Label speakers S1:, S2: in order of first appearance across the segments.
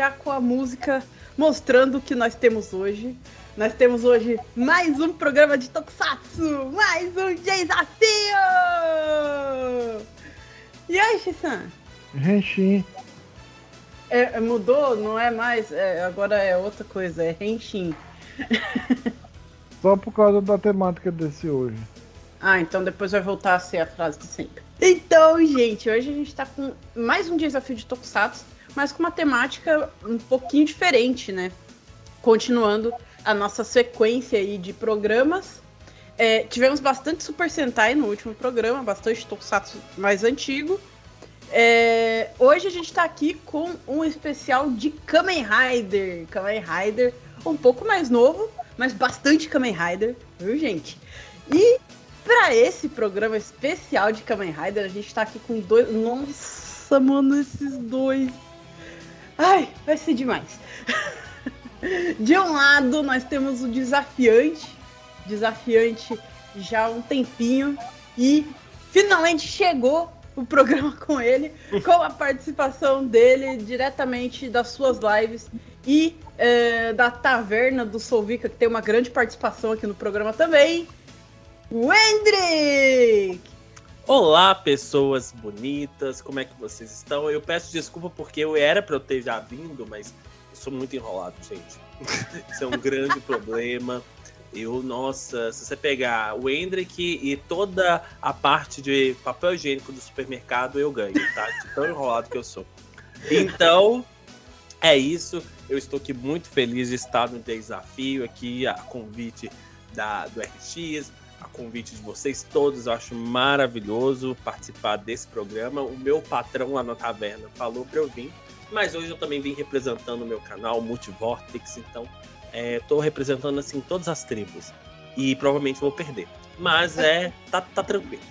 S1: já com a música mostrando o que nós temos hoje. Nós temos hoje mais um programa de Tokusatsu, mais um desafio! E aí, Shisan?
S2: Henshin.
S1: É, é, mudou? Não é mais? É, agora é outra coisa, é Henshin.
S2: Só por causa da temática desse hoje.
S1: Ah, então depois vai voltar a ser a frase de sempre. Então, gente, hoje a gente tá com mais um desafio de Tokusatsu, mas com uma temática um pouquinho diferente, né? Continuando a nossa sequência aí de programas. É, tivemos bastante Super Sentai no último programa, bastante Tokusatsu mais antigo. É, hoje a gente está aqui com um especial de Kamen Rider. Kamen Rider um pouco mais novo, mas bastante Kamen Rider, viu, gente? E para esse programa especial de Kamen Rider, a gente está aqui com dois. Nossa, mano, esses dois. Ai, vai ser demais. De um lado, nós temos o desafiante, desafiante já há um tempinho, e finalmente chegou o programa com ele, com a participação dele diretamente das suas lives e é, da Taverna do Solvica, que tem uma grande participação aqui no programa também. Wendrick!
S3: Olá, pessoas bonitas, como é que vocês estão? Eu peço desculpa porque eu era para eu ter já vindo, mas eu sou muito enrolado, gente. Isso é um grande problema. Eu, nossa, se você pegar o Hendrick e toda a parte de papel higiênico do supermercado, eu ganho, tá? De tão enrolado que eu sou. Então, é isso. Eu estou aqui muito feliz de estar no desafio aqui, a convite da, do RX, convite de vocês todos. Eu acho maravilhoso participar desse programa. O meu patrão lá na taverna falou para eu vir, mas hoje eu também vim representando o meu canal Multivortex, então estou é, representando assim todas as tribos e provavelmente vou perder. Mas é tá, tá tranquilo.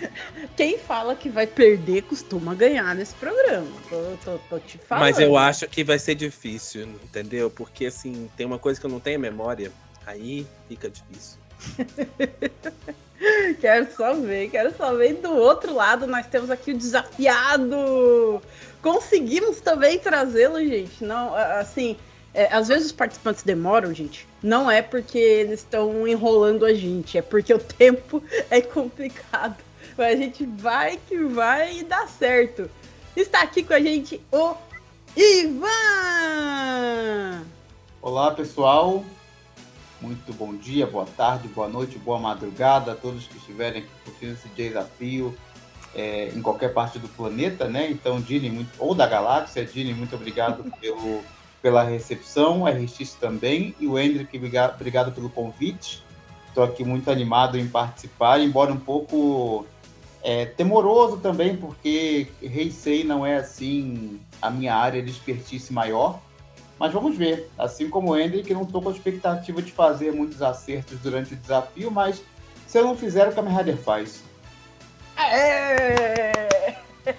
S1: Quem fala que vai perder costuma ganhar nesse programa. Tô, tô, tô, te falando.
S3: Mas eu acho que vai ser difícil, entendeu? Porque assim, tem uma coisa que eu não tenho memória, aí fica difícil.
S1: quero só ver, quero só ver. do outro lado, nós temos aqui o desafiado. Conseguimos também trazê-lo, gente. Não, assim, é, às vezes os participantes demoram, gente. Não é porque eles estão enrolando a gente, é porque o tempo é complicado. Mas a gente vai que vai e dá certo. Está aqui com a gente o Ivan!
S4: Olá, pessoal. Muito bom dia, boa tarde, boa noite, boa madrugada a todos que estiverem aqui curtindo esse desafio é, em qualquer parte do planeta, né? Então, Dini, muito, ou da galáxia, Dini, muito obrigado pelo, pela recepção, RX também, e o Hendrick, obrigado, obrigado pelo convite. Estou aqui muito animado em participar, embora um pouco é, temoroso também, porque Heisei não é assim a minha área de expertise maior. Mas vamos ver. Assim como o Ender, que não estou com a expectativa de fazer muitos acertos durante o desafio, mas se eu não fizer, o Kamen Rider faz.
S1: É,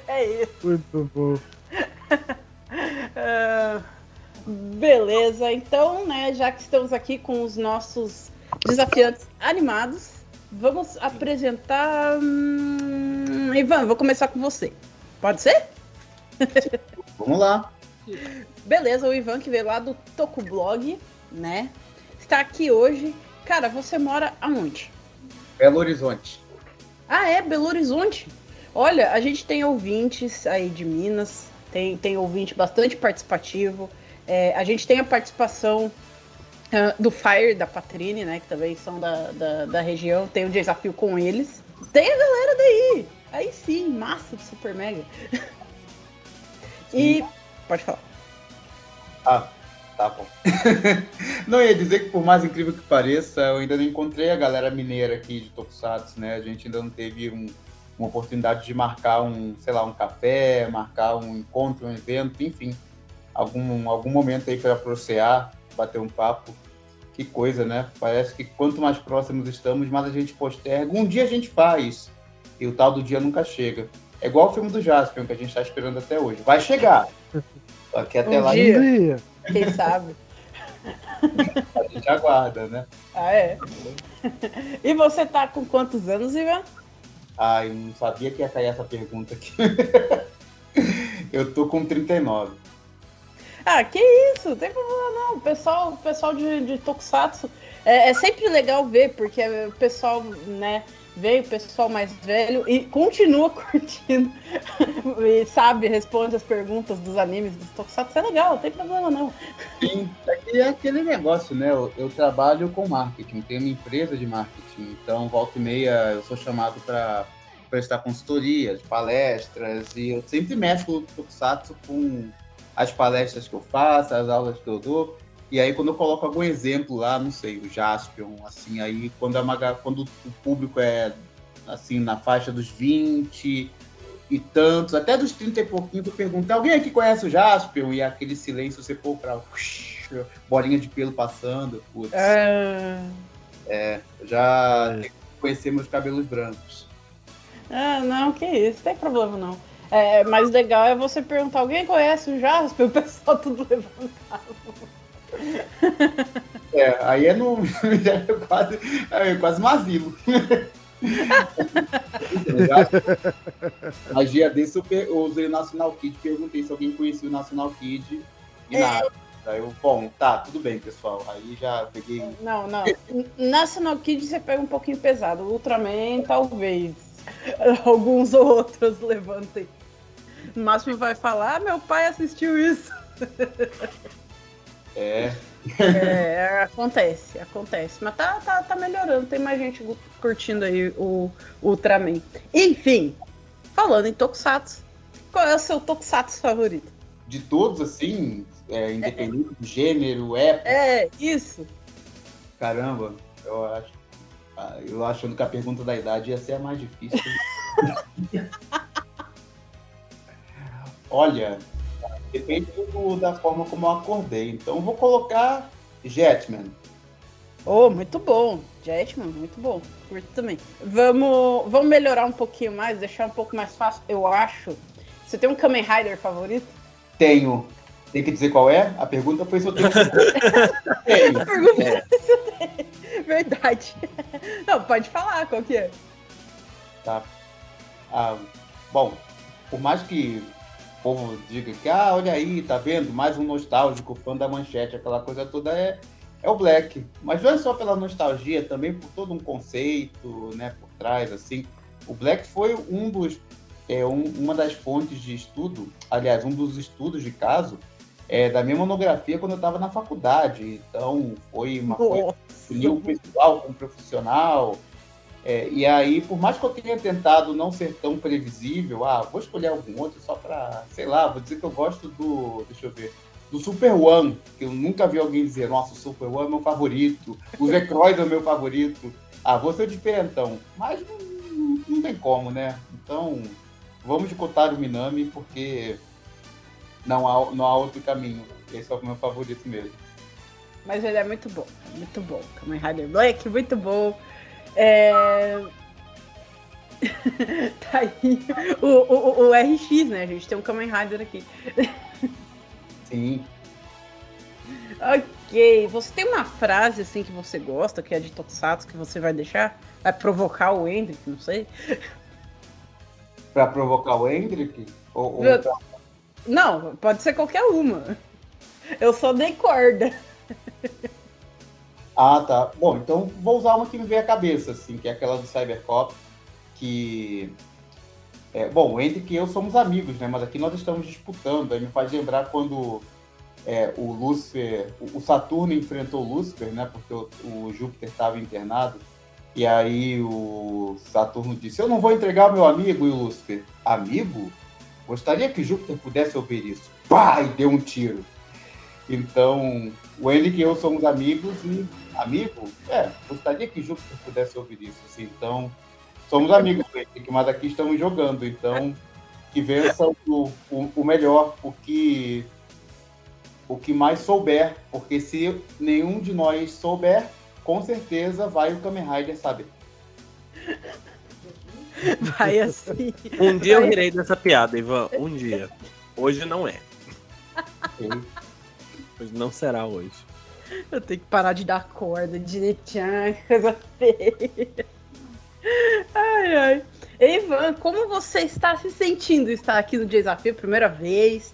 S1: é isso.
S2: Muito bom.
S1: uh, beleza, então, né, já que estamos aqui com os nossos desafiantes animados, vamos apresentar. Hum, Ivan, vou começar com você. Pode ser?
S4: Vamos lá.
S1: Beleza, o Ivan que veio lá do Tokublog, né? Está aqui hoje. Cara, você mora aonde?
S4: Belo Horizonte.
S1: Ah, é? Belo Horizonte? Olha, a gente tem ouvintes aí de Minas, tem, tem ouvinte bastante participativo. É, a gente tem a participação uh, do Fire, da Patrine, né? Que também são da, da, da, região. Tem um desafio com eles. Tem a galera daí! Aí sim, massa do Super Mega. e. Pode falar.
S4: Ah, tá bom. não ia dizer que por mais incrível que pareça, eu ainda não encontrei a galera mineira aqui de Tokusatsu, né? A gente ainda não teve um, uma oportunidade de marcar um, sei lá, um café, marcar um encontro, um evento, enfim, algum, algum momento aí para procear, bater um papo. Que coisa, né? Parece que quanto mais próximos estamos, mais a gente posterga. Um dia a gente faz, e o tal do dia nunca chega. É igual o filme do Jasper, que a gente está esperando até hoje. Vai chegar, só que até
S1: um
S4: lá.
S1: Dia. Quem sabe?
S4: A gente aguarda, né?
S1: Ah, é? E você tá com quantos anos, Ivan?
S4: Ah, eu não sabia que ia cair essa pergunta aqui. eu tô com 39.
S1: Ah, que isso, não tem problema não. O pessoal, o pessoal de, de Tokusatsu é, é sempre legal ver, porque o pessoal, né, veio o pessoal mais velho e continua curtindo e sabe, responde as perguntas dos animes dos Tokusatsu. É legal, não tem problema não.
S4: Sim, é, é aquele negócio, né? Eu, eu, trabalho com marketing, tenho uma empresa de marketing, então volta e meia eu sou chamado para prestar consultorias, palestras, e eu sempre mesclo o Tokusatsu com as palestras que eu faço, as aulas que eu dou. E aí, quando eu coloco algum exemplo lá, não sei, o Jaspion, assim, aí quando, a quando o público é, assim, na faixa dos 20 e tantos, até dos 30 e pouquinho, tu pergunta, alguém aqui conhece o Jaspion? E aquele silêncio, pra bolinha de pelo passando, putz. É, é já é. conhecer meus cabelos brancos.
S1: Ah, não, que isso, não tem problema não. É, mais legal é você perguntar, alguém conhece o Jaspion? O pessoal tudo levantado.
S4: É, aí é no. é quase, é quase mazilo. Mas dia desse eu, usei o National Kid, perguntei se alguém conhecia o National Kid e é. nada. Aí eu, bom, tá, tudo bem, pessoal. Aí já peguei.
S1: Não, não. National Kid você pega um pouquinho pesado. Ultraman, talvez. Alguns outros levantem. No máximo vai falar, ah, meu pai assistiu isso.
S4: É.
S1: é. acontece, acontece. Mas tá, tá, tá melhorando, tem mais gente curtindo aí o, o Ultraman. Enfim, falando em Tokusatsu, qual é o seu Tokusatsu favorito?
S4: De todos, assim, é, independente é. do gênero, época?
S1: É, isso.
S4: Caramba, eu acho. Ah, eu achando que a pergunta da idade ia ser a mais difícil. Olha, Depende do, da forma como eu acordei. Então vou colocar Jetman.
S1: Oh, muito bom. Jetman, muito bom. Curto também. Vamos, vamos melhorar um pouquinho mais, deixar um pouco mais fácil, eu acho. Você tem um Kamen Rider favorito?
S4: Tenho. Tem que dizer qual é? A pergunta foi se eu tenho. tenho. A pergunta é. se eu
S1: tenho. Verdade. Não, pode falar qual que é.
S4: Tá. Ah, bom, por mais que povo diga que, ah, olha aí, tá vendo? Mais um nostálgico, fã da manchete, aquela coisa toda é, é o Black. Mas não é só pela nostalgia, também por todo um conceito, né, por trás, assim. O Black foi um dos, é, um, uma das fontes de estudo, aliás, um dos estudos de caso é, da minha monografia quando eu estava na faculdade. Então, foi uma Nossa. coisa que uniu o pessoal com o profissional, é, e aí, por mais que eu tenha tentado não ser tão previsível, ah, vou escolher algum outro só para, sei lá, vou dizer que eu gosto do, deixa eu ver, do Super One, que eu nunca vi alguém dizer, nossa, o Super One é meu favorito, o Zekroid é o meu favorito. Ah, vou ser diferentão. Mas não, não, não tem como, né? Então, vamos de Kotaro Minami, porque não há, não há outro caminho. Esse é o meu favorito mesmo.
S1: Mas ele é muito bom, muito bom. Kamen Rider Black, muito bom. É... tá aí o, o, o, RX, né? A gente tem um Kamen Rider aqui.
S4: Sim.
S1: ok. Você tem uma frase assim que você gosta, que é de Tokusatsu, que você vai deixar? Vai provocar o Hendrick, não sei.
S4: Pra provocar o Hendrick? Ou, ou
S1: pra... Não, pode ser qualquer uma. Eu só dei corda.
S4: Ah, tá. Bom, então vou usar uma que me veio à cabeça, assim, que é aquela do Cybercop, que... É, bom, o Henrique e eu somos amigos, né? Mas aqui nós estamos disputando. Aí me faz lembrar quando é, o Lúcifer... O Saturno enfrentou o Lúcifer, né? Porque o, o Júpiter estava internado. E aí o Saturno disse, eu não vou entregar meu amigo. E o Lúcifer, amigo? Gostaria que Júpiter pudesse ouvir isso. Pá! E deu um tiro. Então, o Henrique e eu somos amigos e amigo? É, gostaria que Júpiter pudesse ouvir isso. Assim, então, somos amigos mas aqui estamos jogando. Então, que vença o, o, o, melhor, o que, o que mais souber. Porque se nenhum de nós souber, com certeza vai o Kamen Rider saber.
S1: Vai assim.
S3: Um dia eu rirei dessa piada, Ivan. Um dia. Hoje não é. Hoje não será hoje.
S1: Eu tenho que parar de dar corda direitinho, coisa feia. Ai, ai. Ivan, como você está se sentindo estar aqui no desafio primeira vez?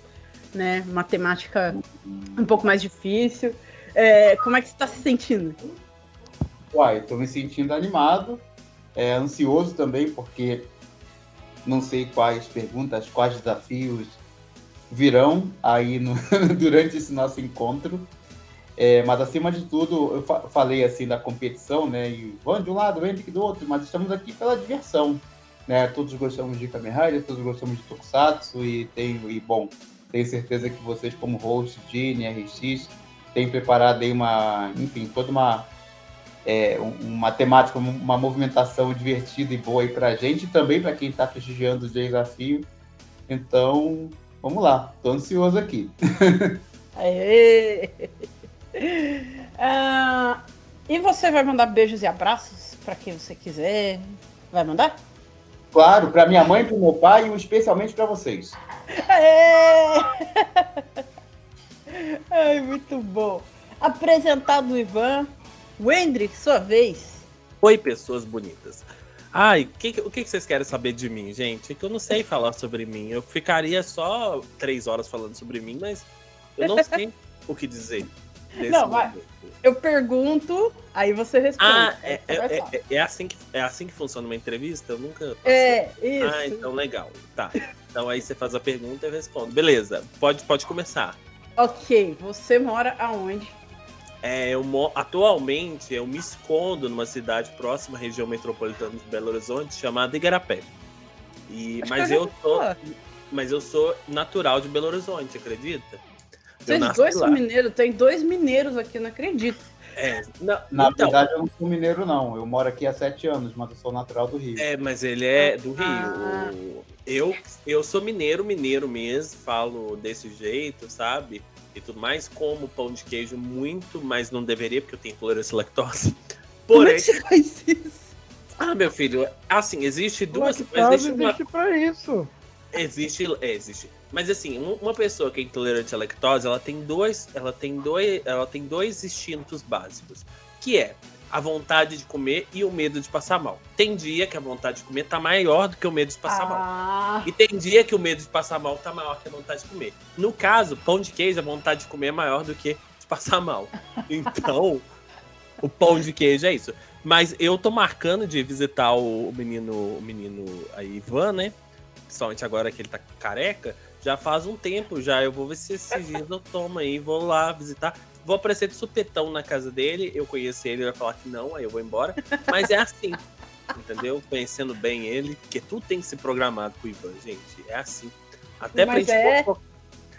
S1: né? Matemática um pouco mais difícil. É, como é que você está se sentindo?
S4: Uai, estou me sentindo animado, é, ansioso também, porque não sei quais perguntas, quais desafios virão aí no, durante esse nosso encontro. É, mas acima de tudo, eu fa falei assim da competição, né? E vão de um lado, Hendrick do outro, mas estamos aqui pela diversão. Né? Todos gostamos de Kamen Rider, todos gostamos de Tokusatsu e tenho, e bom, tenho certeza que vocês, como host, Gene, RX, têm preparado aí uma, enfim, toda uma é, uma temática, uma movimentação divertida e boa aí pra gente e também para quem está prestigiando o desafio. Então, vamos lá, tô ansioso aqui.
S1: Aê! Uh, e você vai mandar beijos e abraços para quem você quiser? Vai mandar?
S4: Claro, para minha mãe, para meu pai e especialmente para vocês.
S1: Aê! Ai, muito bom. Apresentado o Ivan, Wendrick, sua vez.
S3: Oi, pessoas bonitas. Ai, que, o que vocês querem saber de mim, gente? É que eu não sei falar sobre mim. Eu ficaria só três horas falando sobre mim, mas eu não sei o que dizer.
S1: Não, mas eu pergunto, aí você responde.
S3: Ah, é, é, é, é, assim que, é assim que funciona uma entrevista? Eu nunca.
S1: Passei. É, isso.
S3: Ah, então legal. Tá. Então aí você faz a pergunta e eu respondo. Beleza, pode, pode começar.
S1: Ok, você mora aonde?
S3: É, eu, atualmente eu me escondo numa cidade próxima à região metropolitana de Belo Horizonte chamada Igarapé. E, mas eu sou, mas eu sou natural de Belo Horizonte, acredita?
S1: Vocês dois são mineiros, tem dois mineiros aqui, não acredito.
S3: É, não,
S4: Na então, verdade, eu não sou mineiro, não. Eu moro aqui há sete anos, mas eu sou natural do Rio.
S3: É, mas ele é do Rio. Ah. Eu, eu sou mineiro, mineiro mesmo, falo desse jeito, sabe? e tudo mais, como pão de queijo muito, mas não deveria, porque eu tenho intolerância à lactose.
S1: Porém. Como é que você faz isso?
S3: Ah, meu filho, assim, existe duas
S2: coisas. Existe, existe uma... pra isso.
S3: Existe, é, existe. Mas assim, uma pessoa que é intolerante à lactose, ela tem dois, ela tem dois, ela tem dois instintos básicos, que é a vontade de comer e o medo de passar mal. Tem dia que a vontade de comer tá maior do que o medo de passar ah. mal. E tem dia que o medo de passar mal tá maior que a vontade de comer. No caso, pão de queijo, a vontade de comer é maior do que de passar mal. Então, o pão de queijo é isso. Mas eu tô marcando de visitar o menino, o menino aí, Ivan, né? Principalmente agora que ele tá careca. Já faz um tempo já. Eu vou ver se esses dias eu tomo aí, vou lá visitar. Vou aparecer de supetão na casa dele, eu conheço ele, ele vai falar que não, aí eu vou embora. Mas é assim, entendeu? Conhecendo bem ele, porque tudo tem que ser programado com o Ivan, gente. É assim. Até pra, gente é... fofocar,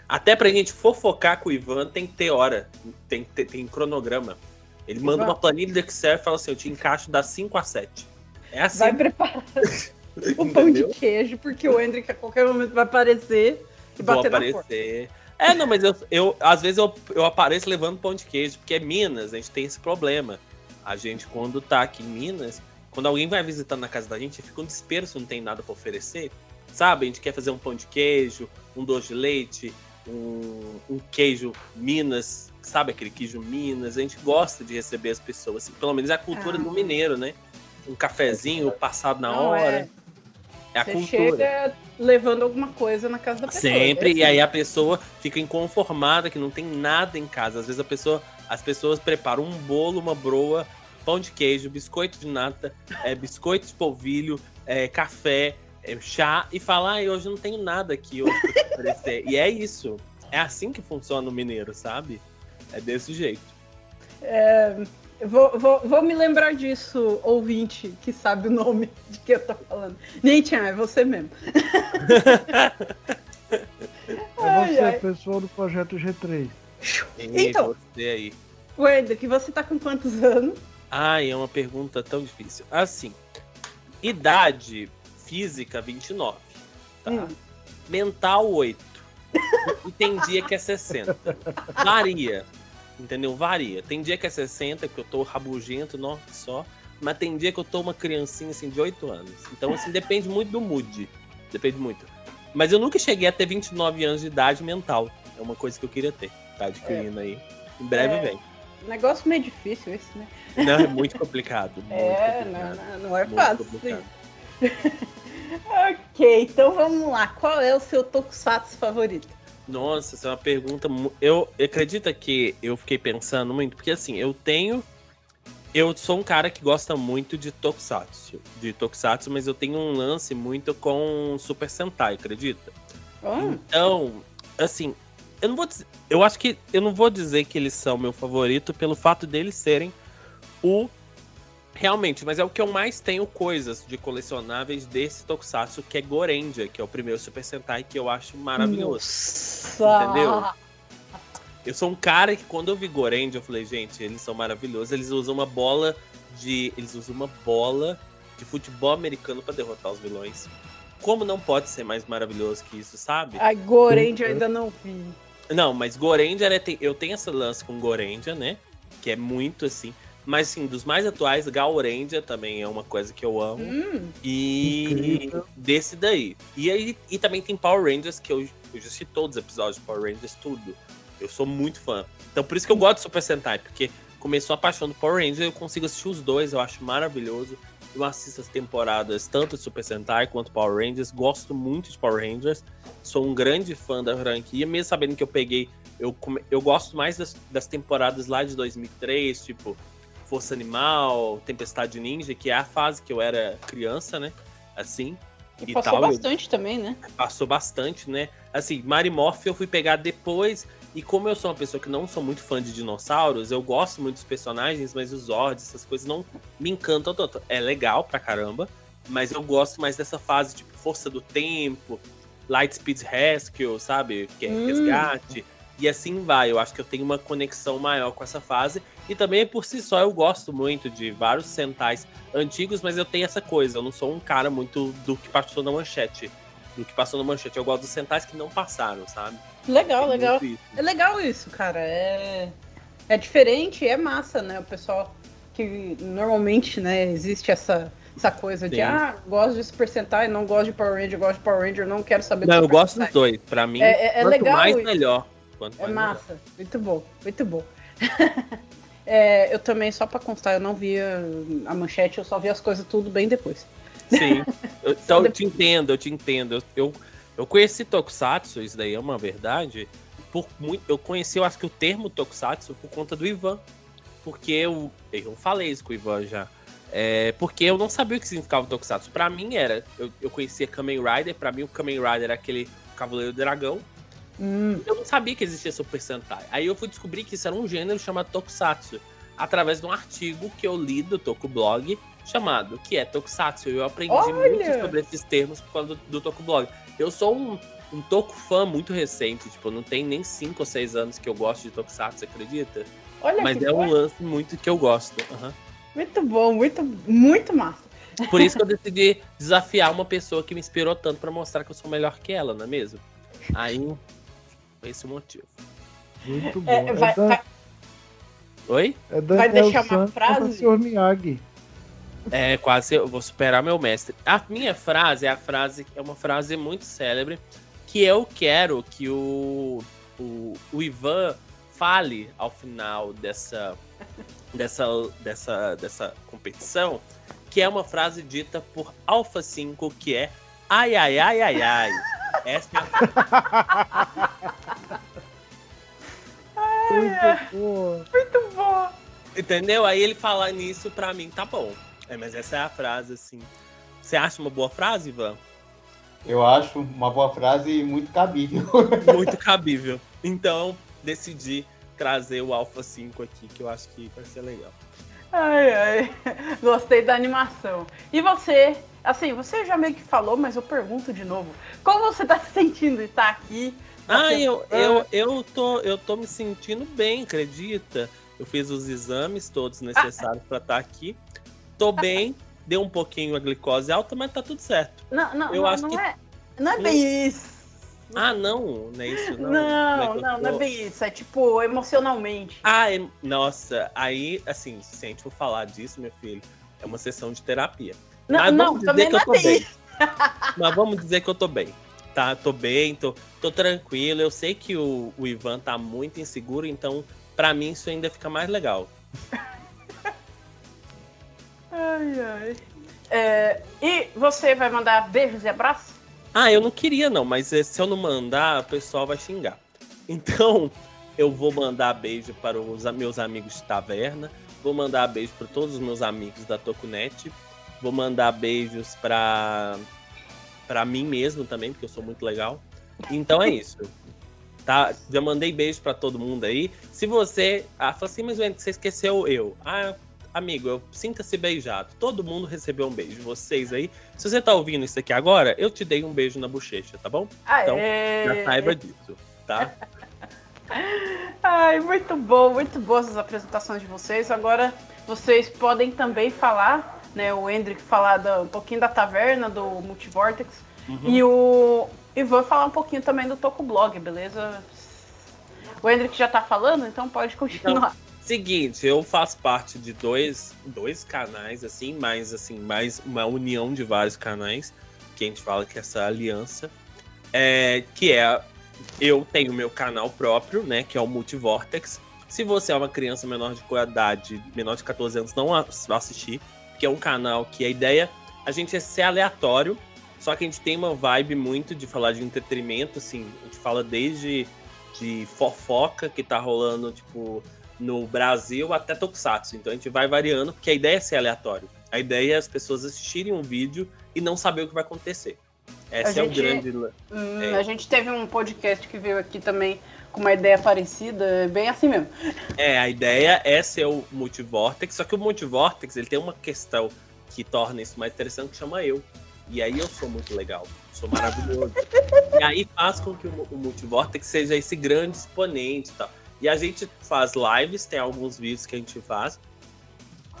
S3: até pra gente fofocar com o Ivan tem que ter hora, tem, tem, tem cronograma. Ele Ivan. manda uma planilha do Excel e fala assim: eu te encaixo das 5 a 7. É assim.
S1: Vai preparar o pão de queijo, porque o Hendrick a qualquer momento vai aparecer e bater Vou aparecer.
S3: é, não, mas eu, eu às vezes eu, eu apareço levando pão de queijo, porque é Minas, a gente tem esse problema. A gente, quando tá aqui em Minas, quando alguém vai visitar na casa da gente, fica um desespero se não tem nada para oferecer. Sabe? A gente quer fazer um pão de queijo, um doce de leite, um, um queijo Minas, sabe aquele queijo Minas? A gente gosta de receber as pessoas, assim, pelo menos é a cultura ah. do mineiro, né? Um cafezinho passado na não, hora. É. É a Você cultura. chega
S1: levando alguma coisa na casa da pessoa.
S3: Sempre, é assim. e aí a pessoa fica inconformada que não tem nada em casa. Às vezes a pessoa, as pessoas preparam um bolo, uma broa, pão de queijo, biscoito de nata, é, biscoito de polvilho, é, café, é, chá, e falar, ah, hoje não tenho nada aqui hoje pra oferecer. e é isso. É assim que funciona o mineiro, sabe? É desse jeito.
S1: É, Vou, vou, vou, me lembrar disso, ouvinte, que sabe o nome de que eu tô falando. Nietzsche, é você mesmo.
S2: é você, ai. pessoal do projeto G3.
S1: Então, você aí. Wendel, que você tá com quantos anos?
S3: Ai, é uma pergunta tão difícil. Assim, idade física 29, tá? Hum. Mental 8. e tem dia que é 60. Varia. Entendeu? Varia. Tem dia que é 60, que eu tô rabugento, não só. Mas tem dia que eu tô uma criancinha assim de 8 anos. Então, assim, depende muito do mood. Depende muito. Mas eu nunca cheguei a ter 29 anos de idade mental. É uma coisa que eu queria ter. Tá adquirindo é. aí. Em breve é... vem.
S1: Negócio meio difícil esse, né?
S3: Não, é muito complicado. Muito
S1: é, complicado. Não, não é fácil. ok, então vamos lá. Qual é o seu tokusatsu favorito?
S3: Nossa, essa é uma pergunta. Eu acredito que eu fiquei pensando muito, porque assim, eu tenho. Eu sou um cara que gosta muito de Tokusatsu. De Tokusatsu, mas eu tenho um lance muito com Super Sentai, acredita?
S1: Oh.
S3: Então, assim, eu não vou dizer. Eu acho que. Eu não vou dizer que eles são meu favorito pelo fato deles serem o Realmente, mas é o que eu mais tenho coisas de colecionáveis desse Tokusatsu, que é Gorendia, que é o primeiro Super Sentai que eu acho maravilhoso.
S1: Nossa.
S3: Entendeu? Eu sou um cara que quando eu vi Gorendia, eu falei, gente, eles são maravilhosos. Eles usam uma bola de. Eles usam uma bola de futebol americano para derrotar os vilões. Como não pode ser mais maravilhoso que isso, sabe?
S1: Ai, Gorendia eu ainda não vi.
S3: Não, mas Gorendia, né, eu tenho essa lance com Gorendia, né? Que é muito assim. Mas, sim, dos mais atuais, Gaurendia também é uma coisa que eu amo.
S1: Hum.
S3: E
S2: Incrível.
S3: desse daí. E aí e também tem Power Rangers, que eu, eu já assisti todos os episódios de Power Rangers, tudo. Eu sou muito fã. Então por isso que eu gosto de Super Sentai, porque começou a paixão do Power Rangers, eu consigo assistir os dois, eu acho maravilhoso. Eu assisto as temporadas tanto de Super Sentai quanto Power Rangers. Gosto muito de Power Rangers. Sou um grande fã da franquia, mesmo sabendo que eu peguei. Eu, eu gosto mais das, das temporadas lá de 2003, tipo Força Animal, Tempestade Ninja, que é a fase que eu era criança, né? Assim.
S1: E
S3: E
S1: passou
S3: tal, eu-
S1: bastante também, né?
S3: passou bastante, né? Assim, Marimorph eu fui pegar depois. E como eu sou uma pessoa que não sou muito fã de dinossauros, eu gosto muito dos personagens, mas os Zords, essas coisas não me encantam tanto. É legal pra caramba, mas eu gosto mais dessa fase, tipo, Força do Tempo, Lightspeed Rescue, sabe? Que é
S1: Hum.
S3: resgate. E assim vai. Eu acho que eu tenho uma conexão maior com essa fase. E também, por si só, eu gosto muito de vários Sentais antigos, mas eu tenho essa coisa. Eu não sou um cara muito do que passou na manchete. Do que passou na manchete. Eu gosto dos Sentais que não passaram, sabe?
S1: Legal,
S3: É
S1: legal. É legal isso, cara. É, é diferente, é massa, né? O pessoal que normalmente, né, existe essa, essa coisa de
S3: Sim.
S1: ah, gosto de Super Sentai, não gosto de Power Ranger, gosto de Power Ranger, não quero saber
S3: Não, eu gosto dos dois. Pra mim,
S1: É, é, é
S3: quanto
S1: legal
S3: mais
S1: isso.
S3: melhor. Quanto
S1: É
S3: mais
S1: massa. Muito bom, muito bom. É, eu também, só pra constar, eu não via a manchete, eu só vi as coisas tudo bem depois.
S3: Sim. Eu- então eu te entendo, eu te entendo. Eu, eu, eu conheci Tokusatsu, isso daí é uma verdade. Por muito, eu conheci, eu acho que o termo Tokusatsu por conta do Ivan. Porque eu, eu falei isso com o Ivan já. É, porque eu não sabia o que significava o Tokusatsu. Pra mim era, eu, eu conhecia Kamen Rider, pra mim o Kamen Rider era aquele Cavaleiro Dragão.
S1: Hum,
S3: Eu não sabia que existia Super Sentai. Aí eu fui descobrir que isso era um gênero chamado Tokusatsu, através de um artigo que eu li do Tokublog, chamado que é Tokusatsu. Eu aprendi
S1: Olha!
S3: muito sobre esses termos por causa do, do Tokublog. Eu sou um, um Toku fã muito recente, tipo, não tem nem 5 ou 6 anos que eu gosto de Tokusatsu, acredita?
S1: olha
S3: Mas é um lance muito que eu gosto. aham.
S1: Muito bom, muito, muito massa.
S3: Por isso que eu decidi desafiar uma pessoa que me inspirou tanto pra mostrar que eu sou melhor que ela, não é mesmo? Aí, foi esse o motivo.
S2: Muito bom.
S1: É,
S2: É,
S1: vai-
S2: Dan-
S1: vai-
S3: Oi?
S2: é Daniel
S1: deixar uma frase?
S2: Sr. Miyagi.
S3: É, quase eu vou superar meu mestre. A minha frase é a frase, é uma frase muito célebre, que eu quero que o, o, o Ivan fale ao final dessa, dessa, dessa, dessa competição, que é uma frase dita por Alpha 5, que é ai, ai, ai, ai, ai. Essa é a
S2: Muito boa.
S1: Muito bom.
S3: Entendeu? Aí ele falar nisso pra mim, tá bom. É, mas essa é a frase, assim. Você acha uma boa frase, Ivan?
S4: Eu acho uma boa frase e muito cabível.
S3: Muito cabível. Então, decidi trazer o Alpha 5 aqui, que eu acho que vai ser legal.
S1: Ai, ai. Gostei da animação. E você? Assim, você já meio que falou, mas eu pergunto de novo. Como você tá se sentindo de estar aqui?
S3: Ah, eu, eu, eu, tô, eu tô me sentindo bem, acredita? Eu fiz os exames todos necessários pra estar aqui. Tô bem, deu um pouquinho a glicose alta, mas tá tudo certo.
S1: Não, não,
S3: Eu
S1: não,
S3: acho
S1: não
S3: que-
S1: é. Não é bem isso.
S3: Ah, não, não é isso, não.
S1: Não,
S3: Como é
S1: não, não é bem isso. É tipo, emocionalmente.
S3: Ah, é- nossa, aí, assim, se a gente for falar disso, meu filho, é uma sessão de terapia.
S1: Não,
S3: Mas
S1: não
S3: vamos dizer
S1: também
S3: que
S1: não
S3: eu
S1: é
S3: tô
S1: bem isso.
S3: Mas vamos dizer que eu tô bem. Tá, tô bem, tô, tô tranquilo. Eu sei que o, o Ivan tá muito inseguro, então pra mim isso ainda fica mais legal.
S1: Ai, ai. É, e você vai mandar beijos e abraços?
S3: Ah, eu não queria não, mas eh, se eu não mandar, o pessoal vai xingar. Então, eu vou mandar beijo para os meus amigos de taverna, vou mandar beijo para todos os meus amigos da Tokunet, vou mandar beijos para para mim mesmo também, porque eu sou muito legal. Então é isso. Tá? Já mandei beijo para todo mundo aí. Se você. Ah, fala assim, mas você esqueceu eu. Ah, amigo, eu sinta-se beijado. Todo mundo recebeu um beijo. Vocês aí. Se você tá ouvindo isso aqui agora, eu te dei um beijo na bochecha, tá bom?
S1: Aê.
S3: Então, já saiba disso, tá?
S1: Ai, muito bom, muito boas as apresentações de vocês. Agora vocês podem também falar, né? O Hendrick falar da, um pouquinho da taverna, do Multivortex. Uhum. E o Ivan falar um pouquinho também do Toco Blog, beleza? O Hendrick já tá falando, então pode continuar. Então,
S3: seguinte, eu faço parte de dois, dois canais, assim, mais assim, mais uma união de vários canais, que a gente fala que é essa aliança. É, que é eu tenho meu canal próprio, né, que é o Multivortex. Se você é uma criança menor de idade, menor de 14 anos, não assistir, que é um canal que a ideia a gente é ser aleatório, só que a gente tem uma vibe muito de falar de entretenimento, assim, a gente fala desde de fofoca que tá rolando, tipo, no Brasil até Tokusatsu. Então a gente vai variando, porque a ideia é ser aleatório. A ideia é as pessoas assistirem um vídeo e não saber o que vai acontecer. Esse é o grande.
S1: Hum, é. A gente teve um podcast que veio aqui também com uma ideia parecida, é bem assim mesmo.
S3: É, a ideia é ser o Multivortex, só que o Multivortex ele tem uma questão que torna isso mais interessante que chama eu. E aí eu sou muito legal, sou maravilhoso. e aí faz com que o, Multivortex seja esse grande exponente e tal. E a gente faz lives, tem alguns vídeos que a gente faz.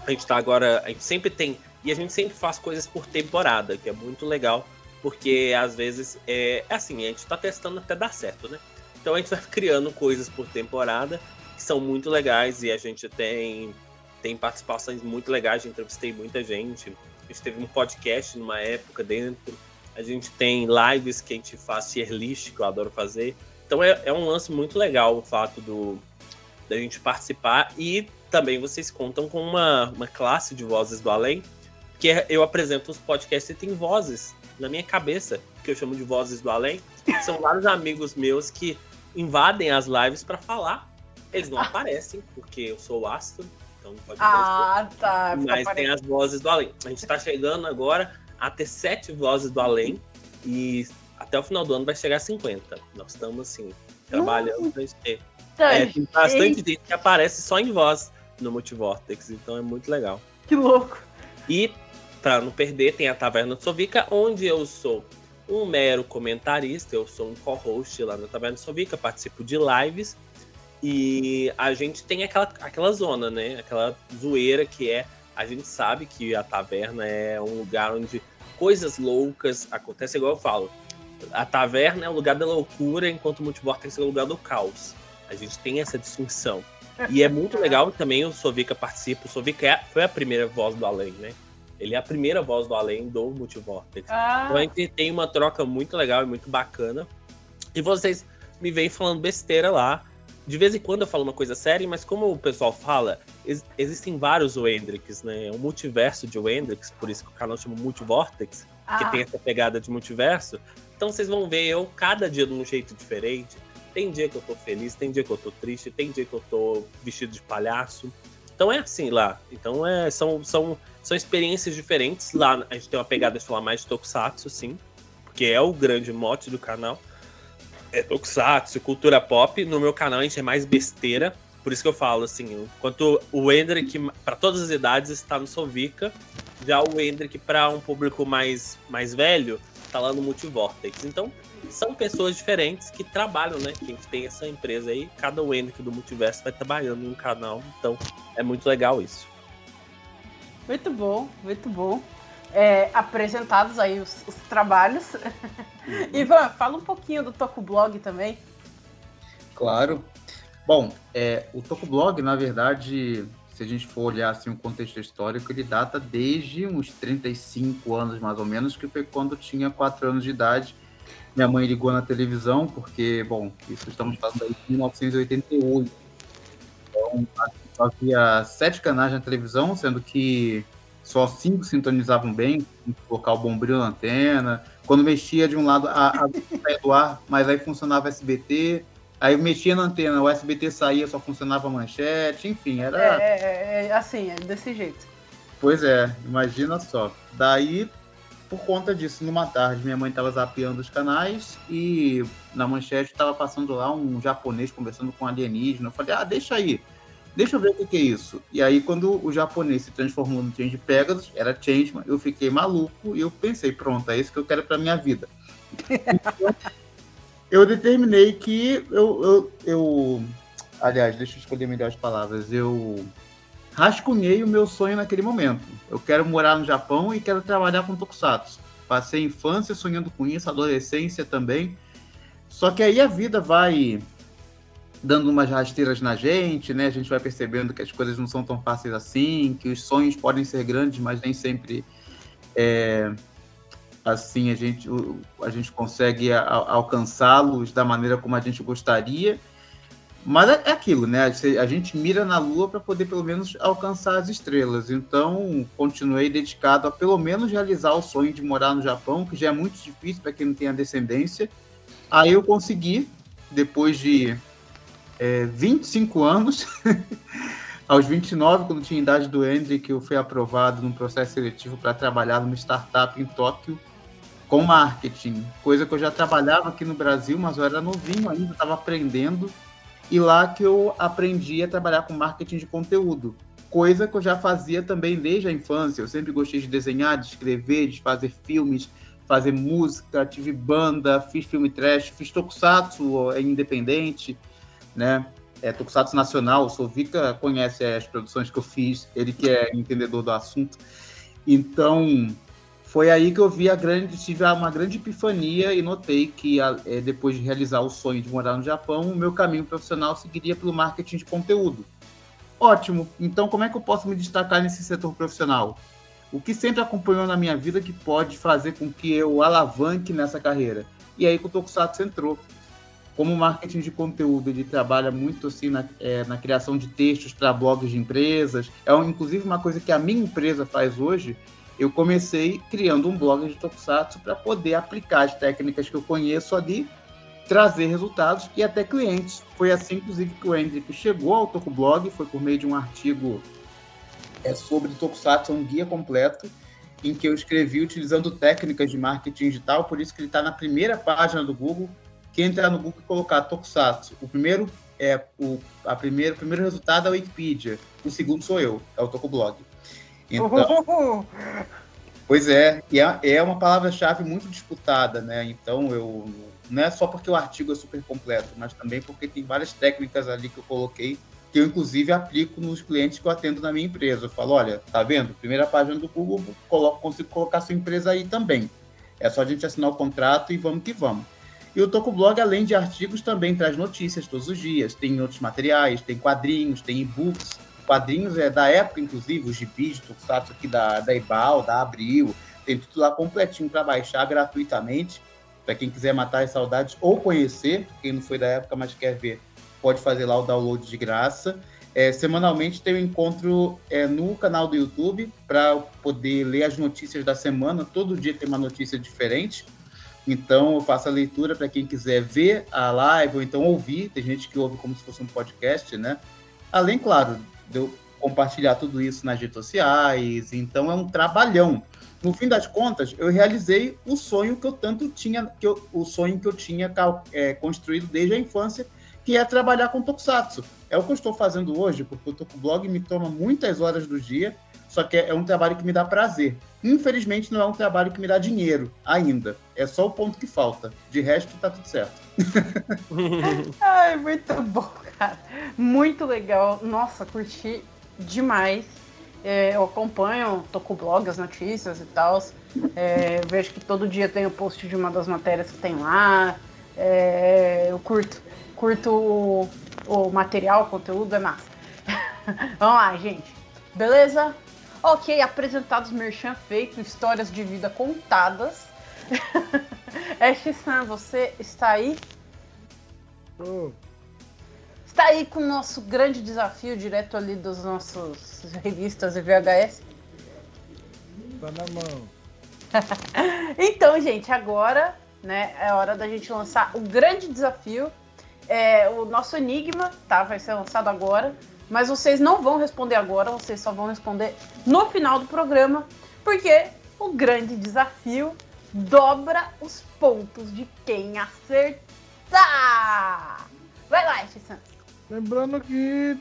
S3: A gente tá agora, a gente sempre tem, e a gente sempre faz coisas por temporada, que é muito legal porque às vezes é, é assim, a gente está testando até dar certo, né? Então a gente vai criando coisas por temporada que são muito legais e a gente tem, tem participações muito legais, já entrevistei muita gente. A gente teve um podcast numa época dentro. A gente tem lives que a gente faz tier list, que eu adoro fazer. Então é, é um lance muito legal o fato do da gente participar e também vocês contam com uma, uma classe de vozes do além, que eu apresento os podcasts e tem vozes na minha cabeça, que eu chamo de vozes do além, são vários amigos meus que invadem as lives para falar. Eles não aparecem, porque eu sou o astro, então pode
S1: Ah, tá.
S3: Mas tem as vozes do além. A gente tá chegando agora a ter sete vozes do além e até o final do ano vai chegar a 50. Nós estamos, assim, trabalhando pra gente ter. É, tem bastante gente que aparece só em voz no Multivortex, então é muito legal.
S1: Que louco.
S3: E para não perder, tem a Taverna Sovica, onde eu sou um mero comentarista, eu sou um co-host lá na Taverna Sovica, participo de lives e a gente tem aquela, aquela zona, né? Aquela zoeira que é. A gente sabe que a taverna é um lugar onde coisas loucas acontecem, igual eu falo. A taverna é o lugar da loucura, enquanto o Multivortex é o lugar do caos. A gente tem essa distinção. E é muito legal também o Sovica participa. O Sovica é, foi a primeira voz do além, né? Ele é a primeira voz do além do Multivortex. Ah. Então a gente tem uma troca muito legal e muito bacana. E vocês me vêm falando besteira lá. De vez em quando eu falo uma coisa séria, mas como o pessoal fala, ex existem vários Wendricks, né? Um multiverso de Wendricks, por isso que o canal chama Multivortex, ah. que tem essa pegada de multiverso. Então vocês vão ver eu cada dia de um jeito diferente. Tem dia que eu tô feliz, tem dia que eu tô triste, tem dia que eu tô vestido de palhaço. Então é assim lá. Então é, são, são são experiências diferentes. Lá a gente tem uma pegada de falar mais de Tokusatsu, sim, porque é o grande mote do canal. É Tokusatsu, cultura pop. No meu canal a gente é mais besteira. Por isso que eu falo, assim, enquanto o Hendrick, para todas as idades, está no Sovica, já o Hendrick, para um público mais, mais velho, está lá no Multivortex. Então, são pessoas diferentes que trabalham, né? Que a gente tem essa empresa aí, cada Hendrick do multiverso vai trabalhando em um canal. Então, é muito legal isso.
S1: Muito bom, muito bom. É, apresentados aí os, os trabalhos. Uhum. Ivan, fala um pouquinho do Tokublog também.
S4: Claro. Bom, é, o Tokublog, na verdade, se a gente for olhar assim, o contexto histórico, ele data desde uns 35 anos, mais ou menos, que foi quando tinha 4 anos de idade. Minha mãe ligou na televisão, porque, bom, isso estamos falando aí de 1988. Então, havia sete canais na televisão, sendo que só cinco sintonizavam bem, colocar o bombril na antena. Quando mexia de um lado, a, a do ar, mas aí funcionava SBT. Aí mexia na antena, o SBT saía, só funcionava a manchete, enfim, era.
S1: É, é, é, assim, é desse jeito.
S4: Pois é, imagina só. Daí, por conta disso, numa tarde, minha mãe estava zapeando os canais e na manchete estava passando lá um japonês conversando com um alienígena. Eu falei, ah, deixa aí deixa eu ver o que, que, é isso. E aí, quando o japonês se transformou no Change Pegasus, era Changeman, eu fiquei maluco e eu pensei, pronto, é isso que eu quero para minha vida. Então, eu determinei que eu, eu, eu, Aliás, deixa eu escolher melhor as palavras. Eu rascunhei o meu sonho naquele momento. Eu quero morar no Japão e quero trabalhar com Tokusatsu. Passei infância sonhando com isso, adolescência também. Só que aí a vida vai dando umas rasteiras na gente, né? A gente vai percebendo que as coisas não são tão fáceis assim, que os sonhos podem ser grandes, mas nem sempre é, assim a gente, a gente consegue alcançá-los da maneira como a gente gostaria. Mas é, é aquilo, né? A gente mira na Lua para poder pelo menos alcançar as estrelas. Então, continuei dedicado a pelo menos realizar o sonho de morar no Japão, que já é muito difícil para quem não tem a descendência. Aí eu consegui, depois de é, 25 anos. Aos 29, quando tinha a idade do Hendrick, eu fui aprovado num processo seletivo para trabalhar numa startup em Tóquio com marketing, coisa que eu já trabalhava aqui no Brasil, mas eu era novinho ainda, estava aprendendo. E lá que eu aprendi a trabalhar com marketing de conteúdo, coisa que eu já fazia também desde a infância. Eu sempre gostei de desenhar, de escrever, de fazer filmes, fazer música, tive banda, fiz filme trash, fiz tokusatsu é independente né? É, Tokusatsu Nacional, o Sovica conhece as produções que eu fiz, ele que é entendedor do assunto. Então, foi aí que eu vi a grande, tive uma grande epifania e notei que é, depois de realizar o sonho de morar no Japão, o meu caminho profissional seguiria pelo marketing de conteúdo. Ótimo. Então, como é que eu posso me destacar nesse setor profissional? O que sempre acompanhou na minha vida que pode fazer com que eu alavanque nessa carreira? E aí que o Tokusatsu entrou como marketing de conteúdo, ele trabalha muito assim na, é, na criação de textos para blogs de empresas. É um, inclusive uma coisa que a minha empresa faz hoje. Eu comecei criando um blog de Tokusatsu para poder aplicar as técnicas que eu conheço ali, trazer resultados e até clientes. Foi assim, inclusive, que o Hendrick chegou ao Tokublog, foi por meio de um artigo é, sobre Tokusatsu, um guia completo, em que eu escrevi utilizando técnicas de marketing digital, por isso que ele está na primeira página do Google, quem entrar no Google e colocar Tokusatsu, o primeiro é o, a primeiro, o primeiro resultado é a Wikipedia, o segundo sou eu, é o Tokublog. Então, pois é, e é, é uma palavra-chave muito disputada, né? Então eu não é só porque o artigo é super completo, mas também porque tem várias técnicas ali que eu coloquei que eu inclusive aplico nos clientes que eu atendo na minha empresa. Eu falo, olha, tá vendo? Primeira página do Google, coloco, consigo colocar sua empresa aí também. É só a gente assinar o contrato e vamos que vamos. E o Tokublog, além de artigos, também traz notícias todos os dias. Tem outros materiais, tem quadrinhos, tem e-books. Quadrinhos é da época, inclusive, os gibis de Tokusatsu aqui da, da Ibal, da Abril. Tem tudo lá completinho para baixar gratuitamente. Para quem quiser matar as saudades ou conhecer, quem não foi da época, mas quer ver, pode fazer lá o download de graça. É, semanalmente tem um encontro é, no canal do YouTube para poder ler as notícias da semana. Todo dia tem uma notícia diferente. Então eu faço a leitura para quem quiser ver a live ou então ouvir. Tem gente que ouve como se fosse um podcast, né? Além, claro, de eu compartilhar tudo isso nas redes sociais. Então é um trabalhão. No fim das contas, eu realizei o sonho que eu tanto tinha, que eu, o sonho que eu tinha é, construído desde a infância, que é trabalhar com Tokusatsu. É o que eu estou fazendo hoje, porque o Tokublog me toma muitas horas do dia só que é um trabalho que me dá prazer. Infelizmente, não é um trabalho que me dá dinheiro ainda. É só o ponto que falta. De resto, tá tudo certo.
S1: Ai, muito bom, cara. Muito legal. Nossa, curti demais. É, eu acompanho, tô com blog, as notícias e tal. É, vejo que todo dia tem o post de uma das matérias que tem lá. É, eu curto, curto o, o material, o conteúdo, é massa. Vamos lá, gente. Beleza? Ok, apresentados merchan feito, histórias de vida contadas. Ash-san, você está aí? Oh. Está aí com o nosso grande desafio direto ali dos nossos revistas e VHS?
S2: tá na mão.
S1: então, gente, agora né, é hora da gente lançar o grande desafio. É, o nosso enigma, tá? Vai ser lançado agora. Mas vocês não vão responder agora, vocês só vão responder no final do programa, porque o grande desafio dobra os pontos de quem acertar. Vai lá, Santos.
S2: Lembrando que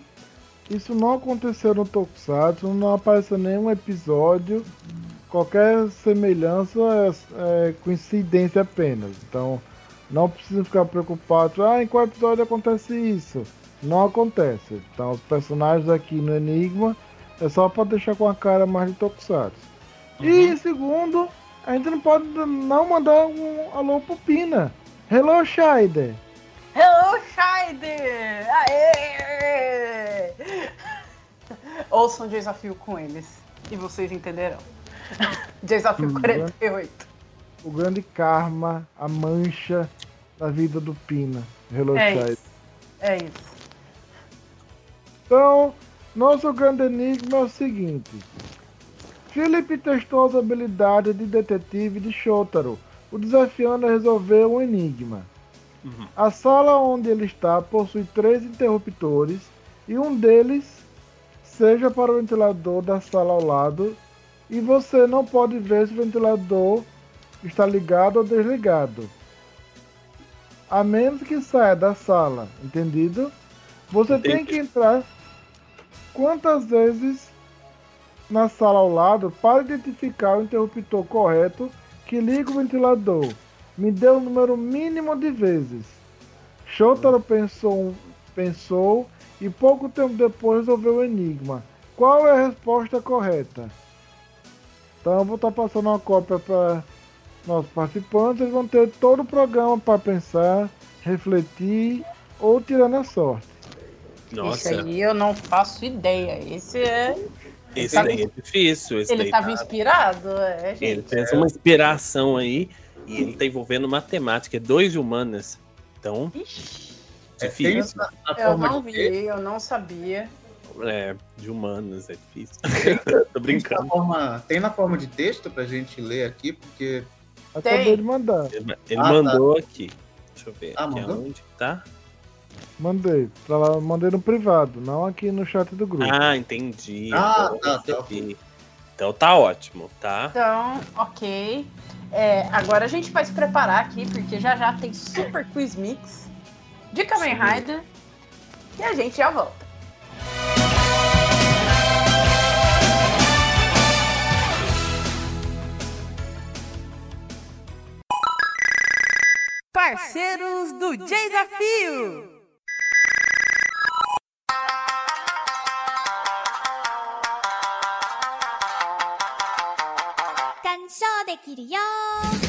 S2: isso não aconteceu no Tokusatsu, não apareceu nenhum episódio. Qualquer semelhança é, é coincidência apenas. Então não precisa ficar preocupado. Ah, em qual episódio acontece isso? Não acontece. Então os personagens aqui no Enigma é só para deixar com a cara mais de Tokusatsu. Uhum. E segundo, a gente não pode não mandar um alô pro Pina. Hello, Scheider.
S1: Hello, Scheider! Aê! Ouçam o desafio com eles e vocês entenderão. desafio hum, 48.
S2: O grande karma, a mancha da vida do Pina. Hello,
S1: é Scheider. Isso. É isso.
S2: Então, nosso grande enigma é o seguinte. Philip testou as habilidades de detetive de Shotaro, o desafiando a resolver um enigma. Uhum. A sala onde ele está possui três interruptores e um deles seja para o ventilador da sala ao lado e você não pode ver se o ventilador está ligado ou desligado. A menos que saia da sala, entendido? Você Entendi. tem que entrar quantas vezes na sala ao lado para identificar o interruptor correto que liga o ventilador. Me deu o número mínimo de vezes. Shotaro pensou, pensou e pouco tempo depois resolveu o enigma. Qual é a resposta correta? Então eu vou estar passando uma cópia para nossos participantes. Eles vão ter todo o programa para pensar, refletir ou tirando a sorte.
S1: Nossa. Esse aí eu não faço ideia. Esse é.
S3: Esse daí é difícil.
S1: ele estava tá... inspirado, é, gente.
S3: Ele fez uma inspiração aí e ele tá envolvendo matemática, é dois de humanas. Então. Ixi.
S1: Difícil. É, eu não vi, eu não sabia.
S3: É, de humanas, é difícil. Tô brincando.
S4: Tem na, forma, tem na forma de texto pra gente ler aqui, porque.
S2: Acabei de mandar.
S3: Ele, ele ah, mandou tá. aqui. Deixa eu ver. Ah, aqui mandou? Onde tá?
S2: Mandei. Pra lá, mandei no privado, não aqui no chat do grupo.
S3: Ah, entendi. Ah, tá, tá. Então tá ótimo, tá?
S1: Então, ok. É, agora a gente vai se preparar aqui, porque já já tem Super Quiz Mix de Kamen Rider. E a gente já volta. Parceiros do Desafio!
S5: できるよ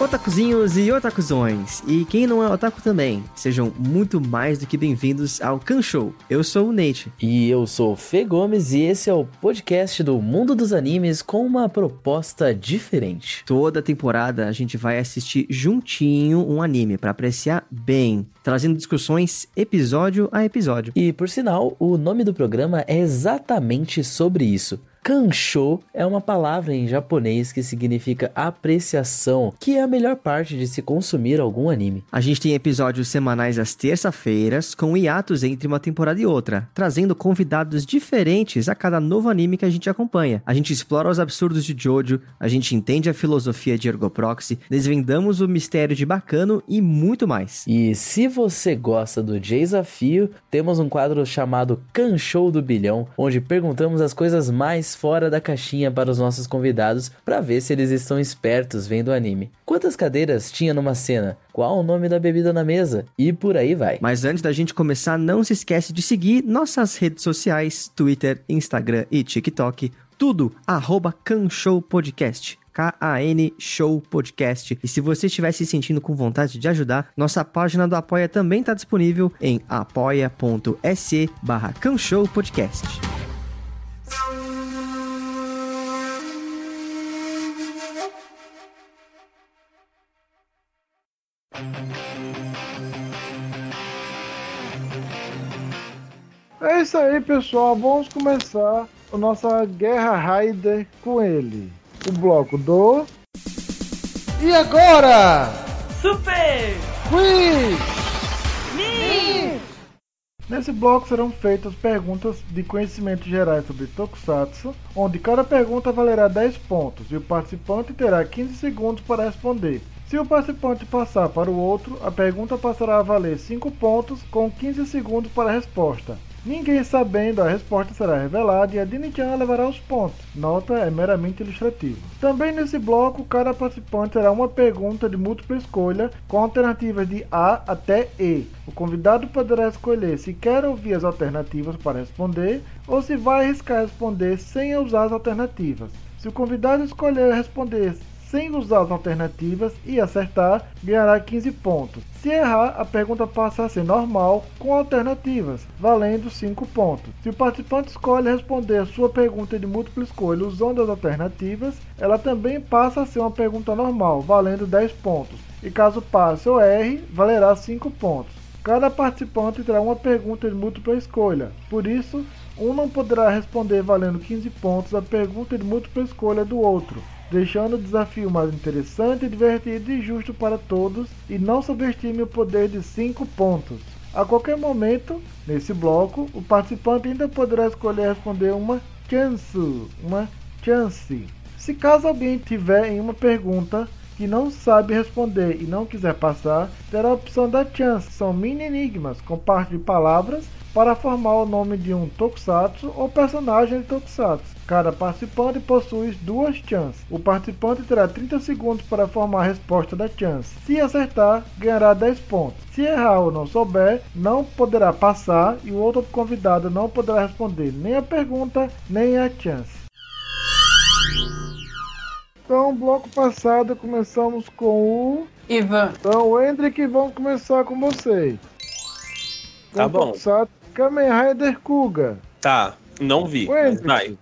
S5: Otakuzinhos e otakuzões, e quem não é otaku também, sejam muito mais do que bem-vindos ao Kan Show. Eu sou o Nate.
S6: E eu sou o Fê Gomes, e esse é o podcast do mundo dos animes com uma proposta diferente.
S5: Toda temporada a gente vai assistir juntinho um anime para apreciar bem, trazendo discussões episódio a episódio.
S6: E por sinal, o nome do programa é exatamente sobre isso Kansho é uma palavra em japonês que significa apreciação, que é a melhor parte de se consumir algum anime.
S5: A gente tem episódios semanais às terça-feiras, com hiatos entre uma temporada e outra, trazendo convidados diferentes a cada novo anime que a gente acompanha. A gente explora os absurdos de Jojo, a gente entende a filosofia de Ergoproxy, desvendamos o mistério de Bacano e muito mais.
S6: E se você gosta do desafio, temos um quadro chamado Kansho do Bilhão, onde perguntamos as coisas mais fora da caixinha para os nossos convidados para ver se eles estão espertos vendo o anime. Quantas cadeiras tinha numa cena? Qual o nome da bebida na mesa? E por aí vai.
S5: Mas antes da gente começar, não se esquece de seguir nossas redes sociais, Twitter, Instagram e TikTok, tudo arroba Show Podcast. K-A-N Show Podcast. E se você estiver se sentindo com vontade de ajudar, nossa página do Apoia também está disponível em apoia.se barra Podcast.
S2: É isso aí, pessoal. Vamos começar a nossa guerra Raider com ele. O bloco do. E agora?
S1: Super!
S2: Quiz! Nesse bloco serão feitas perguntas de conhecimento gerais sobre Tokusatsu, onde cada pergunta valerá 10 pontos e o participante terá 15 segundos para responder. Se o participante passar para o outro, a pergunta passará a valer 5 pontos com 15 segundos para a resposta. Ninguém sabendo a resposta será revelada e a Dini-chan levará os pontos. Nota é meramente ilustrativa. Também nesse bloco, cada participante terá uma pergunta de múltipla escolha com alternativas de A até E. O convidado poderá escolher se quer ouvir as alternativas para responder ou se vai arriscar responder sem usar as alternativas. Se o convidado escolher responder sem usar as alternativas e acertar, ganhará 15 pontos. Se errar, a pergunta passa a ser normal com alternativas, valendo 5 pontos. Se o participante escolhe responder a sua pergunta de múltipla escolha usando as alternativas, ela também passa a ser uma pergunta normal, valendo 10 pontos. E caso passe ou erre, valerá 5 pontos. Cada participante terá uma pergunta de múltipla escolha, por isso, um não poderá responder valendo 15 pontos a pergunta de múltipla escolha do outro deixando o desafio mais interessante, divertido e justo para todos, e não subestime o poder de 5 pontos. A qualquer momento, nesse bloco, o participante ainda poderá escolher responder uma chance, uma chance. Se caso alguém tiver em uma pergunta que não sabe responder e não quiser passar, terá a opção da chance. São mini enigmas com parte de palavras para formar o nome de um tokusatsu ou personagem de tokusatsu. Cada participante possui duas chances. O participante terá 30 segundos para formar a resposta da chance. Se acertar, ganhará 10 pontos. Se errar ou não souber, não poderá passar e o outro convidado não poderá responder nem a pergunta nem a chance. Então, bloco passado começamos com o
S1: Ivan.
S2: Então, Hendrik, vamos começar com você.
S3: Tá bom.
S2: Tokusatsu Kamen Rider Kuga.
S3: Tá, não vi. Vai.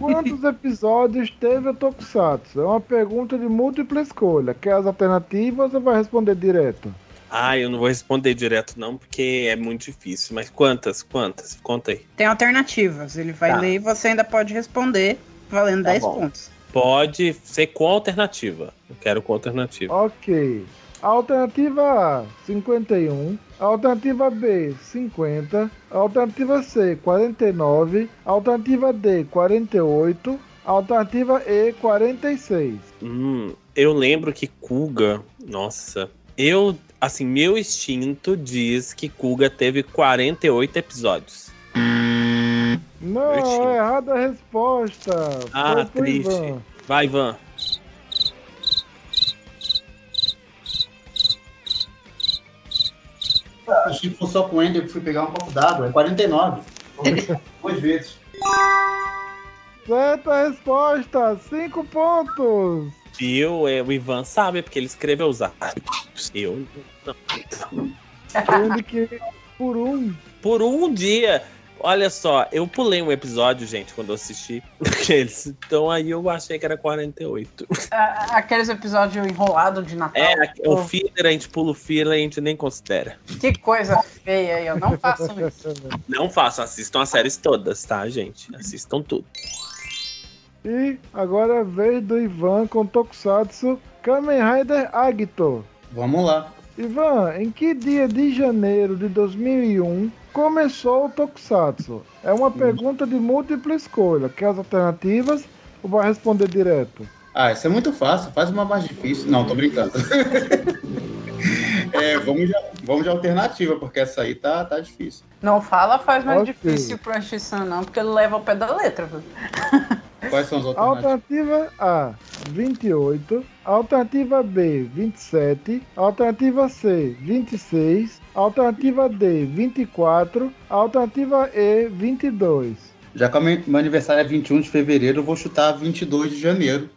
S2: Quantos episódios teve a Tokusatsu? É uma pergunta de múltipla escolha. Quer as alternativas ou vai responder direto?
S3: Ah, eu não vou responder direto não, porque é muito difícil. Mas quantas? Quantas? Conta aí.
S1: Tem alternativas. Ele vai
S3: Tá.
S1: ler e você ainda pode responder, valendo
S3: Tá
S1: 10
S3: bom.
S1: pontos.
S3: Pode ser com alternativa. Eu quero com alternativa.
S2: Ok. Alternativa A, 51. Alternativa B, 50. Alternativa C, 49. Alternativa D, 48. Alternativa E, 46.
S3: Hum, eu lembro que Kuga, nossa, eu, assim, meu instinto diz que Kuga teve 48 episódios.
S2: Não, é errada a resposta.
S3: Ah,
S2: Foi
S3: triste.
S2: Ivan.
S3: Vai, Ivan.
S4: Achei que fosse só com o Ender que fui pegar um copo d'água. É 49. Duas vezes.
S2: Certa resposta, 5 pontos.
S3: Eu, é, o Ivan sabe, porque ele escreveu os árbitros. Eu não.
S2: Sendo que por um.
S3: Por um dia. Olha só, eu pulei um episódio, gente, quando eu assisti aqueles. Então aí eu achei que era 48.
S1: Ah, Aqueles episódios enrolados de Natal.
S3: É,
S1: pô,
S3: o filler, a gente pula o filler, a gente nem considera.
S1: Que coisa feia, eu não faço isso.
S3: Não façam, assistam as séries todas, tá, gente? Assistam tudo.
S2: E agora é a vez do Ivan com Tokusatsu Kamen Rider Agito.
S4: Vamos lá.
S2: Ivan, em que dia de janeiro de 2001 começou o Tokusatsu? É uma pergunta de múltipla escolha. Quer as alternativas ou vai responder direto?
S4: Ah, isso é muito fácil. Faz uma mais difícil. Não, tô brincando. É, vamos, de, vamos de alternativa, porque essa aí tá, tá difícil.
S1: Não fala faz mais
S2: Ok.
S1: difícil pro Ashissan, não, porque ele leva ao pé da letra. viu?
S4: Quais são as alternativas?
S2: Alternativa A, 28. Alternativa B, 27. Alternativa C, 26. Alternativa D, 24. Alternativa E, 22.
S4: Já que o meu aniversário é 21 de fevereiro, eu vou chutar 22 de janeiro.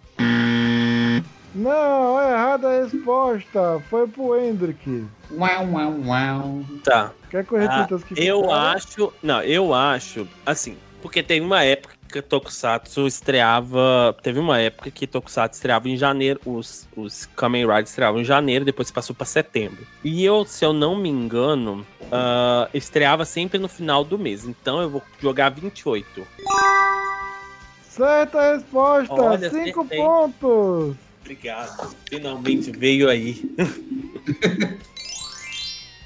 S2: Não, é errada a resposta. Foi pro Hendrick.
S4: Uau, uau, uau.
S3: Tá.
S2: Quer que eu
S3: Ah,
S2: repita as que
S3: eu
S2: ficaram?
S3: acho. Não, eu acho. Assim, porque tem uma época que Tokusatsu estreava. Teve uma época que Tokusatsu estreava em janeiro. Os, os Kamen Riders estreavam em janeiro, depois passou pra setembro. E eu, se eu não me engano, ah, estreava sempre no final do mês. Então eu vou jogar 28.
S2: Certa resposta,
S3: Olha,
S2: 5
S3: acertei.
S2: pontos.
S3: Obrigado. Finalmente veio aí.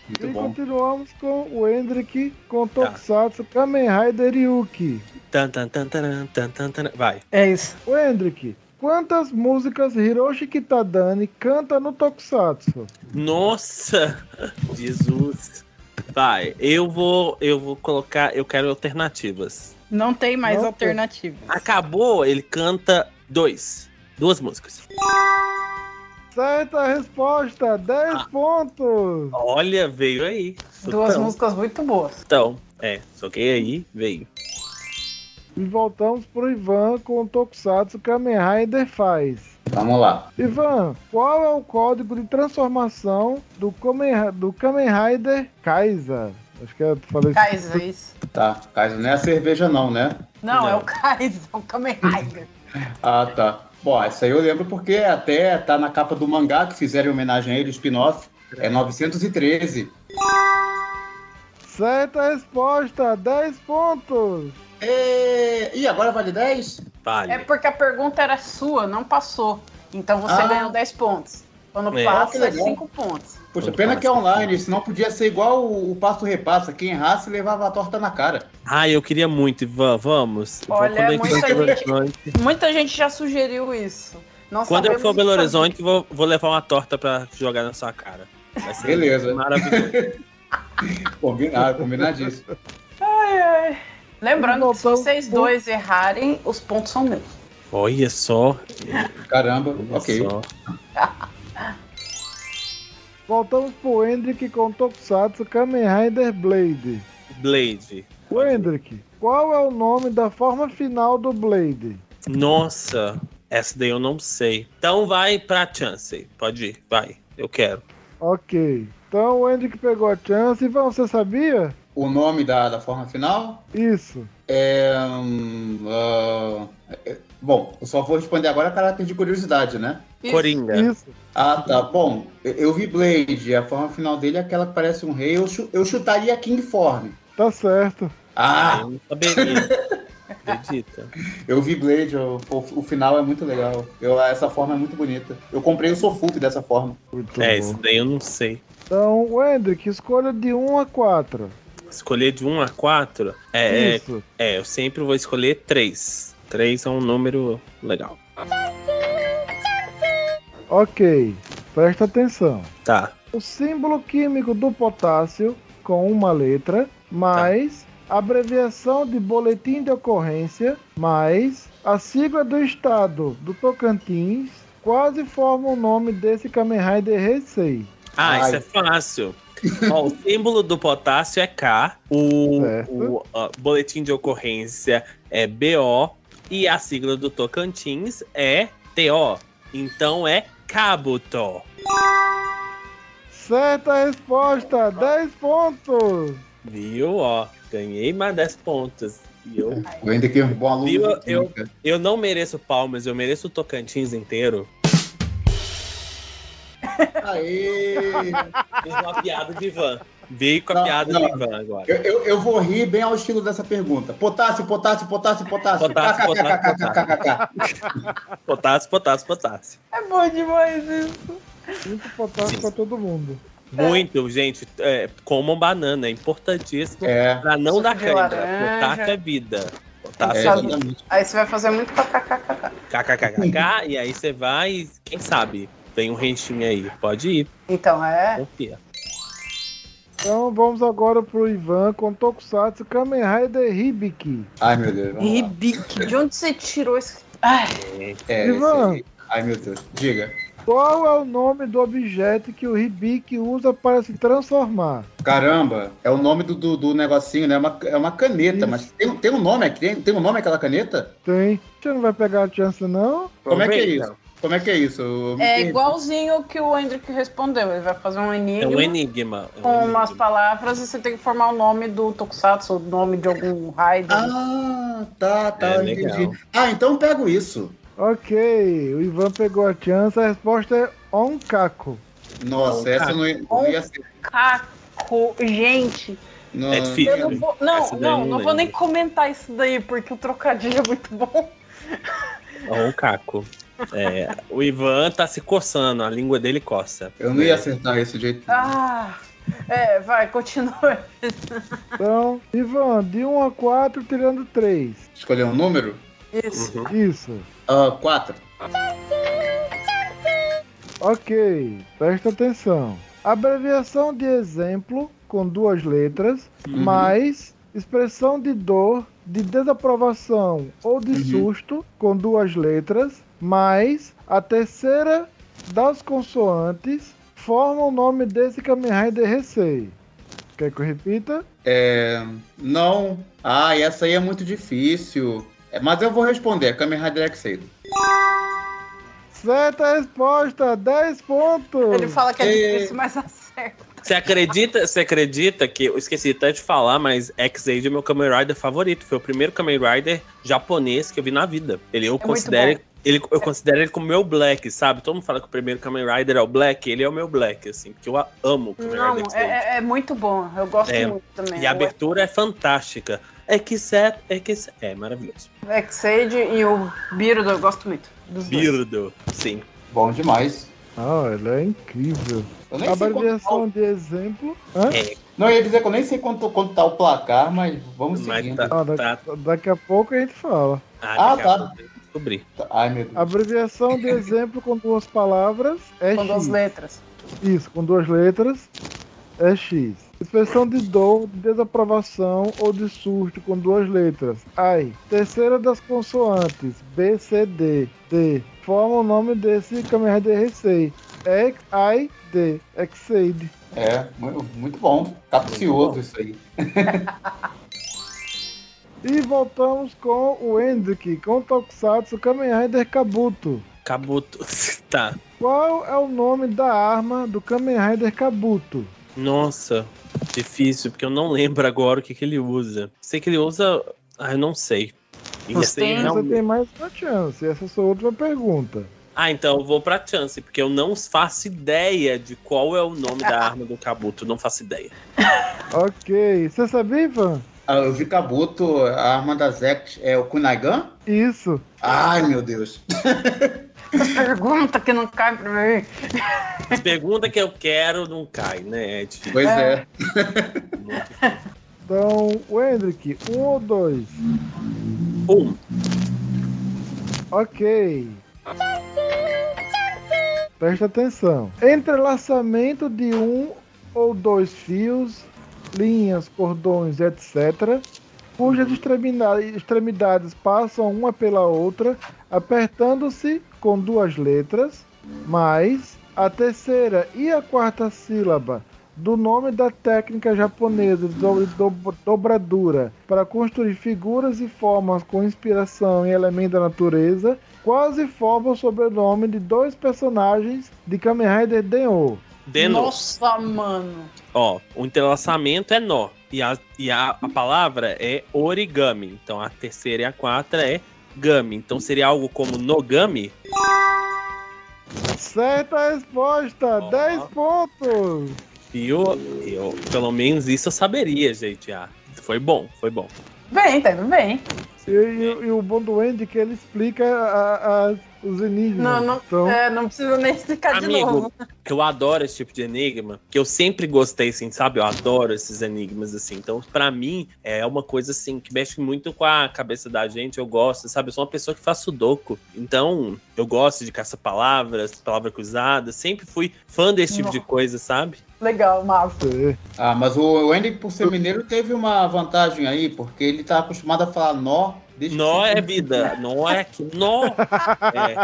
S4: Muito
S2: E
S4: bom.
S2: continuamos com o Hendrick com
S3: Tá.
S2: Tokusatsu Kamen Rider Yuki.
S3: Tan, tan, tan, taran, tan, tan, taran. Vai.
S1: É isso.
S2: O Hendrick, quantas músicas Hiroshi Kitadani canta no Tokusatsu?
S3: Nossa! Jesus. Vai, eu vou, eu vou colocar, eu quero alternativas.
S1: Não tem mais
S2: Não tem.
S1: alternativa.
S3: Acabou, ele canta dois. Duas músicas.
S2: Certa resposta, 10
S3: Ah.
S2: pontos.
S3: Olha, veio aí.
S1: Duas
S3: Então,
S1: músicas muito boas.
S3: Então, é, soquei aí, veio.
S2: E voltamos pro Ivan com o Tokusatsu Kamen Rider Faz.
S4: Vamos lá.
S2: Ivan, qual é o código de transformação do Kamen, do Kamen Rider Kaiser? Acho que eu falei
S1: Kaiser, é isso.
S4: Tá. Caso não é a cerveja, não, né?
S1: Não,
S3: Não.
S1: é o Kaiser, é o Kamen Rider.
S4: Ah, tá. Bom, essa aí eu lembro porque até tá na capa do mangá que fizeram em homenagem a ele, o spin-off. É 913.
S2: Certa resposta, 10 pontos.
S4: E, e agora vale 10?
S3: Vale.
S1: É porque a pergunta era sua, não passou. Então você
S4: Ah.
S1: ganhou 10 pontos. Quando
S3: É.
S1: passa,
S4: Que
S1: é
S4: legal.
S1: 5 pontos.
S4: Poxa, pena que é online, senão podia ser igual o, o passo repassa. Quem errasse levava a torta na cara.
S3: Ah, eu queria muito, Ivan, vamos.
S1: Olha, muita gente- Muita gente já sugeriu isso. Não
S3: quando eu for a Belo. Horizonte, vou, vou levar uma torta pra jogar na sua cara. Vai ser
S4: Beleza.
S3: maravilhoso.
S4: Combinado, combinadíssimo.
S1: Ai, ai. Lembrando que se vocês dois errarem, os pontos são meus.
S3: Olha só.
S4: Caramba,
S3: Olha
S4: ok.
S3: só.
S2: Voltamos pro Hendrick com Tokusatsu Kamen Rider Blade.
S3: Blade.
S2: O Hendrick, qual é o nome da forma final do Blade?
S3: Nossa, essa daí eu não sei. Então vai pra Chance. Pode ir, vai. Eu quero.
S2: Ok. Então o Hendrick pegou a chance. Ivan, você sabia?
S4: O nome da, da forma final
S2: Isso.
S4: é. hum, ah, é- bom, eu só vou responder agora a caráter de curiosidade, né?
S1: Isso.
S3: Coringa.
S2: Isso.
S4: Ah, tá. Bom, eu, vi Blade, a forma final dele é aquela que parece um rei. Eu, chu- eu chutaria King Form.
S2: Tá certo.
S4: Ah,
S3: Eu não saberia. Acredita?
S4: eu vi Blade, o, o, o final é muito legal. Eu, essa forma é muito bonita. Eu comprei o Sofult dessa forma.
S2: Muito
S3: É,
S2: bom.
S3: isso daí eu não sei.
S2: Então, Hendrick, escolha de 1 a 4.
S3: Escolher de 1 a 4? É, é,
S2: Isso.
S3: é, eu sempre vou escolher 3. 3 é um número legal.
S2: Ok. Presta atenção.
S3: Tá.
S2: O símbolo químico do potássio com uma letra, mais a abreviação de boletim de ocorrência, mais a sigla do estado do Tocantins, quase formam o nome desse Kamen Rider Heisei.
S3: Ah,
S4: Ai.
S3: isso é fácil. Ó, o símbolo do potássio é K, o, o, ó, boletim de ocorrência é BO e a sigla do Tocantins é TO. Então é Cabuto.
S2: Certa resposta, 10 pontos.
S3: Viu? Ó, ganhei mais 10 pontos. E eu,
S4: Eu ainda que um bom aluno.
S3: Viu?
S4: de química.
S3: eu não mereço palmas, eu mereço o Tocantins inteiro.
S4: Aê!
S3: Fiz uma piada de Ivan. Veio com a
S4: Não,
S3: piada
S4: não.
S3: de Ivan agora.
S4: Eu, eu, eu vou rir bem ao estilo dessa pergunta. Potássio, potássio, potássio, potássio.
S3: Potássio, potássio,
S4: KKKKKKK.
S3: Potássio, potássio, potássio.
S1: É bom demais isso.
S2: Muito potássio
S3: Sim.
S2: pra todo mundo.
S3: Muito, gente. É, comam banana, é importantíssimo
S4: É,
S3: pra não
S1: Suco
S3: dar cãibra. Potássio é vida. Potássio
S4: é,
S3: é, vida.
S1: Aí você vai fazer muito kkkk.
S3: KKKK, e aí você vai, e quem sabe, tem um renchinho aí. Pode ir,
S1: Então é.
S3: confia.
S2: Então vamos agora pro Ivan com Tokusatsu Kamen Rider Hibiki.
S4: Ai, meu Deus.
S1: Ribic. De onde você tirou esse. Ai,
S4: É,
S2: Ivan.
S4: esse. Ai, meu Deus. Diga.
S2: Qual é o nome do objeto que o Hibiki usa para se transformar?
S4: Caramba, é o nome do, do, do negocinho, né? É uma, é uma caneta,
S2: Isso.
S4: mas tem, tem um nome aqui? Tem, tem um nome aquela caneta?
S2: Tem. Você não vai pegar a chance, não?
S4: Como é que é isso? Como é que é isso?
S1: É igualzinho que o Hendrick respondeu. Ele vai fazer um
S3: É
S1: enigma.
S3: um enigma. é um
S1: Com umas
S3: enigma.
S1: palavras e você tem que formar o nome do Tokusatsu, o nome de algum raid.
S4: Ah, tá, tá,
S3: É,
S4: entendi.
S3: legal.
S4: Ah, então eu pego isso.
S2: Ok, o Ivan pegou a chance. A resposta é Onkaku.
S4: Nossa, essa eu não ia, não ia ser.
S1: Caco. Caco, gente.
S4: Não,
S3: É difícil.
S1: Eu não vou, não,
S3: Essa
S1: não,
S3: não
S1: não vou nem comentar isso daí, porque o trocadilho é muito bom.
S3: Ó, o Caco. É, o Ivan tá se coçando, a língua dele coça.
S4: Eu não ia acertar esse jeito.
S1: Ah, é, vai, continua.
S2: Então, Ivan, de 1 a 4, tirando 3.
S4: Escolher um número?
S1: Isso.
S3: Uhum.
S2: Isso.
S4: Ah, quatro.
S2: Ok, presta atenção. Abreviação de exemplo com duas letras,
S4: Uhum.
S2: mais expressão de dor, de desaprovação ou de
S4: Uhum.
S2: susto com duas letras, mais a terceira das consoantes formam o nome desse Kamen Rider Heisei. Quer que eu repita?
S4: É, não. Ah, essa aí é muito difícil. É, mas eu vou responder. Kamen Rider Excedo.
S2: Certa resposta, 10 pontos.
S1: Ele fala que é
S4: E-
S1: difícil, mas acerta.
S3: Você acredita, você acredita que eu esqueci até de falar, mas X-Aid é meu Kamen Rider favorito. Foi o primeiro Kamen Rider japonês que eu vi na vida. Ele eu
S1: É
S3: considero ele, eu considero ele como meu Black, sabe? Todo mundo fala que o primeiro Kamen Rider é o Black, ele é o meu Black, assim, porque eu amo o Kamen
S1: Não,
S3: Rider
S1: é, é- é muito bom. Eu gosto
S3: É.
S1: muito também.
S3: E a abertura é fantástica. É que set, é que set. É maravilhoso.
S1: E o Birdo, eu gosto muito. Dos dois.
S3: Birdo, sim.
S4: Bom demais.
S2: Ah, ele é incrível.
S4: Eu nem sei quanto tá
S2: de exemplo. Hã?
S3: É,
S4: Não, eu ia dizer que eu nem sei quanto, quanto tá o placar, mas vamos
S3: mas
S4: seguindo.
S3: tá,
S2: Ah, daqui,
S3: tá.
S2: daqui a pouco a gente fala.
S3: Ah,
S4: Ah,
S3: a
S4: tá.
S3: Descobri.
S4: Ai, meu Deus.
S2: Abreviação de exemplo com duas palavras é
S1: Com
S2: X.
S1: duas letras.
S2: Isso, com duas letras é X. Expressão de dor, de desaprovação ou de surto com duas letras. Ai. Terceira das consoantes. B, C, D. D. Forma o nome desse Kamen Rider Heisei. X, I, D. Exade.
S4: É, mu- muito bom. Capcioso isso aí.
S2: E voltamos com o Hendrick, com o Tokusatsu Kamen Rider Kabuto.
S3: Kabuto. tá.
S2: Qual é o nome da arma do Kamen Rider Kabuto?
S3: Nossa, difícil, porque eu não lembro agora o que, que ele usa. Sei que ele usa. Ah, eu não sei. E
S1: Você
S3: assim,
S1: tem-
S2: Você tem mais uma chance. Essa é a sua última pergunta.
S3: Ah, então eu vou pra chance, porque eu não faço ideia de qual é o nome da arma do Kabuto. Não faço ideia.
S2: Ok. Você sabia, Ivan?
S4: Ah, eu vi Kabuto, a arma da Zex é o Kunaigan?
S2: Isso.
S4: Ai, meu Deus.
S1: Pergunta que não cai pra mim.
S3: As perguntas que eu quero não cai, né? É difícil.
S4: Pois é.
S2: Então, o Hendrick, um ou dois?
S3: Um.
S2: Ok. Presta atenção. Entrelaçamento de um ou dois fios, linhas, cordões, etc., cujas extremida- extremidades passam uma pela outra, apertando-se com duas letras, mais a terceira e a quarta sílaba do nome da técnica japonesa de do- do- dobradura para construir figuras e formas com inspiração em elementos da natureza, quase formam o sobrenome de dois personagens de Kamen Rider Den-O.
S3: De novo.
S1: Nossa, mano.
S3: Ó, o entrelaçamento é nó. E, a, e a, a palavra é origami. Então a terceira e a quarta é gami. Então seria algo como nogami?
S2: Certa resposta,
S3: Ó.
S2: 10 pontos.
S3: E eu, pelo menos isso eu saberia, gente. Ah, foi bom, foi bom.
S1: Bem, tá indo bem.
S2: E, e- e o bom do Andy é que ele explica a- a- os enigmas.
S1: Não, não,
S2: Então,
S1: é, não precisa nem explicar de
S3: Amigo,
S1: novo.
S3: eu adoro esse tipo de enigma, que eu sempre gostei, assim, sabe? Eu adoro esses enigmas, assim. Então, pra mim, é uma coisa, assim, que mexe muito com a cabeça da gente. Eu gosto, sabe? Eu sou uma pessoa que faz sudoku. Então, eu gosto de caça-palavras, palavra cruzada. Sempre fui fã desse tipo de
S1: Nossa.
S3: coisa, sabe?
S1: Legal, Marco.
S2: é.
S4: Ah, mas o Andy, por ser mineiro, teve uma vantagem aí, porque ele tá acostumado a falar nó.
S3: Nó
S4: que-
S3: é vida, nó é que. Nó! É,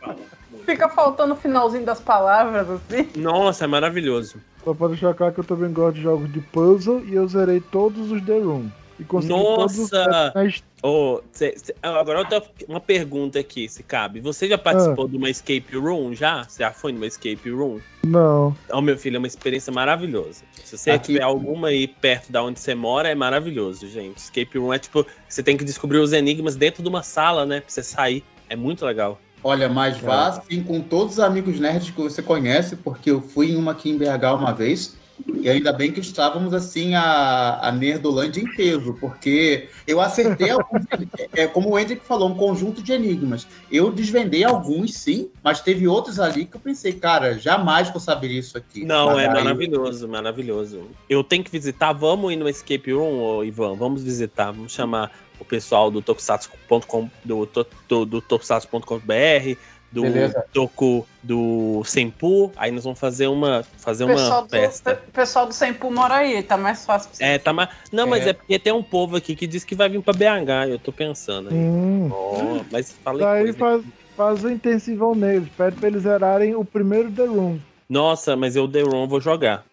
S3: fala muito.
S1: Fica faltando o finalzinho das palavras, assim.
S3: Nossa, é maravilhoso.
S2: Só para deixar claro que eu também gosto de jogos de puzzle e eu zerei todos os The Room. E todos
S3: Nossa!
S2: nas-
S3: Ô, cê- cê- agora eu tenho uma pergunta aqui, se cabe. Você já participou de uma escape room já? Você já foi numa escape room?
S2: Não.
S3: Ó, meu filho, é uma experiência maravilhosa. Se você
S4: Aqui-
S3: tiver alguma aí perto da onde você mora, é maravilhoso, gente. Escape room é tipo, você tem que descobrir os enigmas dentro de uma sala, né? Pra você sair. É muito legal.
S4: Olha, mas vá assim com todos os amigos nerds que você conhece, porque eu fui em uma aqui em BH uma vez E ainda bem que estávamos assim a, a Nerdolândia em peso, porque eu acertei alguns, é, como o Hendrick falou, um conjunto de enigmas. Eu desvendei alguns, sim, mas teve outros ali que eu pensei, cara, jamais vou saber isso aqui.
S3: Não,
S4: mas
S3: é
S4: aí-
S3: maravilhoso, maravilhoso. Eu tenho que visitar, vamos ir no Escape Room, Ivan, vamos visitar, vamos chamar o pessoal do tokusatsu.com, do, do, do tokusatsu.com.br, do
S4: Beleza.
S3: Toku, do Senpu, aí nós vamos fazer uma, fazer
S1: O
S3: uma
S1: pessoal do,
S3: festa.
S1: pe- pessoal do Sempu mora aí, tá mais fácil pra você.
S3: É, tá mais... Não, mas
S4: É.
S3: é porque tem um povo aqui que diz que vai vir pra BH, eu tô pensando aí.
S2: Hum.
S3: Ó, mas falei
S2: Daí
S3: coisa.
S2: faz, faz o intensivão neles. Pede pra eles zerarem o primeiro The Room.
S3: Nossa, mas eu The Room vou jogar.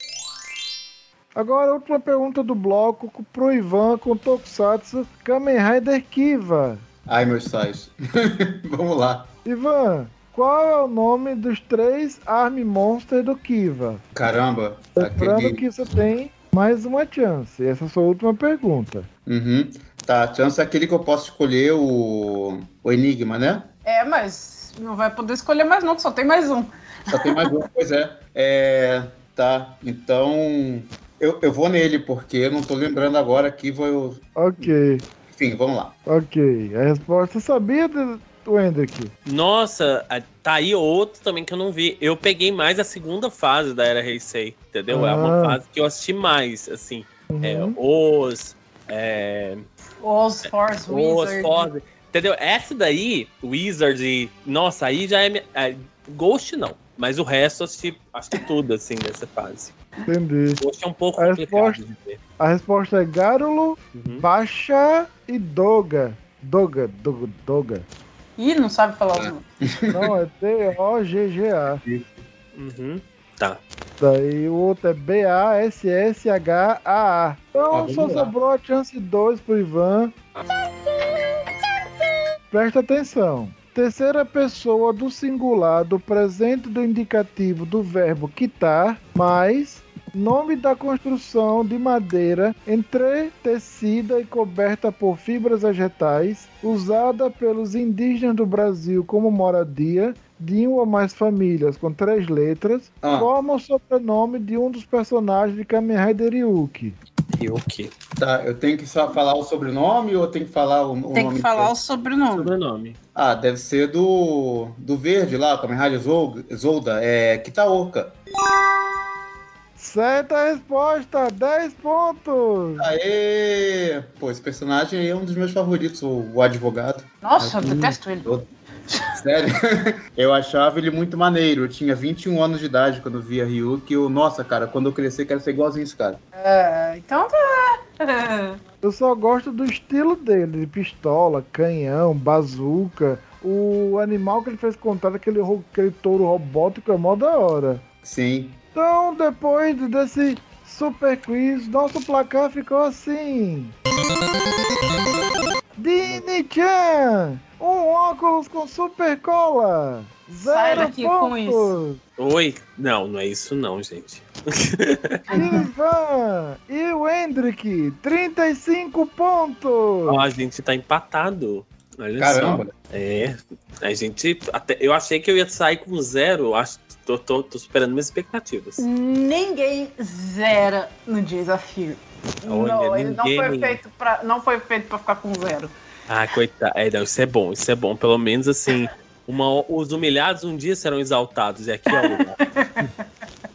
S2: Agora, a última pergunta do bloco pro Ivan com Tokusatsu Kamen Rider Kiva.
S4: Ai, meus sais. Vamos lá.
S2: Ivan, qual é o nome dos três Army Monsters do Kiva?
S4: Caramba.
S2: Lembrando
S4: Aquele...
S2: que você tem mais uma chance. Essa é a sua última pergunta.
S4: Uhum. Tá, a chance é aquele que eu posso escolher o, o Enigma, né?
S1: É, mas não vai poder escolher mais não, que só tem mais um.
S4: Só tem mais um, pois é. é. Tá, então eu, eu vou nele, porque eu não tô lembrando agora aqui, vou.
S2: Ok,
S4: Enfim, vamos lá.
S2: ok. A resposta você sabia do, do Hendrick?
S3: Nossa, tá aí outro também que eu não vi. Eu peguei mais a segunda fase da Era Heisei, entendeu? É uma
S2: Ah.
S3: fase que eu assisti mais, assim. É,
S2: Uhum.
S3: os. É,
S1: Os Force
S3: os
S1: Wizard.
S3: Ford. Entendeu? Essa daí, Wizard, e- nossa, aí já é, é. Ghost não. Mas o resto eu assisti, acho que tudo, assim, dessa fase.
S2: Entendi.
S3: Ghost é um pouco
S2: A
S3: complicado
S2: resposta-
S3: de ver.
S2: A resposta é Garulo,
S3: Uhum.
S2: Baixa e Doga. Doga, Doga, Doga.
S1: Ih, não sabe falar os nomes.
S2: Não, é D-O-G-G-A.
S3: Uhum. Tá.
S2: Daí o outro é B-A-S-S-H-A-A. Então só sobrou a chance 2 pro Ivan. Presta atenção. Terceira pessoa do singular do presente do indicativo do verbo quitar, mais nome da construção de madeira entretecida e coberta por fibras vegetais, usada pelos indígenas do Brasil como moradia de uma ou mais famílias com três letras,
S4: Ah.
S2: forma o sobrenome de um dos personagens de Kamen Rider
S3: o quê?
S4: Tá, eu tenho que só falar o sobrenome ou eu tenho que falar o, o
S1: Tem
S4: nome
S1: que falar o sobrenome.
S3: Sobrenome.
S4: Ah, deve ser do, do verde lá, Kamen Rider Zolda, é Kitaoka.
S2: Certa resposta, 10 pontos!
S4: Aê! Pô, esse personagem aí é um dos meus favoritos, o, o advogado.
S1: Nossa, eu detesto ele.
S4: Sério? eu achava ele muito maneiro. Eu tinha 21 anos de idade quando via Ryuki. Eu, nossa, cara, quando eu crescer, quero ser igualzinho esse cara.
S1: É, então tá.
S2: Eu só gosto do estilo dele, de pistola, canhão, bazuca. O animal que ele fez contar, aquele, aquele touro robótico, é mó da hora.
S4: Sim.
S2: Então, depois desse super quiz, nosso placar ficou assim. Dini-chan, um óculos com super cola.
S1: Sai
S2: Zero
S1: daqui com
S2: pontos.
S3: Oi? Não, não é isso não, gente.
S2: Ivan e o Hendrick, 35 pontos.
S3: Ó, a gente tá empatado. Olha
S4: Caramba.
S3: só. É. A gente. Até, eu achei que eu ia sair com zero. Acho, tô, tô, tô superando minhas expectativas.
S1: Ninguém zera no desafio.
S3: Olha,
S1: não, ele não foi
S3: ninguém.
S1: feito pra, não foi feito pra ficar com zero.
S3: Ah, coitado. É, não, isso é bom, isso é bom. Pelo menos assim. Uma, os humilhados um dia serão exaltados. E aqui é o lugar.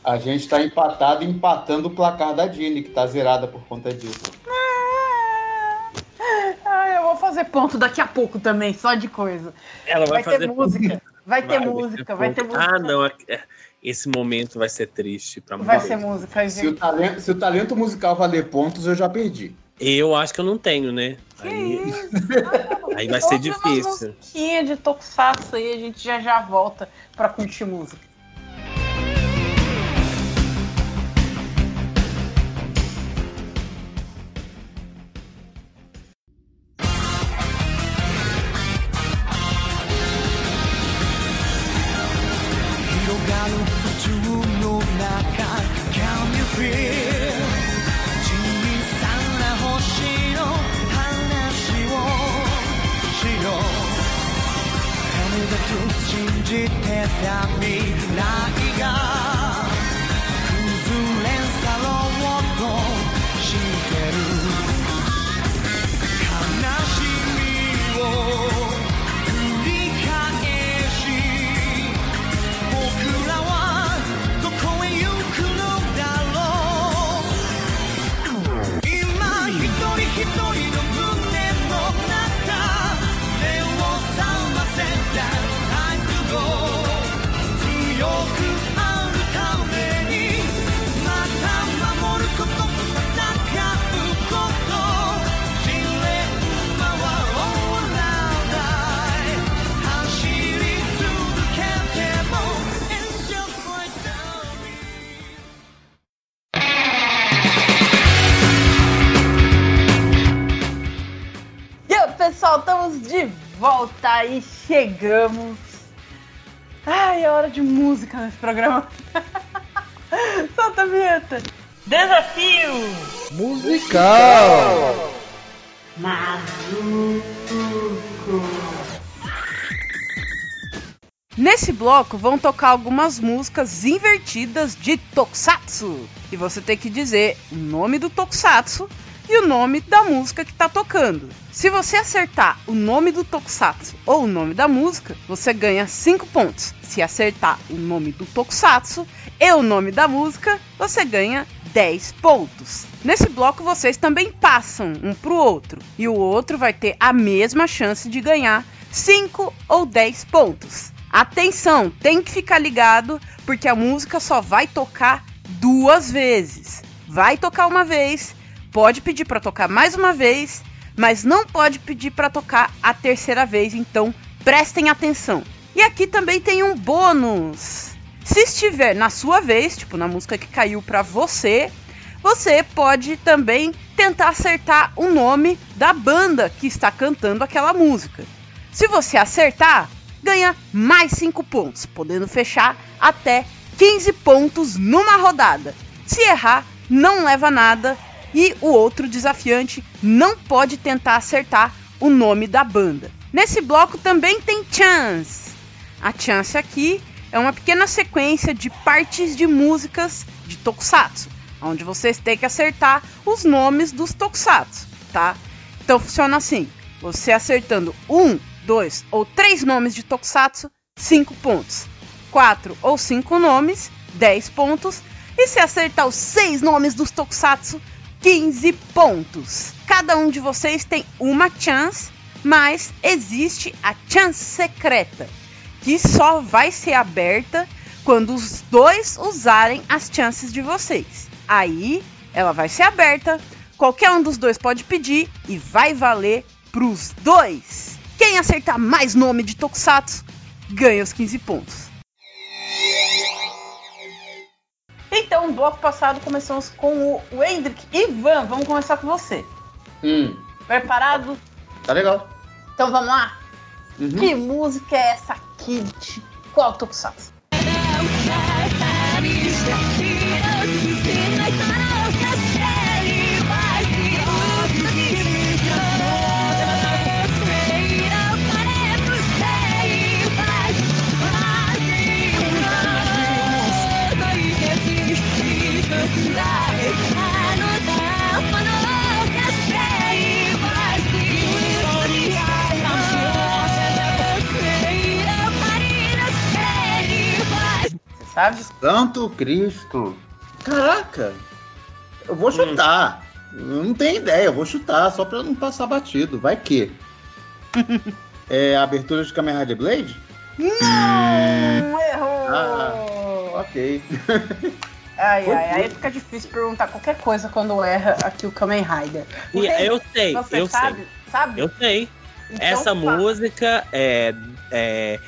S4: A gente tá empatado, empatando o placar da Dini, que tá zerada por conta disso.
S1: Ah, eu vou fazer ponto daqui a pouco também, só de coisa.
S3: Ela vai,
S1: Vai,
S3: fazer
S1: ter música. Vai ter
S3: Vai,
S1: música, vai ter música.
S3: Ah, não. é- é- Esse momento vai ser triste pra
S1: Vai ser
S3: gente.
S1: música,
S4: Se o,
S1: gente.
S4: talento, se o talento musical valer pontos, eu já perdi.
S3: Eu acho que eu não tenho, né?
S1: Que
S3: Aí,
S1: isso?
S3: aí vai ser difícil.
S1: musiquinhas de Tokusatsu aí, a gente já já volta pra curtir música.「e chegamos. Ai, é hora de música nesse programa. Solta a vinheta. Desafio
S2: Musical!
S1: Maluco. Nesse bloco vão tocar algumas músicas invertidas de Tokusatsu. E você tem que dizer o nome do Tokusatsu e o nome da música que está tocando. Se você acertar o nome do Tokusatsu ou o nome da música, você ganha 5 pontos. Se acertar o nome do Tokusatsu e o nome da música, você ganha 10 pontos. Nesse bloco vocês também passam um pro outro e o outro vai ter a mesma chance de ganhar 5 ou 10 pontos. Atenção, tem que ficar ligado porque a música só vai tocar duas vezes. Vai tocar uma vez, pode pedir para tocar mais uma vez, mas não pode pedir para tocar a terceira vez, então prestem atenção. E aqui também tem um bônus. Se estiver na sua vez, tipo na música que caiu para você, você pode também tentar acertar o nome da banda que está cantando aquela música. Se você acertar, ganha mais 5 pontos, podendo fechar até 15 pontos numa rodada. Se errar, não leva nada e o outro desafiante não pode tentar acertar o nome da banda. Nesse bloco também tem chance. A chance aqui é uma pequena sequência de partes de músicas de tokusatsu, onde vocês têm que acertar os nomes dos tokusatsu, tá? Então funciona assim: você acertando um, dois ou três nomes de tokusatsu, 5 pontos. 4 ou 5 nomes, 10 pontos. E se acertar os 6 nomes dos tokusatsu, 15 pontos. Cada um de vocês tem uma chance, mas existe a chance secreta, que só vai ser aberta quando os dois usarem as chances de vocês. Aí ela vai ser aberta, qualquer um dos dois pode pedir e vai valer pros dois. Quem acertar mais nome de Tokusatsu ganha os 15 pontos. Então, no bloco passado começamos com o Wendrick. Ivan, vamos começar com você.
S4: Hum,
S1: Preparado?
S4: tá legal.
S1: Então vamos lá?
S4: Uhum.
S1: Que música é essa aqui de qual Tokusatsu? Você sabe?
S4: Santo Cristo. Caraca. Eu vou chutar. Eu não tenho ideia, eu vou chutar, só pra não passar batido. Vai que. é a abertura de Kamen Rider Blade?
S1: Não! Errou!
S4: Ah. Ok.
S1: Ai,
S4: Foi
S1: ai, aí fica difícil perguntar qualquer coisa quando erra aqui o Kamen Rider.
S3: E eu sei,
S1: Você
S3: eu
S1: sabe?
S3: sei.
S1: Sabe?
S3: Eu sei.
S1: Então
S3: Essa
S1: fala.
S3: música é, é,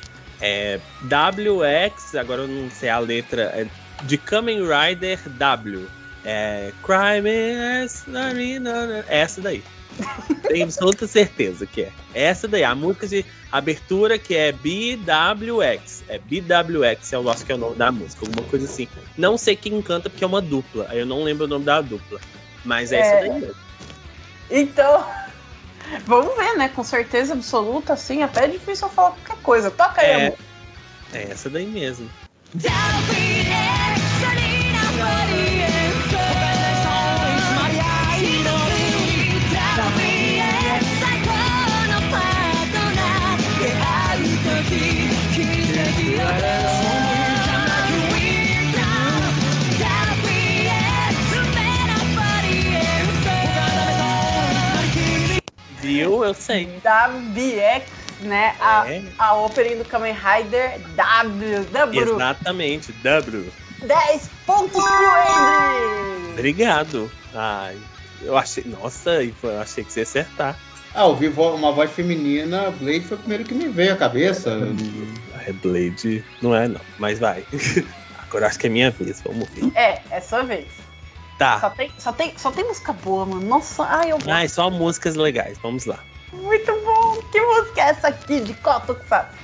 S3: é WX, agora eu não sei a letra, é de Kamen Rider W. É Crime enough. É essa daí. Tenho absoluta certeza que é. Essa daí, a música de abertura que é BWX. É BWX, é o nosso que é o nome da música, alguma coisa assim. Não sei quem canta porque é uma dupla. Aí eu não lembro o nome da dupla. Mas é,
S1: É.
S3: essa daí mesmo.
S1: Então, vamos ver, né? Com certeza absoluta, assim, até é difícil eu falar qualquer coisa. Toca aí,
S3: É.
S1: amor.
S3: É essa daí mesmo. Viu? Eu sei.
S1: WX, né? A,
S3: É.
S1: a opening do Kamen Rider W. W.
S3: Exatamente, W.
S1: 10 pontos pro Andy!
S3: Obrigado. Ai, eu achei. Nossa, eu achei que você ia acertar.
S4: Ah, ouvi uma voz feminina, Blade foi o primeiro que me veio à cabeça.
S3: É Blade. Não é, não. Mas vai. Agora acho que é minha vez. Vamos ver.
S1: É, é sua vez.
S3: Tá.
S1: Só tem, só, tem, só tem música boa, mano. Nossa, ai, eu gosto.
S3: Ai, só músicas legais. Vamos lá.
S1: Muito bom! que música é essa aqui de Coto Sato?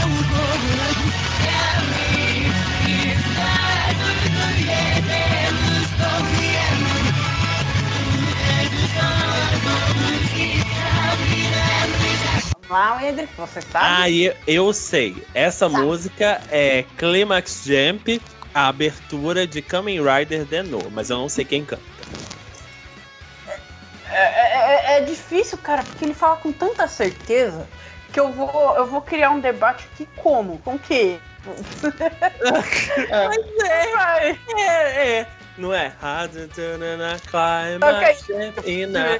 S1: Vamos lá, Hendrick, você sabe?
S3: Ah, eu, eu sei. Essa
S1: Tá.
S3: música é Climax Jump, a abertura de Kamen Rider Deno, mas eu não sei quem canta.
S1: É, é- é difícil, cara, porque ele fala com tanta certeza que eu vou, eu vou criar um debate aqui como? Com o quê?
S4: É,
S3: Mas é,
S1: Vai.
S3: é, é. Não é? A-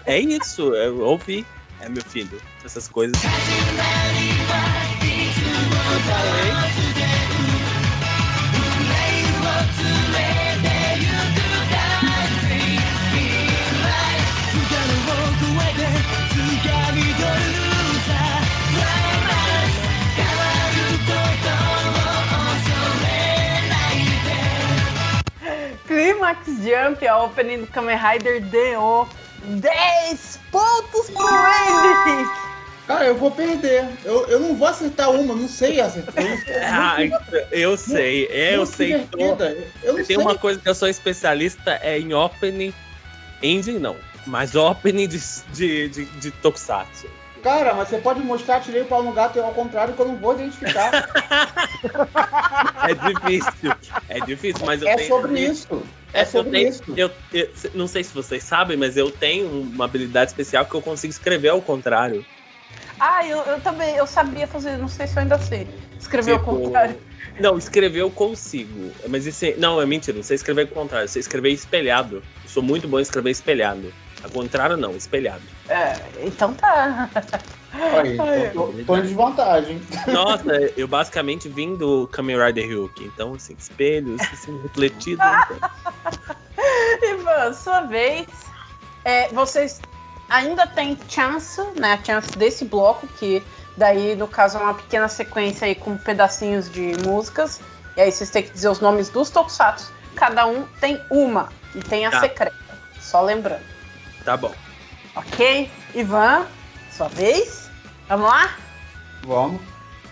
S3: É isso, eu ouvi. É meu filho, essas coisas.
S1: Climax Jump, a opening do Kamen Rider DO. 10 pontos pro Hendrick!
S4: Cara, eu vou perder. Eu, eu não vou acertar uma, não sei acertar. Eu não sei.
S3: Ah, eu sei, é, eu sei.
S4: divertida. Eu
S3: Tem
S4: sei.
S3: uma coisa que eu sou especialista é em opening. Ending não, mas opening de, de, de, de Tokusatsu.
S4: Cara, mas você pode mostrar, tirei o pau no gato e ao contrário que eu não vou identificar.
S3: É difícil, é difícil, mas eu
S4: é
S3: tenho.
S4: sobre isso. É,
S3: É, eu,
S4: sobre
S3: tenho,
S4: isso.
S3: eu, eu- não sei se vocês sabem, mas eu tenho uma habilidade especial que eu consigo escrever ao contrário.
S1: Ah, eu, eu também, eu sabia fazer, não sei se eu ainda sei. Escrever ao
S3: Tipo,
S1: contrário.
S3: Não, escrever eu consigo. Mas isso é- não, é mentira, não sei escrever ao contrário, sei escrever espelhado. Eu sou muito bom em escrever espelhado. Ao contrário, não, espelhado.
S1: É, então tá.
S4: Aí,
S1: Ai,
S4: eu tô, tô em desvantagem.
S3: Nossa, eu basicamente vim do Kamen Rider Hulk. Então, assim, espelhos, assim, refletido.
S1: Ivan, sua vez. É, vocês ainda tem chance, né? A chance desse bloco, que daí, no caso, é uma pequena sequência aí com pedacinhos de músicas. E aí vocês têm que dizer os nomes dos tokusatsu. Cada um tem uma. E tem a
S3: Tá.
S1: secreta. Só lembrando.
S3: Tá bom.
S1: Ok? Ivan, sua vez. Vamos lá?
S4: Vamos.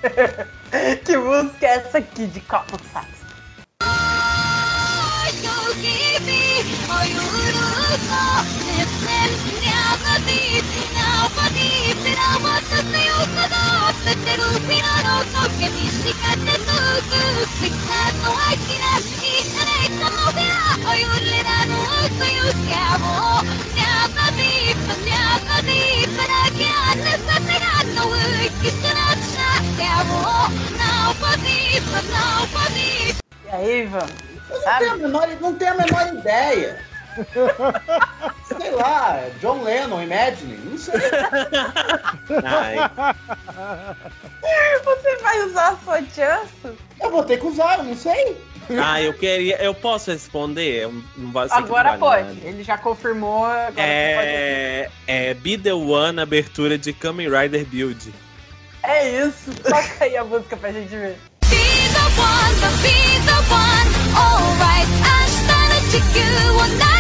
S1: que música é essa aqui de tokusatsu? E aí, Ivan?
S4: Eu não tenho, a menor, não tenho a menor ideia. Sei lá, John Lennon, Imagine, não sei.
S3: Ai,
S1: Você vai usar a sua chance?
S4: Eu vou ter que usar, eu não sei.
S3: ah, eu queria. Eu posso responder? Eu Não vai, não
S1: Agora
S3: vale
S1: pode.
S3: nada.
S1: Ele já confirmou.
S3: É. É Be the One, abertura de Kamen Rider Build.
S1: é isso. Toca aí a música pra gente ver. Ah,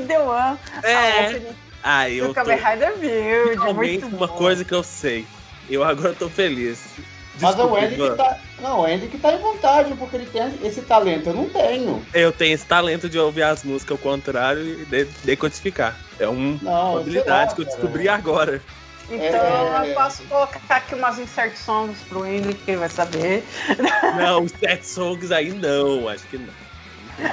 S1: Video One.
S3: É. Ah,
S1: do
S3: eu tô.
S1: Kamen Rider Build.
S3: Finalmente
S1: Muito
S3: uma
S1: bom.
S3: coisa que eu sei. Eu agora tô feliz.
S4: Mas é o
S3: Desculpa,
S4: Andy que tá. Não, o Andy que tá em vantagem, porque ele tem esse talento. Eu não tenho.
S3: Eu tenho esse talento de ouvir as músicas ao contrário e de- decodificar. É um-
S4: Não,
S3: uma habilidade
S4: lá,
S3: que eu
S4: cara.
S3: descobri agora.
S1: Então
S4: É.
S1: eu posso colocar aqui umas insert songs pro Hendrick, que ele vai saber.
S3: Não, sete songs aí não, acho que não.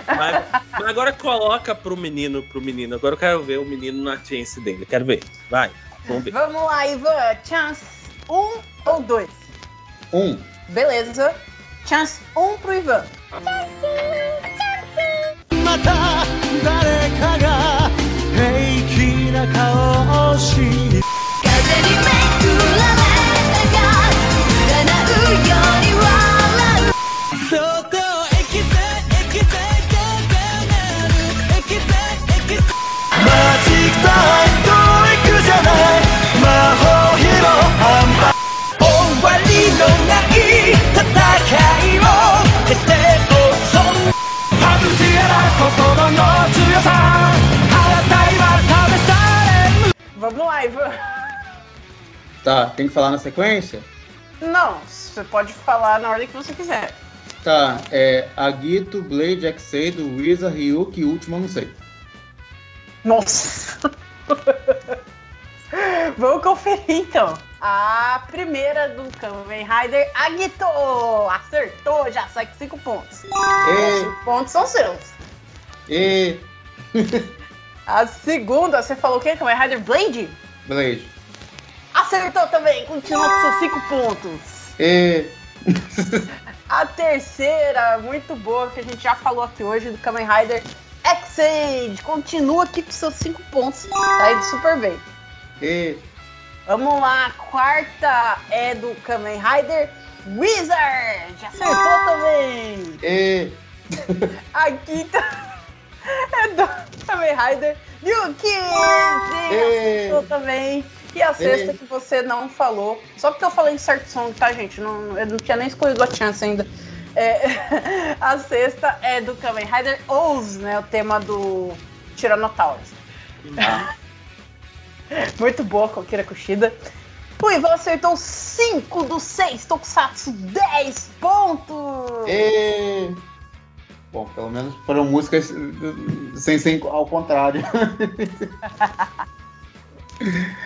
S3: Mas, mas agora coloca pro menino, pro menino. Agora eu quero ver o menino na chance dele. Quero ver. Vai, vamos ver.
S1: Vamos lá, Ivan. Chance. Um ou dois?
S4: Um.
S1: Beleza. Chance 1 um pro Ivan.
S7: ま
S1: Vamos lá, Ivan.
S4: Tá, tem que falar na sequência?
S1: Não, você pode falar na ordem que você quiser.
S4: Tá, é Agito, Blade, Exeido, Wizard, Ryuk e último eu não sei.
S1: Nossa! Vamos conferir então. A primeira do Kamen Rider, Agito! Acertou, já sai com 5 pontos.
S4: E,
S1: 5 pontos são seus.
S4: E,
S1: A segunda, você falou o quê? Kamen Rider Blade?
S4: Blade.
S1: Acertou também, continua com seus 5 pontos.
S4: E,
S1: A terceira, muito boa, que a gente já falou aqui hoje, do Kamen Rider X-Age. Continua aqui com seus 5 pontos. Tá indo super bem.
S4: e,
S1: Vamos lá, a quarta é do Kamen Rider Wizard. Acertou também.
S4: e,
S1: A quinta é do Kamen Rider. Sim,
S4: Ê.
S1: acertou também. E a sexta
S4: Ê.
S1: que você não falou. Só porque eu falei em certo som, tá, gente? Não, eu não tinha nem escolhido a chance ainda. É, a sexta é do Kamen Rider Oz, né? O tema do Tyrannosaurus. Muito boa com a Kira Kushida. O Ivan acertou 5 dos 6 Tokusatsu, 10 pontos!
S4: e. Bom, pelo menos foram músicas uh, sem ser ao contrário.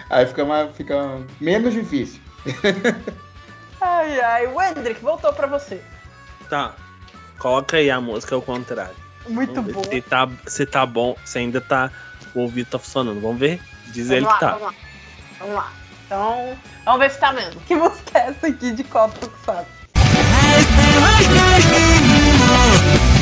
S4: Aí fica, mais, fica menos difícil.
S1: Ai, ai. Wendrick, voltou pra você.
S3: Tá. Coloca aí a música ao contrário.
S1: Muito boa.
S3: Se tá, se tá bom, se ainda tá. O ouvido tá funcionando. Vamos ver? Diz
S1: Vamos
S3: ele
S1: lá,
S3: que tá.
S1: vamos lá. Vamos lá. Então, vamos ver se tá mesmo. Que música é essa aqui de qual Tokusatsu?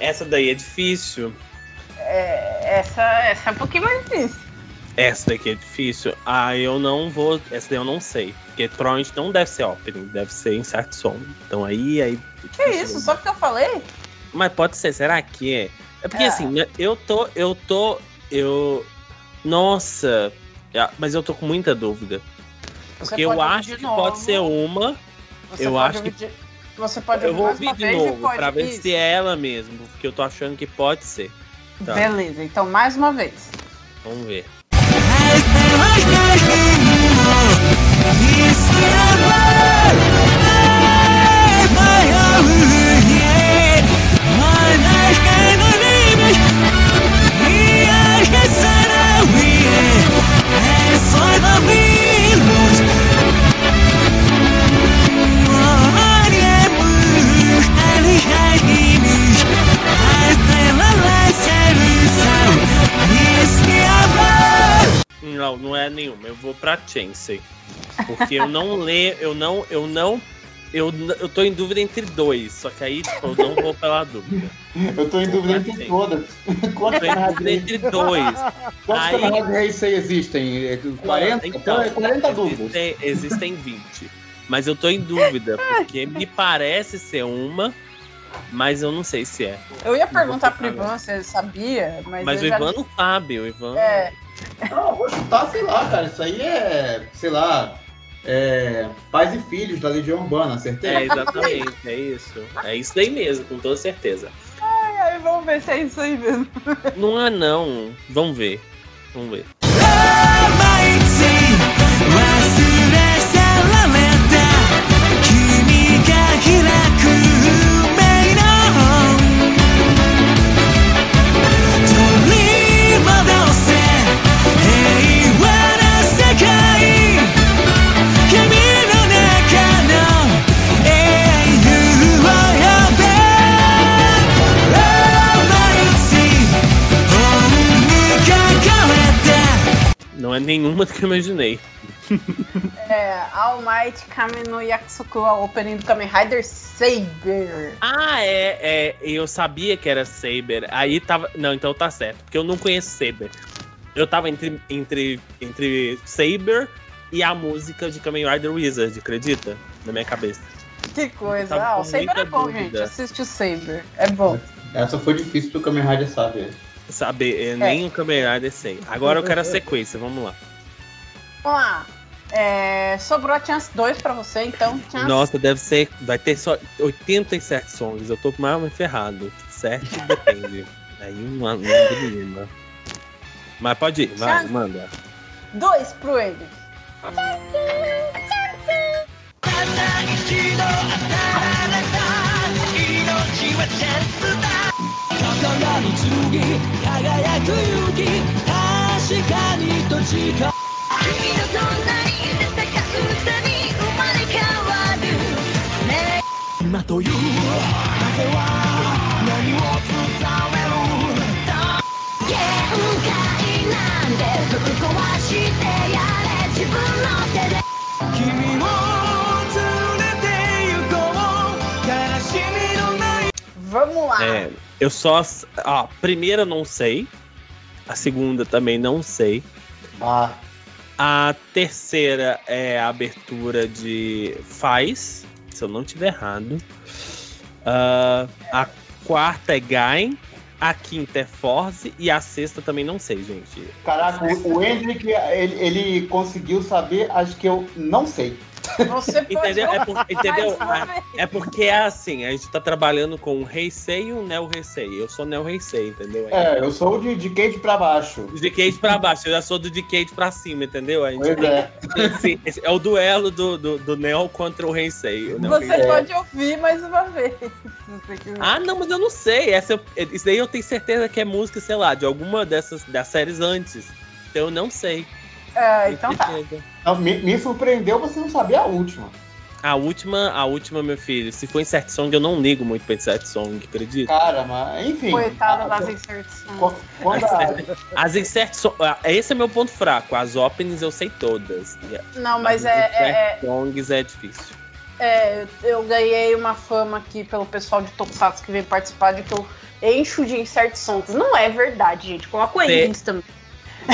S3: essa daí é difícil.
S1: É, essa, essa é um pouquinho mais difícil.
S3: Essa daqui é difícil. Ah, eu não vou. Essa daí eu não sei. Porque provavelmente não deve ser opening, deve ser insert som. Então aí. aí
S1: Que isso? Só porque eu falei?
S3: Mas pode ser, será que é? É porque
S1: É.
S3: assim, né, eu tô. Eu tô. Eu. Nossa. Ah, Mas eu tô com muita dúvida.
S1: Você
S3: Porque eu acho que pode ser uma.
S1: Você
S3: eu acho
S1: ouvir de- Você pode
S3: Eu
S1: ouvir
S3: vou ouvir de
S1: e
S3: novo pra ver
S1: Isso.
S3: se é ela mesmo. Porque eu tô achando que pode ser. Tá.
S1: Beleza, então mais uma vez.
S3: Vamos ver. Não, não é nenhuma. Eu vou pra Chansey. Porque eu não leio, eu não, eu não. Eu, eu tô em dúvida entre dois, só que aí tipo, eu não vou pela dúvida.
S4: Eu tô em dúvida entre
S3: Sim.
S4: todas.
S3: Eu
S4: Quantos
S3: tô em dúvida entre dois.
S4: Quantos
S3: Aí-
S4: de Heisei existem? É 40?
S3: Então,
S4: é 40 dúvidas.
S3: existem, existem 20. Mas eu tô em dúvida, porque me parece ser uma, mas eu não sei se é.
S1: Eu ia perguntar pro Ivan se ele sabia, mas,
S3: Mas o
S1: já...
S3: Ivan não sabe, o Ivan.
S1: É,
S4: Não, vou chutar, sei lá, cara. Isso aí é, sei lá, é, pais e filhos da Legião Urbana, acertei?
S3: É, exatamente, é isso. É isso daí mesmo, com toda certeza.
S1: ai, ai, vamos ver se é isso aí mesmo.
S3: Não é não. Vamos ver. Vamos ver. Nenhuma do que eu imaginei.
S1: É, All Might Kame no Yakusoku, a opening do Kamen Rider Saber.
S3: Ah, é, é. Eu sabia que era Saber. Aí tava. Não, então tá certo. Porque eu não conheço Saber. Eu tava entre, entre, entre Saber e a música de Kamen Rider Wizard, acredita? Na minha cabeça.
S1: Que coisa. Ah, o Saber é bom,
S3: dúvida.
S1: gente. Assiste o Saber. É bom.
S4: Essa foi difícil pro Kamen Rider saber.
S3: Saber, nem o Kamen Rider sei. Agora eu quero a sequência, vamos lá.
S1: Vamos lá. É, sobrou a Chance 2 pra você, então. Chance.
S3: Nossa, deve ser. Vai ter só 87 songs. Eu tô mais ferrado. Certo? Depende. Aí uma, uma nenhuma. Mas pode ir, vai,
S1: Chance.
S3: manda.
S1: 2 pro ele.
S7: たった一度当たられた命はチャンスだ宝の剣輝く勇気確かにと誓う
S8: 君の隣で戦うたび生まれ変わる。ね
S7: 今という風は何を伝える。
S8: 限界なんでぶっ壊してやれ自分の手で
S7: 君を
S1: Vamos lá.
S3: É, eu só. Ó, a primeira não sei. A segunda também não sei.
S4: Ah,
S3: A terceira é a abertura de Faz, se eu não tiver errado. Ah, a quarta é Gain. A quinta é Force. E a sexta também não sei, gente.
S4: caraca, o, Hendrick, ele, ele conseguiu saber as que eu não sei.
S1: Você pode
S3: Entendeu? É, por- entendeu? Ah, É porque é assim, a gente tá trabalhando com o Heisei e o Neo Heisei. Eu sou Neo Heisei, entendeu?
S4: É, eu sou de, de Kate pra baixo.
S3: Do Decade pra baixo, eu já sou do Decade pra cima, entendeu? A gente
S4: Pois
S3: tem-
S4: é.
S3: esse- esse é o duelo do, do, do Neo contra o Heisei. O Neo
S1: Você
S3: Heisei.
S1: pode ouvir mais uma vez.
S3: Ah, não, mas eu não sei. Essa isso daí eu tenho certeza que é música, sei lá, de alguma dessas das séries antes. Então eu não sei.
S1: É, então tá.
S4: Não, me, me surpreendeu você não saber a última.
S3: A última, a última, meu filho, se for Insert Song, eu não ligo muito pra Insert Song, acredita?
S4: Cara, mas enfim.
S1: Coitada
S4: a-
S1: das inserções.
S4: Qu- Quando a,
S3: As Insert Song, ah, esse é meu ponto fraco. As openings eu sei todas.
S1: Não, mas
S3: as
S1: é,
S3: Insert
S1: é,
S3: Songs é difícil.
S1: é, eu ganhei uma fama aqui pelo pessoal de Tokusatsu que veio participar de que eu encho de insert songs. Não é verdade, gente. Coloca o também.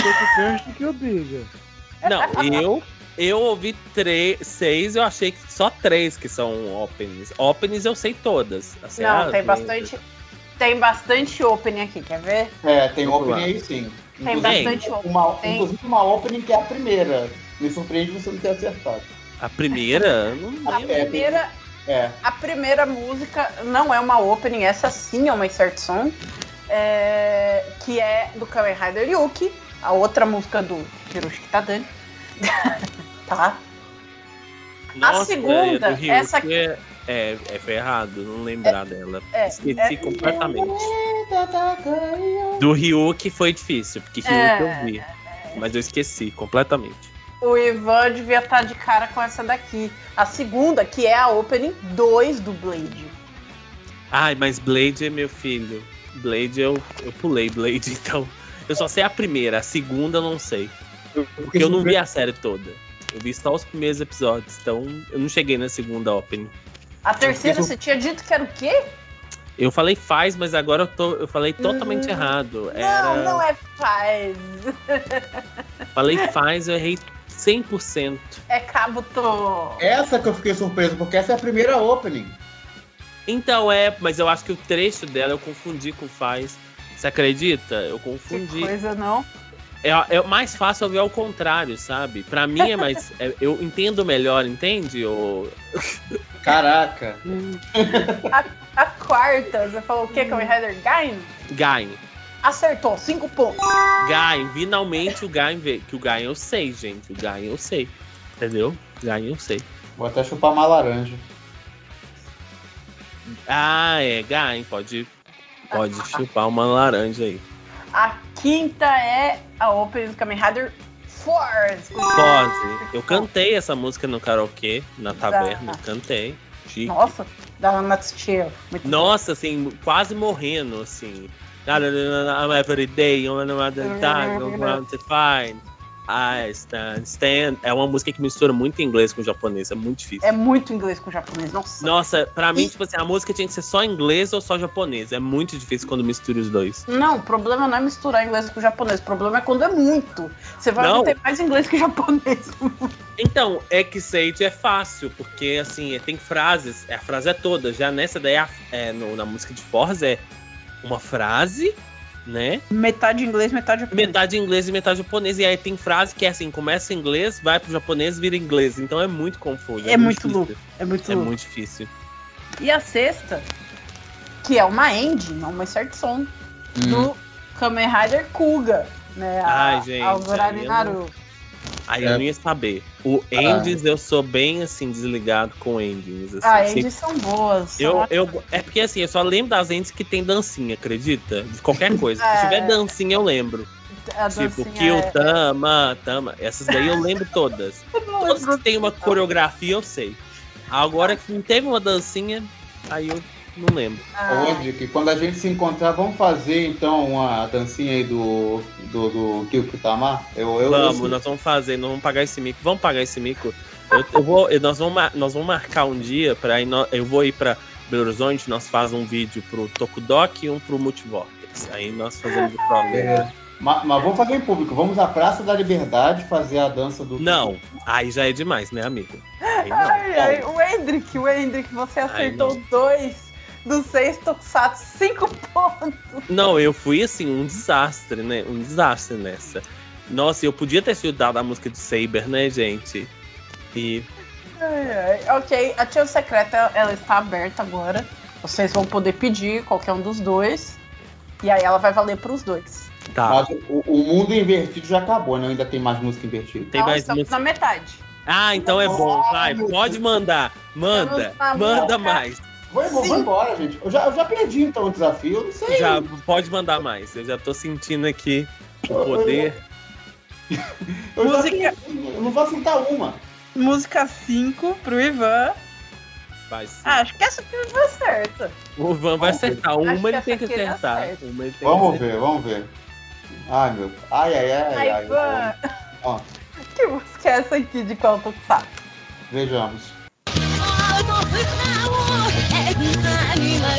S2: Podcast que eu diga.
S3: Não, eu eu ouvi três, seis, eu achei que só três que são openings. Openings eu sei todas. Assim,
S1: Não,
S3: ah,
S1: tem bastante. Tem bastante opening aqui, quer ver?
S4: é, tem
S3: Vamos
S4: opening
S3: lá.
S4: aí sim.
S1: Tem
S4: Inclusive,
S1: bastante opening.
S4: uma,
S1: Tem.
S4: inclusive uma opening que é a primeira. Me surpreende você não ter acertado.
S3: A primeira? Não
S1: A
S3: lembro.
S4: É,
S1: primeira,
S4: É.
S1: a primeira música não é uma opening, essa sim é uma insert song. é, que é do Kamen Rider Yuki, a outra música do Hiroshi Kitadani. tá?
S3: Nossa,
S1: segunda,
S3: é, do Ryuki
S1: essa aqui-
S3: É, é, é, foi errado não lembrar dela.
S1: é,
S3: Esqueci
S1: é-
S3: completamente. Do Ryuki foi difícil, porque Ryuki
S1: É.
S3: eu vi. Mas eu esqueci completamente.
S1: O Ivan devia estar de cara com essa daqui. A segunda, que é a opening 2 do Blade.
S3: Ai, mas Blade é meu filho. Blade eu, eu pulei Blade, então. Eu só sei a primeira, a segunda eu não sei. Porque eu não vi a série toda. Eu vi só os primeiros episódios, então eu não cheguei na segunda opening.
S1: A terceira, você tinha dito que era o quê?
S3: Eu falei faz, mas agora eu, tô, eu falei totalmente
S1: Hum,
S3: errado. Era,
S1: Não, não é faz.
S3: Falei faz, eu errei 100%.
S1: É Kabuto.
S4: Essa que eu fiquei surpreso, porque essa é a primeira opening.
S3: Então é, mas eu acho que o trecho dela eu confundi com faz. Você acredita? Eu
S1: Que
S3: confundi.
S1: coisa, não?
S3: É, é mais fácil ouvir ao contrário, sabe? Pra mim é mais. é- eu entendo melhor, entende? O...
S4: Caraca.
S1: A quarta, você falou o quê? Kamen Rider Gain?
S3: Gain.
S1: Acertou, cinco pontos.
S3: Gain, finalmente o Gain veio. Que o Gain eu sei, gente. O Gain eu sei. Entendeu? Gain eu sei.
S4: Vou até chupar uma laranja.
S3: Ah, é, Gain, pode. Pode chupar uma laranja aí.
S1: A quinta é a opening do Kamen Rider Force.
S3: Pode. Eu cantei essa música no karaokê, na taverna.
S1: Tá.
S3: Cantei. Chique.
S1: Nossa, da Matsuchio. Muito
S3: Nossa, assim, quase morrendo, assim. I'm every day, I'm another time, I'm to find. I stand, stand. É uma música que mistura muito inglês com japonês. É muito difícil.
S1: É muito inglês com japonês, nossa.
S3: Nossa, pra mim,
S1: E-
S3: tipo assim, a música tinha que ser só inglês ou só japonês. É muito difícil quando mistura os dois.
S1: Não, o problema não é misturar inglês com japonês. O problema é quando é muito. Você vai
S3: Não.
S1: ter mais inglês que japonês.
S3: Então, Exate é fácil, porque assim, tem frases, a frase é toda. Já nessa daí, é, no- na música de Forza, é uma frase, né?
S1: metade inglês, metade japonês.
S3: Metade inglês e metade japonês. E aí tem frase que é assim, começa em inglês, vai pro japonês, vira inglês. Então é muito confuso.
S1: É muito
S3: difícil.
S1: louco. É muito
S3: É
S1: louco.
S3: muito difícil.
S1: E a sexta, que é uma end, não uma insert song, do Kamen Rider Kuga. Né?
S3: Ai, gente,
S1: A Alvorada
S3: aí eu
S1: Naru.
S3: Aí
S4: É.
S3: eu não ia saber. O Endings, eu sou bem assim, desligado com Endings. Assim,
S1: Ah, endings são boas.
S3: Eu,
S1: são
S3: eu, é porque assim, eu só lembro das ends que tem dancinha, acredita? De qualquer coisa.
S1: É.
S3: Se tiver dancinha, eu lembro.
S1: a
S3: tipo, Kill,
S1: é-
S3: Tama, Tama. Essas daí eu lembro todas.
S1: Eu
S3: Todas que tem uma coreografia, eu sei. Agora que não teve uma dancinha, aí eu não lembro.
S1: Ah,
S4: Ô, Dick, quando a gente se encontrar, vamos fazer então uma dancinha aí do, do, do Kyokutama? Eu, eu,
S3: vamos,
S4: eu,
S3: nós vamos fazer, nós vamos pagar esse mico. Vamos pagar esse mico. Eu, eu vou, eu- nós, vamos, nós vamos marcar um dia para eu vou ir para Belo Horizonte, nós fazemos um vídeo pro Tokudok e um pro Multivortex. Aí nós fazemos o programa.
S4: É, mas, mas vamos fazer em público. Vamos à Praça da Liberdade fazer a dança do.
S3: Não, aí já é demais, né, amigo? Aí não.
S1: Ai, ai, o Hendrick, o Hendrick, você acertou
S3: não.
S1: dois dos seis Tokusatsu, cinco pontos.
S3: Não, eu fui assim, um desastre, né? Um desastre nessa. Nossa, eu podia ter sido dado a música de Saber, né, gente? E.
S1: Ai, ai. Ok, a Tia Secreta ela está aberta agora. Vocês vão poder pedir qualquer um dos dois. E aí ela vai valer para os dois.
S3: Tá.
S4: Mas o, o mundo invertido já acabou, né? Ainda tem mais música invertida.
S3: Tem
S1: Nós
S3: mais
S1: estamos
S3: música.
S1: na metade.
S3: Ah, então é bom. Vai, pode mandar. Manda. Manda
S1: boca.
S3: mais.
S4: Vou, vou, embora, gente. Eu já, eu já perdi então o desafio. Eu não sei.
S3: Já, pode mandar mais. Eu já tô sentindo aqui o poder.
S4: eu, já
S1: música-
S4: perdi. eu não vou aceitar uma.
S1: Música 5 pro Ivan.
S3: Vai sim.
S1: Ah, acho que essa aqui vai certa.
S3: O Van vai acertar. Uma
S1: que
S3: ele tem que acertar.
S1: acerta.
S3: Uma ele tem que
S4: Vamos
S3: acertar.
S4: ver, vamos ver. Ai, meu. Ai, ai, ai, ai.
S1: Ivan.
S4: Ó.
S1: Que música é essa aqui de qual Tokusatsu?
S4: Vejamos.
S8: あ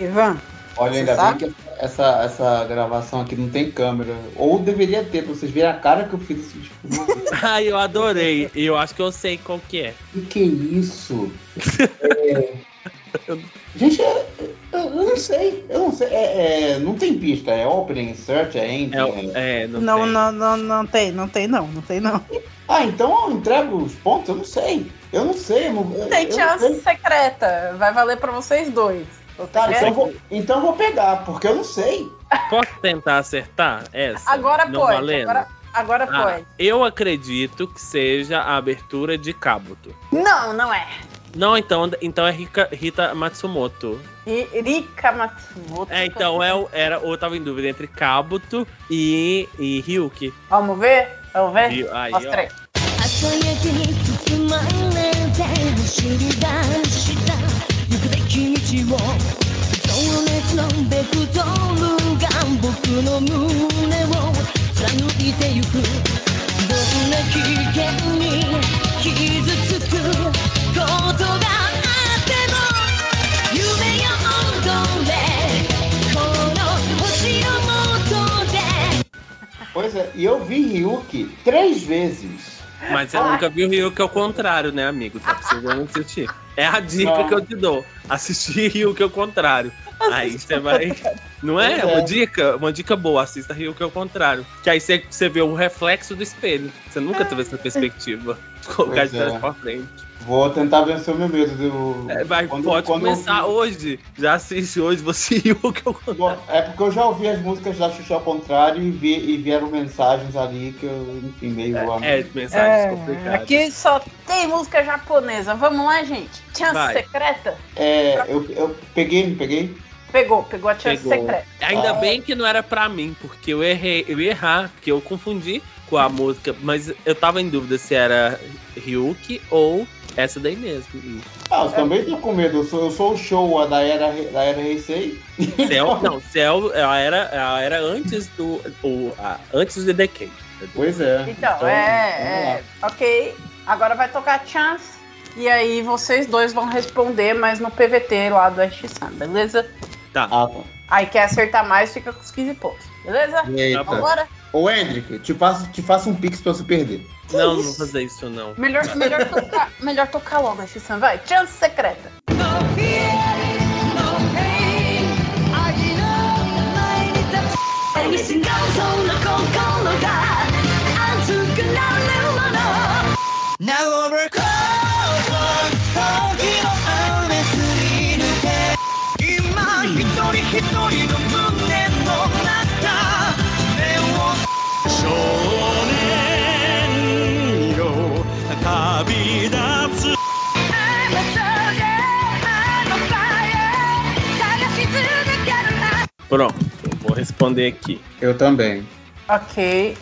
S1: Ivan,
S4: Olha, ainda
S1: sabe?
S4: bem que essa, essa gravação aqui não tem câmera. Ou deveria ter, pra vocês verem a cara que eu fiz esse.
S3: Ai, eu adorei. Eu acho que eu sei qual que é.
S4: que que é isso? É, Gente, eu, eu- não sei. Eu não sei. É, é, não tem pista. É opening, insert, é end. é-
S3: É, é não,
S1: não,
S3: tem.
S1: não, não, não tem, não tem não, não tem não.
S4: Ah, então eu entrego os pontos? Eu não sei. Eu não sei. Eu não, eu, não sei.
S1: secreta, vai valer pra vocês dois. Você
S4: Cara,
S1: quer?
S4: então eu, vou, então eu vou pegar, porque eu não sei.
S3: Posso tentar acertar essa?
S1: Agora
S3: não
S1: pode,
S3: valendo?
S1: agora, agora
S3: Ah,
S1: pode.
S3: eu acredito que seja a abertura de Kabuto.
S1: Não, não é.
S3: Não, então, então é Rika- Rita Matsumoto.
S1: Ri- Rika Matsumoto.
S3: É, então é, era, eu tava em dúvida entre Kabuto e, e Ryuki.
S1: Vamos ver? Vamos ver?
S3: Aí,
S1: Mostra
S3: ó.
S1: aí.
S8: 朝焼けに包まれて走り出した行くべき道を情熱のベクトルが僕の胸を貫いてゆくどんな危険に傷つくことがあっても夢よ踊れこの星を求めて
S4: Pois é, e eu vi Ryuki três vezes.
S3: Mas você nunca viu o Ryuki ao contrário, né, amigo? Tá precisando assistir. É a dica
S4: Não.
S3: que eu te dou. Assistir Rio que é o contrário. Aí você vai. Não é?
S4: É.
S3: Uma dica, uma dica boa, assista Rio que é o contrário. Que aí você, você vê o reflexo do espelho. Você nunca teve essa perspectiva. De colocar
S4: Pois
S3: de trás
S4: é.
S3: pra frente.
S4: Vou tentar vencer o meu medo do.
S3: É, vai,
S4: Quando-
S3: pode
S4: quando eu
S3: começar
S4: ouvi-
S3: hoje. Já assiste hoje, você que é o contrário.
S4: Bom, é porque eu já ouvi as músicas da Xuxa ao contrário e, vi, e vieram mensagens ali que eu, enfim, meio.
S3: É, mensagens
S1: É,
S3: complicadas.
S1: aqui só tem música japonesa. Vamos lá, gente. Chance
S3: Vai.
S1: secreta?
S4: É, eu, eu peguei, não peguei?
S1: Pegou, pegou a chance
S3: Pegou.
S1: secreta.
S3: Ainda
S4: Ah.
S3: bem que não era pra mim, porque eu errei, eu ia errar, porque eu confundi com a música, mas eu tava em dúvida se era Ryuki ou essa daí mesmo.
S4: Ah, eu também tô com medo. Eu sou, eu sou o show da era, da era Heisei.
S3: Cell, não, Cell ela era, ela era antes do. O, a- antes do Decay.
S4: Pois é.
S1: Então, é, é. Ok. Agora vai tocar chance. E aí vocês dois vão responder, mas no PVT lá do X-Sam, beleza?
S3: Tá.
S4: Ah, tá.
S1: Aí quer acertar mais, fica com os 15 pontos. Beleza?
S4: Eita.
S1: Vambora?
S4: Ô, Hendrick, te faço, te faço um pix pra você perder.
S3: Não, não vou fazer isso não.
S1: Melhor, melhor, tocar, melhor tocar logo esse Sam, vai. Chance secreta.
S3: Pronto, eu vou responder aqui.
S4: Eu também.
S1: Ok.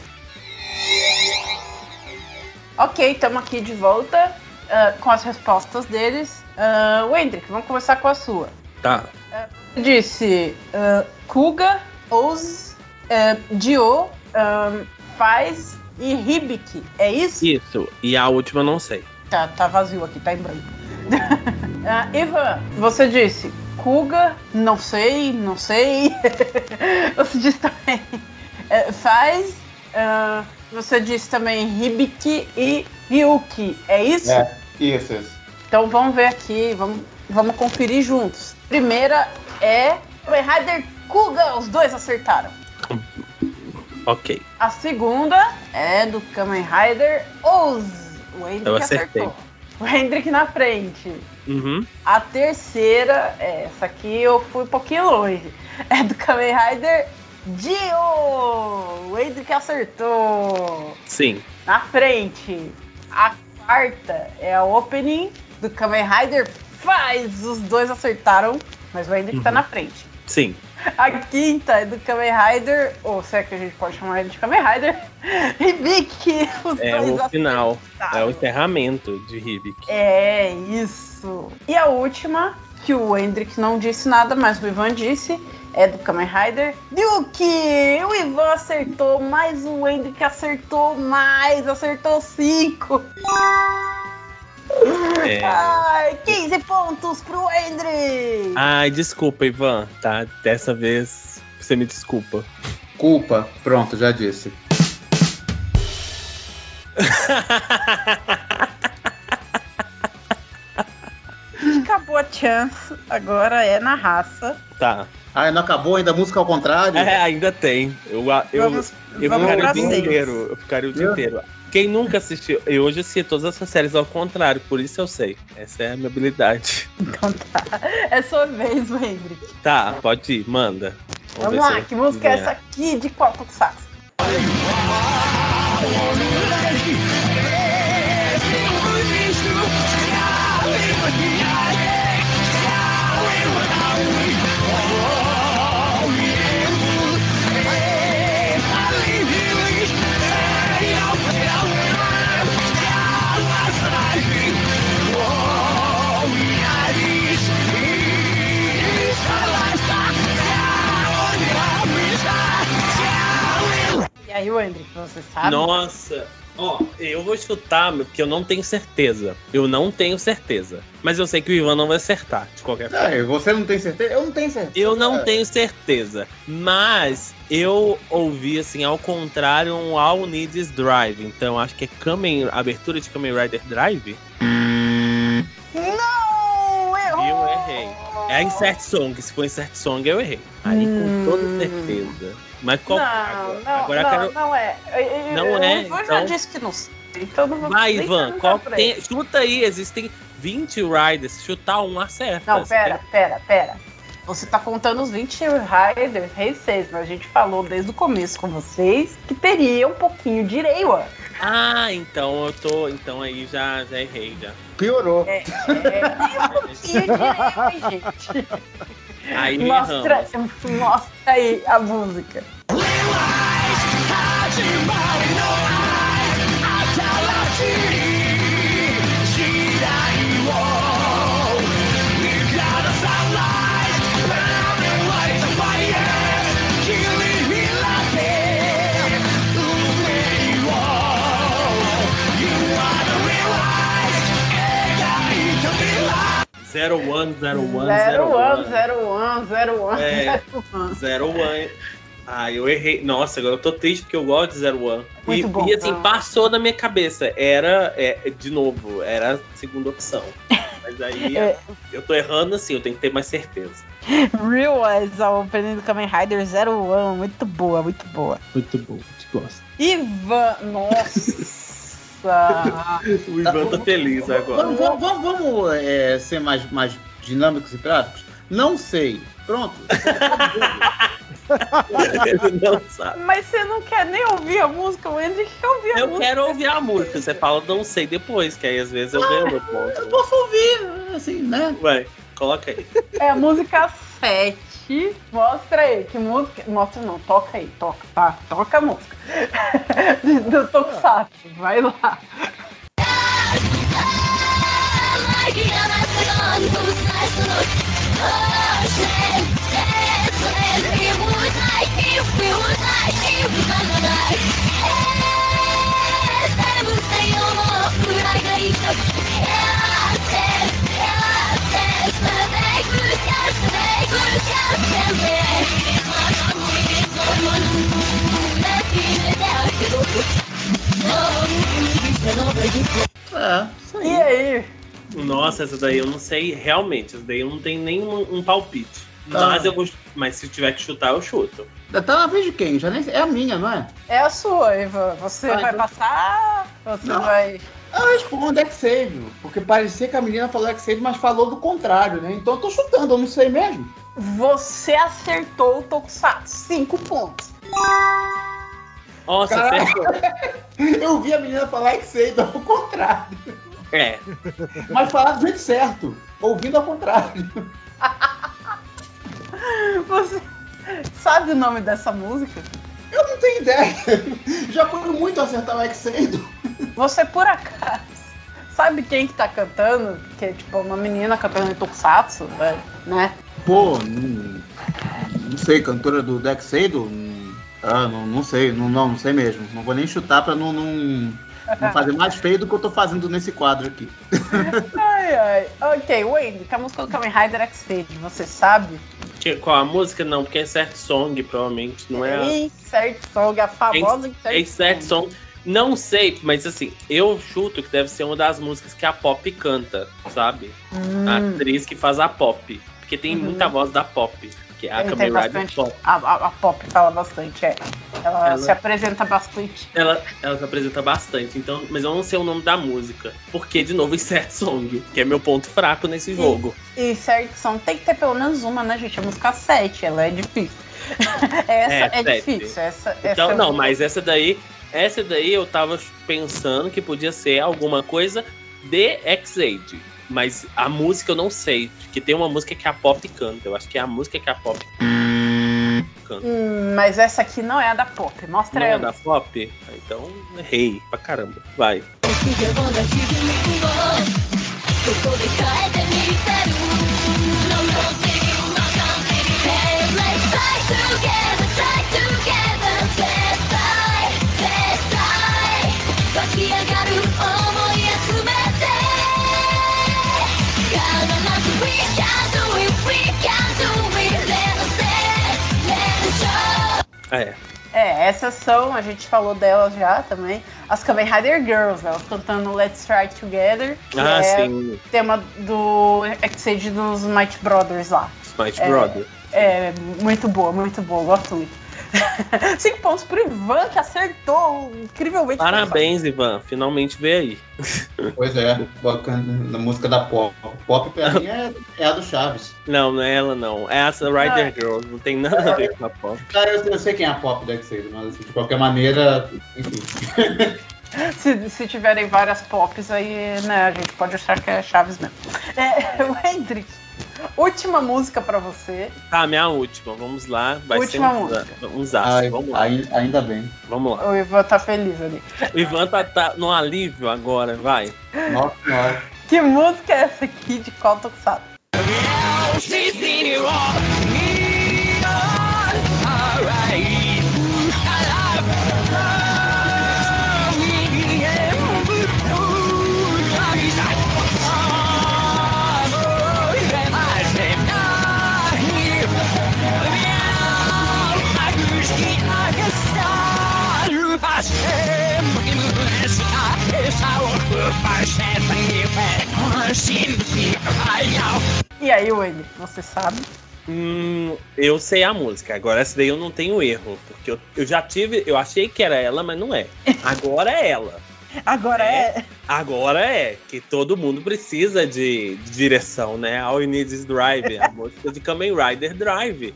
S1: Ok, estamos aqui de volta ah, com as respostas deles. Uh, Wendrick, vamos começar com a sua.
S3: Tá.
S1: Disse ah, Kuga, Oz, uh, Dio, ah, Faz e Hibiki. É isso?
S3: Isso. E a última eu não sei.
S1: Tá, tá vazio aqui, tá em branco. Ah, Ivan, você disse Kuga, não sei, não sei. você disse também eh, Faz. ah, você disse também Hibiki e Ryuki. É isso?
S4: É, isso, isso.
S1: Então vamos ver aqui, vamos, vamos conferir juntos. Primeira é Kamen Rider Kuga, os dois acertaram.
S3: Ok.
S1: A segunda é do Kamen Rider Oz. O
S3: Eu acertei.
S1: acertou. O Hendrick na frente.
S3: Uhum.
S1: A terceira, é, essa aqui eu fui um pouquinho longe. É do Kamen Rider Dio! O Hendrick acertou.
S3: Sim.
S1: Na frente. A quarta é a opening do Kamen Rider Faz. Os dois acertaram, mas o Hendrick tá
S3: Uhum.
S1: na frente.
S3: Sim.
S1: A quinta é do Kamen Rider, ou será que a gente pode chamar ele de Kamen Rider? Hibiki! Os
S3: É
S1: dois
S3: o final.
S1: acertaram.
S3: É o encerramento de Hibik.
S1: É, isso. E a última, que o Hendrick não disse nada, mas o Ivan disse, é do Kamen Rider Ryuki! O Ivan acertou, mas o Hendrick acertou mais, acertou cinco.
S3: É.
S1: Ai, 15 pontos pro Hendrick!
S3: Ai, desculpa, Ivan, tá? Dessa vez você me desculpa.
S4: Culpa. Pronto, já disse.
S1: Acabou a chance, agora é na raça.
S3: tá.
S4: Ah, não acabou ainda a música ao contrário?
S3: É, ainda tem. Eu, eu,
S1: vamos
S3: eu
S1: vamos
S3: ficaria o dia
S1: seis.
S3: inteiro. Eu ficaria o dia
S4: Eu-
S3: inteiro. Quem nunca assistiu, eu hoje assisti todas essas séries ao contrário, por isso eu sei. Essa é a minha habilidade.
S1: Então tá. É sua vez, Hendrick.
S3: Tá, pode ir, manda.
S1: Vamos
S3: ver
S1: lá, que música é essa aqui de qual tokusatsu? E aí, Hendrick, você sabe?
S3: Nossa! Ó, eu vou chutar, porque eu não tenho certeza. Eu não tenho certeza. Mas eu sei que o Ivan não vai acertar, de qualquer forma.
S4: Ah, você não tem certeza? Eu não tenho certeza.
S3: Eu não
S4: É.
S3: tenho certeza, mas eu ouvi assim ao contrário um All Needs Drive, então acho que é Kamen, abertura de Kamen Rider Drive.
S1: Não!
S3: É a Insert Song. Se for Insert Song, eu errei. Aí com toda certeza. Mas qual.
S1: Não,
S3: agora,
S1: não,
S3: agora
S1: não,
S3: quero.
S1: não é. Eu-
S3: Não
S1: eu-
S3: é,
S1: Eu já
S3: então-
S1: disse que não sei. Então não vou
S3: Vai, Ivan, qual tem. Chuta aí, existem 20 riders. Chutar um acerta.
S1: Não, pera, pera, pera. Você tá contando os 20 Riders Races, mas a gente falou desde o começo com vocês que teria um pouquinho de Reiwa.
S3: Ah, então eu tô. Então aí já, já errei já.
S4: Piorou.
S1: É, é, tem um pouquinho de Reiwa, gente.
S3: Aí
S1: Mostra,
S3: erramos.
S1: mostra aí a música.
S3: Zero one, zero one,
S1: Zero
S3: zero
S1: one,
S3: one.
S1: zero one, zero one,
S3: É.
S1: zero one.
S3: Zero One. Ah, eu errei. Nossa, agora eu tô triste porque eu gosto de Zero One. E,
S1: Muito bom.
S3: e assim,
S1: Ah.
S3: passou na minha cabeça. Era, é, de novo, era a segunda opção. Mas aí
S1: É.
S3: eu tô errando assim, eu tenho que ter mais certeza.
S1: Real as a opening do Kamen Rider Zero One. Muito boa, muito boa.
S9: Muito bom, te gosto.
S1: Ivan, nossa.
S3: O Ivan tá feliz agora.
S4: Vamos, vamos, vamos, vamos, é, ser mais, mais dinâmicos e práticos? Não sei. Pronto.
S3: Ele não sabe.
S1: Mas você não quer nem ouvir a música? O Hendrick quer ouvir a
S3: Eu
S1: música.
S3: quero ouvir a música. Você fala, não sei depois, que aí às vezes eu ganho meu
S4: Eu posso ouvir, assim, né?
S3: Vai, coloca aí.
S1: É a música 7. Mostra aí, que música. Mostra não, toca aí, toca, tá? Toca a música. Do Tokusatsu, vai lá.
S4: É, isso
S1: E aí?
S3: Nossa, essa daí eu não sei realmente. Essa daí eu não tenho nem um, um palpite.
S4: Tá.
S3: Mas eu vou. Mas se tiver que chutar, eu chuto.
S4: Tá na vez de quem? Já nem sei. É a minha, não é?
S1: É a sua, Ivan. Você
S4: Ah,
S1: vai
S4: então-
S1: passar? Você
S4: Não.
S1: vai.
S4: Eu respondo X-Save, porque parecia que a menina falou X-Save, mas falou do contrário, né? Então eu tô chutando, eu não sei mesmo.
S1: Você acertou o Tokusatsu. Cinco pontos.
S3: Nossa, acertou.
S4: Eu vi a menina falar X-Save ao contrário.
S3: É.
S4: Mas falar do jeito certo, ouvindo ao contrário.
S1: Você sabe o nome dessa música?
S4: Eu não tenho ideia. Já foi muito acertar o X-Save.
S1: Você por acaso sabe quem que tá cantando? Que é tipo uma menina cantando em Tokusatsu, né? né?
S4: Pô, não, não sei, cantora do Dex Seido? Ah, não, não sei, não, não, não sei mesmo. Não vou nem chutar pra não, não, não fazer mais feio do que eu tô fazendo nesse quadro aqui.
S1: Ai, ai. Ok, Wendy, que a música do Kamen Rider X-Fade, você sabe?
S3: Qual a música? Não, porque é Insert Song, provavelmente. Não é a.
S1: Insert Song, a famosa Insert
S3: É Insert Song. Não sei, mas assim, eu chuto que deve ser uma das músicas que a Pop canta, sabe?
S1: Hum,
S3: A atriz que faz a Pop. Porque tem
S1: Uhum.
S3: muita voz da Pop. Que é a Kamen Rider
S1: bastante.
S3: Pop.
S1: a, a- a Pop fala bastante, é. Ela,
S3: Ela-
S1: se apresenta bastante.
S3: Ela, ela se apresenta bastante, então, mas eu não sei o nome da música. Porque, de novo, Insert Song, que é meu ponto fraco nesse jogo.
S1: E Insert Song tem que ter pelo menos uma, né, gente? A música 7, ela é difícil. essa
S3: É,
S1: é, difícil. Essa,
S3: Então,
S1: essa
S3: não, mas essa daí, essa daí eu tava pensando que podia ser alguma coisa de X-Aid. Mas a música eu não sei. Porque tem uma música que a Pop canta. Eu acho que é a música que a Pop canta.
S1: Hum, mas essa aqui não é a da Pop. Mostra
S3: Não é
S1: ela.
S3: da Pop? Ah, Então, errei pra caramba. Vai.「Ah, é.
S1: É, essas são, a gente falou delas já também, as Kamen Rider Girls, elas cantando Let's Try Together, que
S3: Ah,
S1: é
S3: sim.
S1: tema do Exceed dos Might Brothers lá.
S3: Smite
S1: É.
S3: Brother.
S1: É, muito boa, muito boa, gosto muito. Cinco pontos pro Ivan, que acertou incrivelmente.
S3: Parabéns, Ivan. Finalmente veio aí.
S4: Pois é, bacana, na música da pop. Pop pra mim é, é a do Chaves.
S3: Não, não é ela, não. É essa Rider
S1: Não.
S3: Girl. Não tem nada a ver com a pop.
S4: Ah, eu, eu sei quem é a pop da Exceed, mas assim, de qualquer maneira, enfim.
S1: Se, se tiverem várias pops, aí né, a gente pode achar que é Chaves mesmo. É, o Hendrik, última música pra você.
S3: Tá, minha última. Vamos lá. Vai
S1: Última
S3: ser um,
S1: música.
S3: um zaço. Vamos lá.
S4: ai- ainda bem.
S3: Vamos lá.
S1: O Ivan tá feliz ali.
S3: O Ivan tá, tá no alívio agora. Vai.
S4: Nossa senhora.
S1: Que música é essa aqui de qual Tokusatsu? E aí, Wendy, você sabe?
S3: Hum, eu sei a música. Agora essa daí eu não tenho erro. Porque eu, eu já tive. Eu achei que era ela, mas não é. Agora é ela.
S1: Agora é.
S3: Agora é. Que todo mundo precisa de, de direção, né? All You Need Is Drive. A música de Kamen Rider Drive.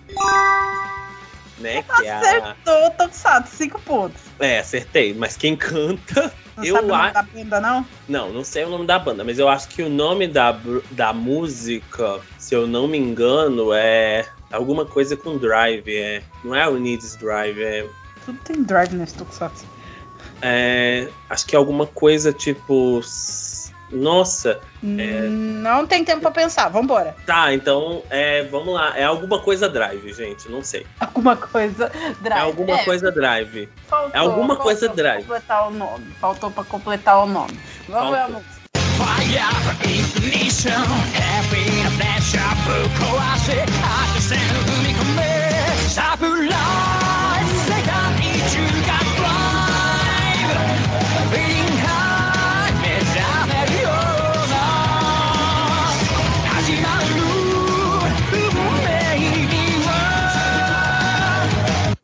S3: Né? Que é a.
S1: Acertou, Tokusatsu, cinco pontos.
S3: É, acertei. Mas quem canta.
S1: Não
S3: Eu
S1: sabe o nome
S3: acho-
S1: da banda, não?
S3: Não, não sei o nome da banda, mas eu acho que o nome da, da música, se eu não me engano, é alguma coisa com drive. É, não é o Needs Drive, é,
S1: Tudo tem drive nesse Tokusatsu.
S3: é. Acho que é alguma coisa tipo. Nossa,
S1: Hum, Não tem tempo pra pensar, vambora.
S3: tá, então é, vamos lá. É alguma coisa drive, gente, não sei.
S1: Alguma coisa drive.
S3: É alguma coisa drive.
S1: faltou,
S3: é alguma
S1: faltou
S3: coisa drive.
S1: completar o nome. Faltou pra completar o nome. Vamos ver a música.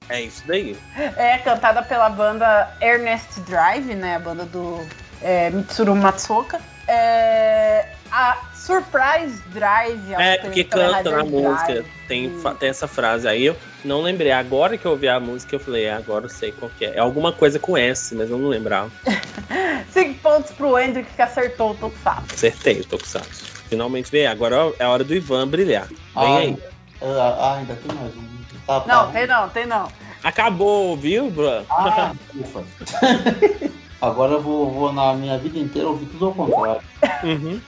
S3: É isso daí.
S1: É cantada pela banda Ernest Drive, né? A banda do é, Mitsuru Matsuoka. É, a Surprise Drive.
S3: É, porque
S1: Kamen
S3: canta na música.
S1: Drive.
S3: Tem, tem essa frase aí. Eu não lembrei. Agora que eu ouvi a música, eu falei, é, agora eu sei qual que é. É alguma coisa com S, mas eu não lembrava.
S1: Cinco pontos pro Hendrick que acertou o Tokusatsu.
S3: Acertei, com Santos. Finalmente veio. Agora é a hora do Ivan brilhar. Vem aí.
S4: Ah, ah, ainda tem mais um. Tá,
S1: Não,
S4: tá.
S1: tem não, tem não.
S3: Acabou, viu, Bruno?
S4: Ah, ufa. Agora eu vou, vou na minha vida inteira ouvir tudo ao contrário.
S3: Uhum.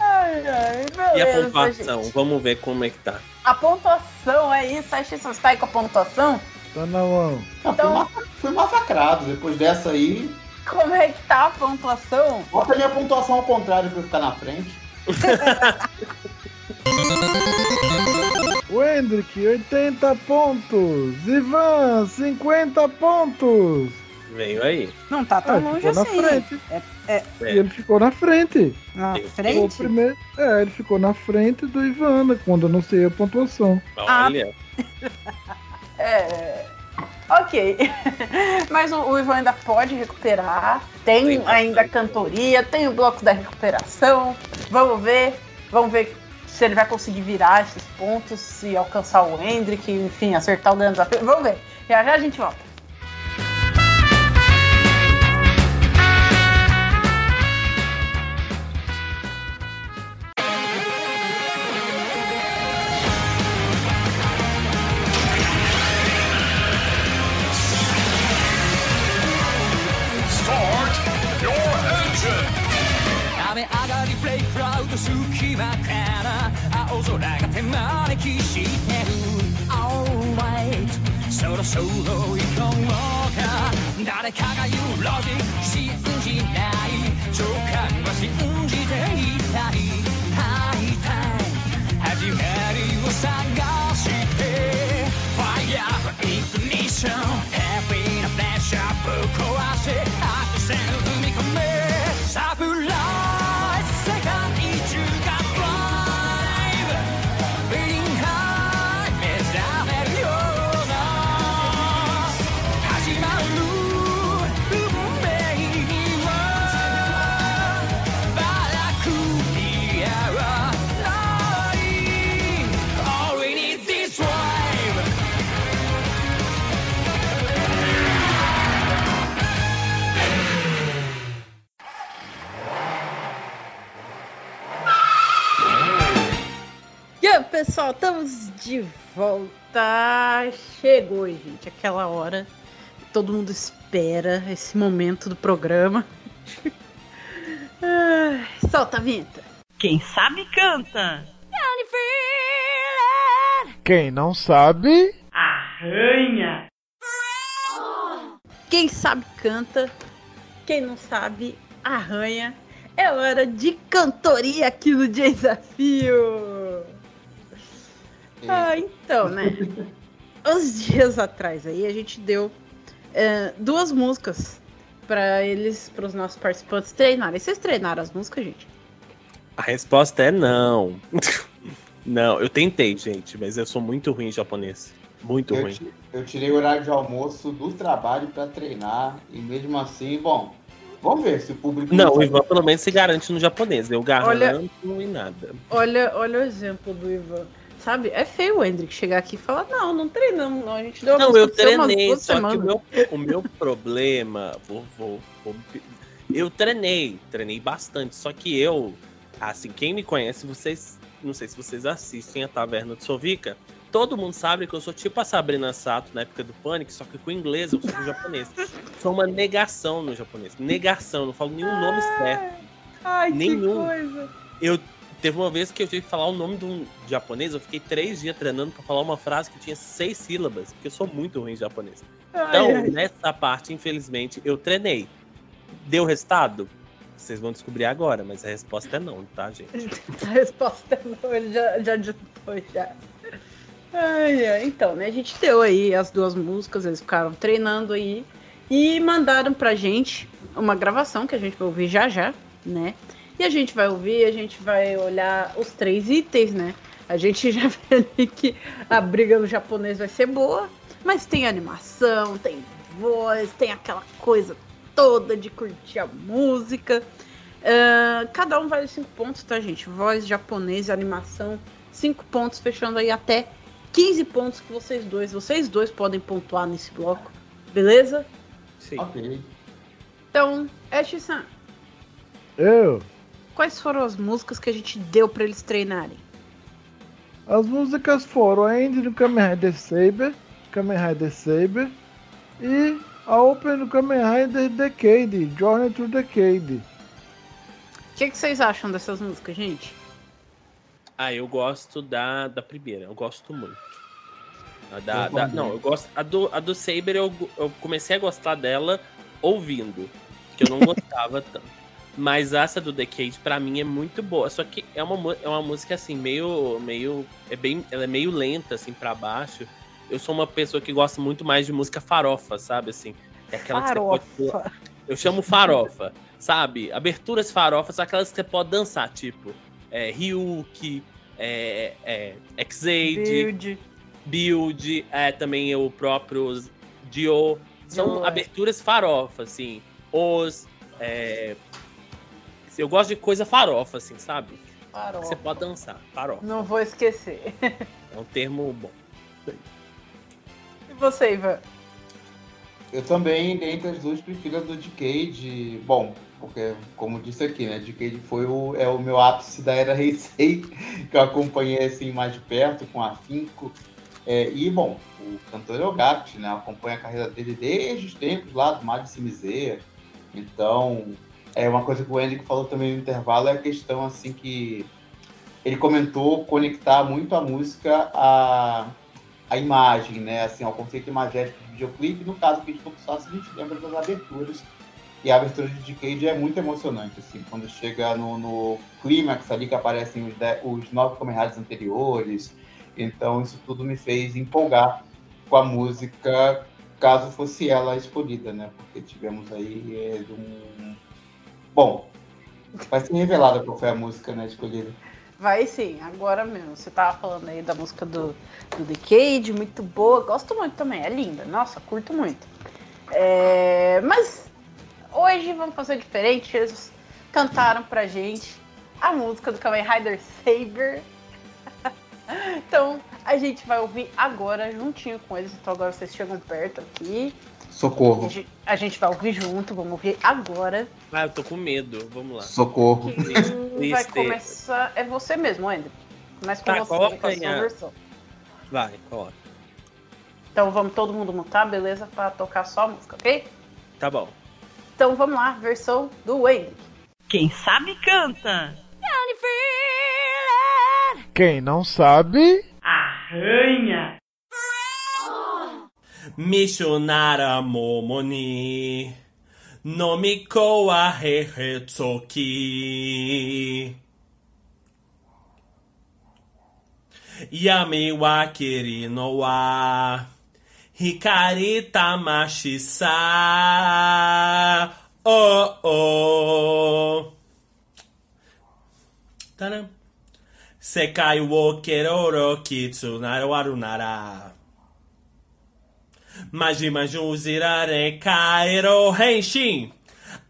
S1: Ai, ai,
S3: E a
S1: beleza,
S3: pontuação?
S1: gente.
S3: Vamos ver como é que tá.
S1: A pontuação é isso, que você está aí com a pontuação?
S2: Tá na mão.
S1: Então-
S4: fui massacrado. Depois dessa aí,
S1: Como é que tá a pontuação?
S4: bota a minha pontuação ao contrário pra eu ficar na frente.
S2: O Hendrick, 80 pontos. Ivan, 50 pontos.
S3: Veio aí.
S1: Não tá
S2: Ah,
S1: tão
S2: ele
S1: longe
S2: ficou na
S1: assim.
S2: frente.
S1: É, é
S2: E ele ficou na frente.
S1: na
S2: O
S1: frente?
S2: primeiro, é, ele ficou na frente do Ivan, né, quando eu não sei a pontuação.
S1: Ah. É. Ok. Mas o, o Ivan ainda pode recuperar. Tem
S3: Tem
S1: ainda cantoria, tem o bloco da recuperação. Vamos ver. Vamos ver se ele vai conseguir virar esses pontos, se alcançar o Hendrick, enfim, acertar o grande desafio. Vamos ver. Já já a gente volta.
S9: 誰かが言うロジック信じない。直感は信じていたい。会いたい始まりを探して。Fire Ignition
S1: pessoal, estamos de volta. Chegou, gente, aquela hora que todo mundo espera esse momento do programa. Solta a vinheta.
S10: Quem sabe canta.
S2: Quem não sabe,
S10: Arranha.
S1: Quem sabe canta, quem não sabe arranha. É hora de cantoria aqui no Desafio. Ah, então, né? Uns dias atrás aí a gente deu é, duas músicas para eles, para os nossos participantes treinarem. Vocês treinaram as músicas, gente?
S3: A resposta é não. não, eu tentei, gente, mas eu sou muito ruim em japonês. Muito
S4: Eu,
S3: ruim.
S4: eu tirei o horário de almoço do trabalho para treinar e mesmo assim, bom, vamos ver se o público.
S3: Não, o. Ivan pelo menos se garante no japonês. Eu
S1: Olha-
S3: garanto e nada.
S1: Olha, olha o exemplo do Ivan. Sabe, é feio o Hendrick chegar aqui e falar: Não, não treinamos, não. A gente deu
S3: Não, eu treinei, só que o
S1: semanas."
S3: meu, o meu problema. Vou, vou, vou- eu treinei, treinei bastante. Só que eu, assim, quem me conhece, vocês. Não sei se vocês assistem a Taverna de Sovica. Todo mundo sabe que eu sou tipo a Sabrina Sato na época do Panic, só que com inglês eu sou com japonês. Sou uma negação no japonês. Negação, não falo nenhum nome certo.
S1: Ai,
S3: Nenhum.
S1: que coisa.
S3: Eu teve uma vez que eu tive que falar o nome de um japonês, eu fiquei três dias treinando pra falar uma frase que tinha seis sílabas, porque eu sou muito ruim em japonês. Então,
S1: Ai,
S3: nessa parte, infelizmente, eu treinei. Deu resultado? Vocês vão descobrir agora, mas a resposta é não, tá, gente?
S1: A resposta é não, ele já, já adiantou já. Ai, ai. Então, né, a gente deu aí as duas músicas, eles ficaram treinando aí e mandaram pra gente uma gravação que a gente vai ouvir já já, né? E a gente vai ouvir, a gente vai olhar os três itens, né? A gente já vê ali que a briga no japonês vai ser boa, mas tem animação, tem voz, tem aquela coisa toda de curtir a música. Ah, cada um vale 5 pontos, tá, gente? Voz, japonês, animação, 5 pontos, fechando aí até 15 pontos que vocês dois, vocês dois podem pontuar nesse bloco, beleza?
S3: Sim.
S4: Ok.
S1: Então, Ash-san,
S2: eu.
S1: Quais foram as músicas que a gente deu pra eles treinarem?
S2: As músicas foram End do Kamen Rider Saber, Kamen Rider Saber e a Open do Kamen Rider Decade, Journey to Decade.
S1: O que, que vocês acham dessas músicas, gente?
S3: Ah, eu gosto da, da primeira, eu gosto muito. A da,
S4: Eu
S3: da- não, eu gosto. A do, a do Saber eu, eu comecei a gostar dela ouvindo, que eu não gostava tanto. Mas essa do Decade pra mim é muito boa. Só que é uma, é uma música assim, meio. meio é bem, ela é meio lenta, assim, pra baixo. Eu sou uma pessoa que gosta muito mais de música farofa, sabe? Assim, é aquela que você pode
S1: Farofa.
S3: Eu chamo farofa, sabe? Aberturas farofas, aquelas que você pode dançar, tipo é, Ryuki, é, é, Xade,
S1: Build.
S3: Build, é, também o próprio Dio. São
S1: é.
S3: aberturas farofa, assim. Os. é, eu gosto de coisa farofa, assim, sabe?
S1: Farofa.
S3: você pode dançar. Farofa.
S1: Não vou esquecer.
S3: É um termo bom.
S1: E você, Ivan?
S4: Eu também, dentre as duas, prefiro a do Decade. Bom, porque, como disse aqui, né? Decade foi o, é o meu ápice da era Heisei, que eu acompanhei assim mais de perto, com afinco. É, e, bom, o cantor é o Gapt, né? Acompanha a carreira dele desde os tempos lá do Mario Cimizeira. Então, é uma coisa que o Andy falou também no intervalo, é a questão, assim, que ele comentou conectar muito a música a a imagem, né? Assim, ao conceito imagético de videoclipe. No caso que a gente Tokusatsu, a gente lembra das aberturas. E a abertura de Decade é muito emocionante, assim, quando chega no, no clímax ali que aparecem os, de- os nove Riders anteriores. Então, isso tudo me fez empolgar com a música, caso fosse ela escolhida, né? Porque tivemos aí é, um. Bom, vai ser revelada qual foi a música né, escolhida.
S1: Vai sim, agora mesmo. Você tava falando aí da música do, do Decade, muito boa. Gosto muito também, é linda. Nossa, curto muito. É, mas hoje vamos fazer diferente. Eles cantaram pra gente a música do Kamen Rider Saber. então a gente vai ouvir agora juntinho com eles. Então agora vocês chegam perto aqui. A
S4: Socorro,
S1: gente, a gente vai ouvir junto, vamos ouvir agora.
S3: Ah, eu tô com medo. Vamos lá.
S4: socorro.
S1: Quem vai começar é você mesmo, André. Começa com
S3: Tá,
S1: você,
S3: coloca
S1: a sua
S3: a-
S1: versão.
S3: Vai, coloca.
S1: Então vamos todo mundo mutar, beleza? Pra tocar só a música, ok?
S3: Tá bom.
S1: Então vamos lá, versão do Wayne.
S10: Quem sabe canta.
S2: Quem não sabe,
S10: Arranha.
S3: Mishonara momoni Nomiko wa hehetsuki Yami wa kiri no wa Hikari tamashi sa. Oh oh. Sekai wo keroro kitsu naru nara Maji Maju Zirare Kairo Henshin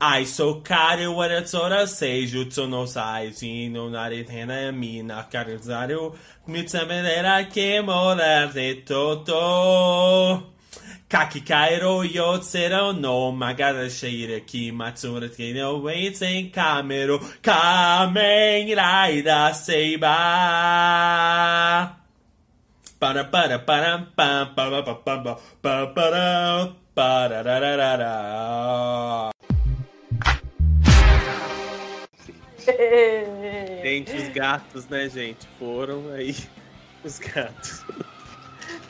S3: Aiso Kari Waratsora Seijutsu no Saiji no Naritena Mina Karizaru Mitsamerera Kemora Toto. Kaki Kairo Yotsero no Magara Sheira Ki Matsura Kino Waits in Kamero Kamen Rider Seiba para para para para para para para para para para Gente, os gatos, né, gente? Foram aí os gatos.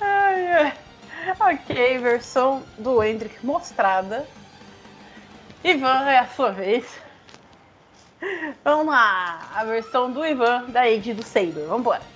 S1: Ai, ai. Ok, versão do Hendrick mostrada. Ivan, é a sua vez. Vamos lá, a versão do Ivan da Age do Saber. Vambora.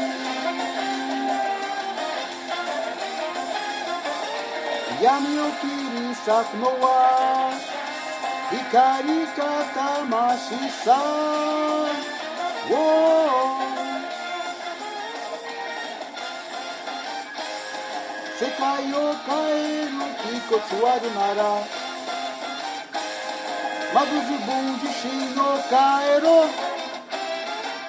S10: 闇を切
S2: り裂く
S10: の
S1: は
S4: 光か魂さ、世界を変える気骨あるならまず自分自身を変えろ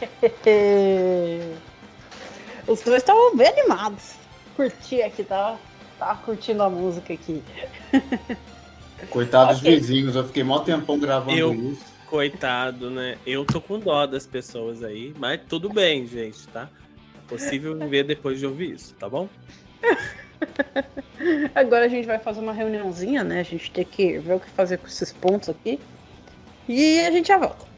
S1: Os dois estavam bem animados. Curti aqui, tava, tava curtindo a música aqui.
S4: Coitados
S1: Ok.
S4: dos vizinhos, eu fiquei mó tempão gravando
S3: Eu-
S4: isso.
S3: Coitado, né? Eu tô com dó das pessoas aí, mas tudo bem, gente, tá? É possível viver depois de ouvir isso, tá bom?
S1: Agora a gente vai fazer uma reuniãozinha, né? A gente tem que ver o que fazer com esses pontos aqui. E a gente já volta.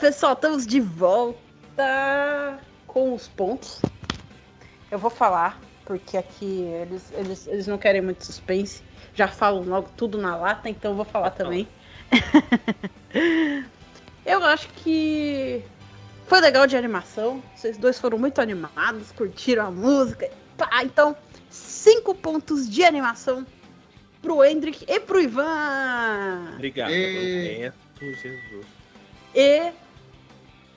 S1: Pessoal, estamos de volta com os pontos. Eu vou falar, porque aqui eles, eles, eles não querem muito suspense. Já falam logo tudo na lata, então eu vou falar também. Eu acho que foi legal de animação. Vocês dois foram muito animados, curtiram a música. Pá, então, cinco pontos de animação pro Hendrik e pro Ivan.
S3: Obrigado.
S4: E-
S3: Jesus.
S1: E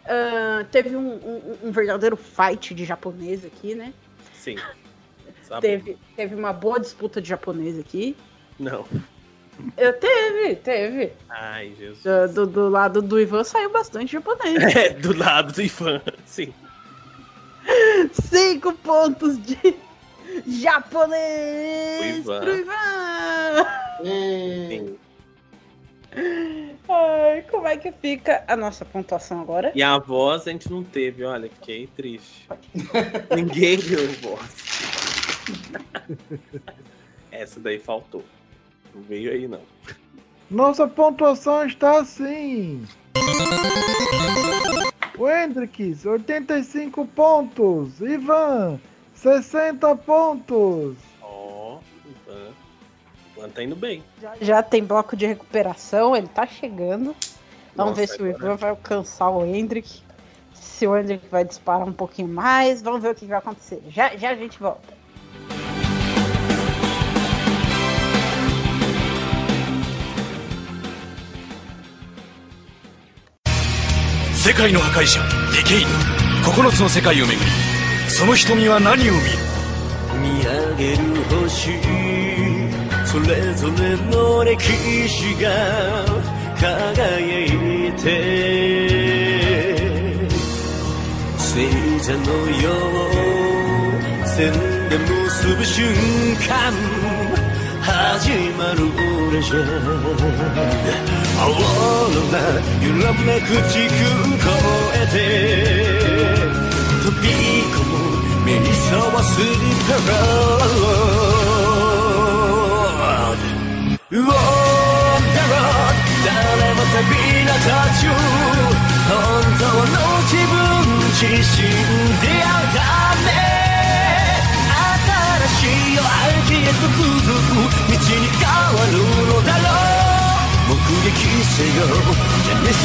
S1: ah, teve um, um- um verdadeiro fight de japonês aqui, né?
S3: Sim.
S1: Teve, teve uma boa disputa de japonês aqui.
S3: Não.
S1: Eu, teve, teve.
S3: Ai, Jesus.
S1: Do, do- do lado do Ivan saiu bastante japonês.
S3: É, do lado do Ivan. Sim.
S1: Cinco pontos de japonês
S3: Ivan.
S1: pro Ivan.
S3: Sim.
S1: Ai, como é que fica a nossa pontuação agora?
S3: E a voz a gente não teve, olha, fiquei triste. Ninguém deu voz. Essa daí faltou. Não veio aí, não.
S2: Nossa pontuação está assim. O Hendrix, 85 pontos. Ivan, 60 pontos.
S3: Ó, Ivan. Ivan tá indo bem.
S1: Já, já tem bloco de recuperação, ele tá chegando. Vamos
S3: Nossa,
S1: ver se o
S3: agora-
S1: Ivan vai alcançar o Hendrick. Se o Hendrick vai disparar um pouquinho mais. Vamos ver o que vai acontecer. Já, já a gente volta.
S7: 世界の破壊者デケイド9つの世界を巡りその瞳は何を見る
S11: 見上げる星 それぞれの歴史が輝いて星座のよう線で結ぶ瞬間始まるレジェン青空揺らめく地球越えて飛び込む目に沢すりパラロード On the road 誰も旅立ち本当の自分自身出会うため新しい夜明けへと続く道に変わるのだろう。目撃せよ。ジャネス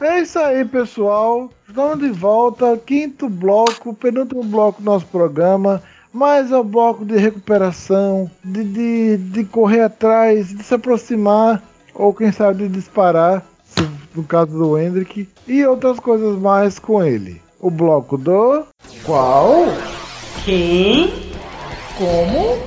S2: É isso aí, pessoal. Estamos de volta. Quinto bloco, penúltimo bloco do nosso programa. Mais é o bloco de recuperação, de, de, de correr atrás, de se aproximar, ou quem sabe de disparar, se- no caso do Hendrick, e outras coisas mais com ele. O bloco do. Qual?
S10: Quem?
S2: Como?